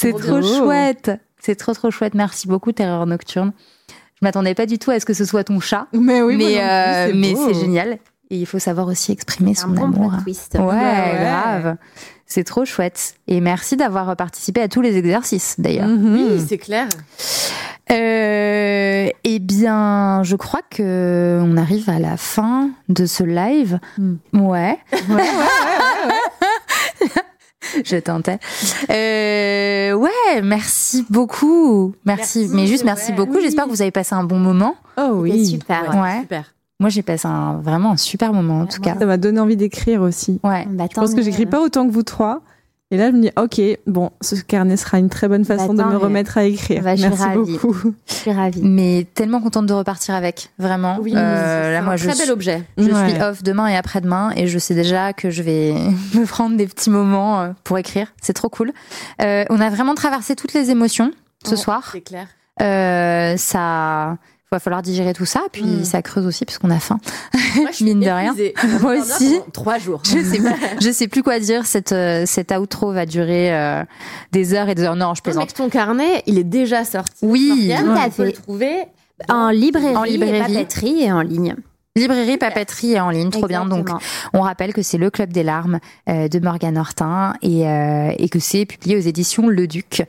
C'est Trop bien. chouette. C'est trop trop chouette. Merci beaucoup, Terreur Nocturne. Je m'attendais pas du tout à ce que ce soit ton chat, Mais oui, mais euh, c'est mais beau. c'est génial. Et il faut savoir aussi exprimer C'est un son bon amour. twist. Ouais, ouais. grave. C'est trop chouette. Et merci d'avoir participé à tous les exercices, d'ailleurs. Mhm. Oui, c'est clair. Euh, eh bien, je crois que on arrive à la fin de ce live. Mm. Ouais. *laughs* *laughs* je tentais. Euh, ouais, merci beaucoup. Merci, Merci, mais juste merci ouais. beaucoup. Oui. J'espère que vous avez passé un bon moment. Oh oui. super. Ouais. Super. Moi, j'ai passé un, vraiment un super moment en tout cas. Ça m'a donné envie d'écrire aussi. Ouais. Bah, Je pense que j'écris pas autant que vous trois. Et là, je me dis, ok, bon, ce carnet sera une très bonne façon de me remettre à écrire. Bah, Merci ravie. beaucoup. Je suis ravie. Mais tellement contente de repartir avec, vraiment. Oui, Euh, c'est là, un je très suis- bel objet. Je Ouais. suis off demain et après-demain et je sais déjà que je vais *laughs* me prendre des petits moments euh, pour écrire. C'est trop cool. Euh, on a vraiment traversé toutes les émotions ce soir. C'est clair. Euh, ça va falloir digérer tout ça, puis Mm. ça creuse aussi puisqu'on a faim. Moi, je *laughs* suis Mine de rien. Moi aussi. Trois jours. Je sais pas, *laughs* je sais plus quoi dire. Cette euh, cette outro va durer euh, des heures et des heures. Non, je mais plaisante. que ton carnet, il est déjà sorti. Oui, Morgane, tout à on peut le trouver. En librairie, En librairie. et papeterie et en ligne. Librairie, papeterie et en ligne, trop bien. Donc. On rappelle que c'est le Club des larmes euh, de Morgane Hortin et, euh, et que c'est publié aux éditions Le Duc,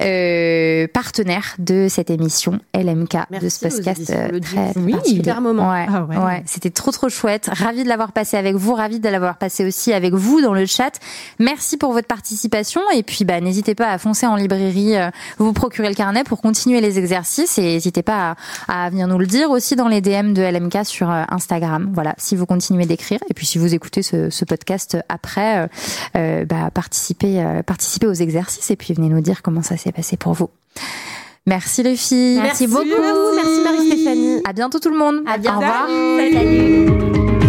euh, partenaire de cette émission LMK de ce podcast euh, très Oui, super moment. Ouais, Ah ouais. ouais, c'était trop trop chouette. Ravi de l'avoir passé avec vous, ravi de l'avoir passé aussi avec vous dans le chat. Merci pour votre participation et puis bah n'hésitez pas à foncer en librairie, euh, vous procurer le carnet pour continuer les exercices et n'hésitez pas à, à venir nous le dire aussi dans les DM de LMK sur euh, Instagram. Voilà, si vous continuez d'écrire et puis si vous écoutez ce, ce podcast après, euh, euh, bah participez euh, participez aux exercices et puis venez nous dire comment ça s'est passé pour vous. Merci les filles. Merci beaucoup. Merci Marie-Stéphanie. À bientôt tout le monde. À bientôt. Au revoir. Salut.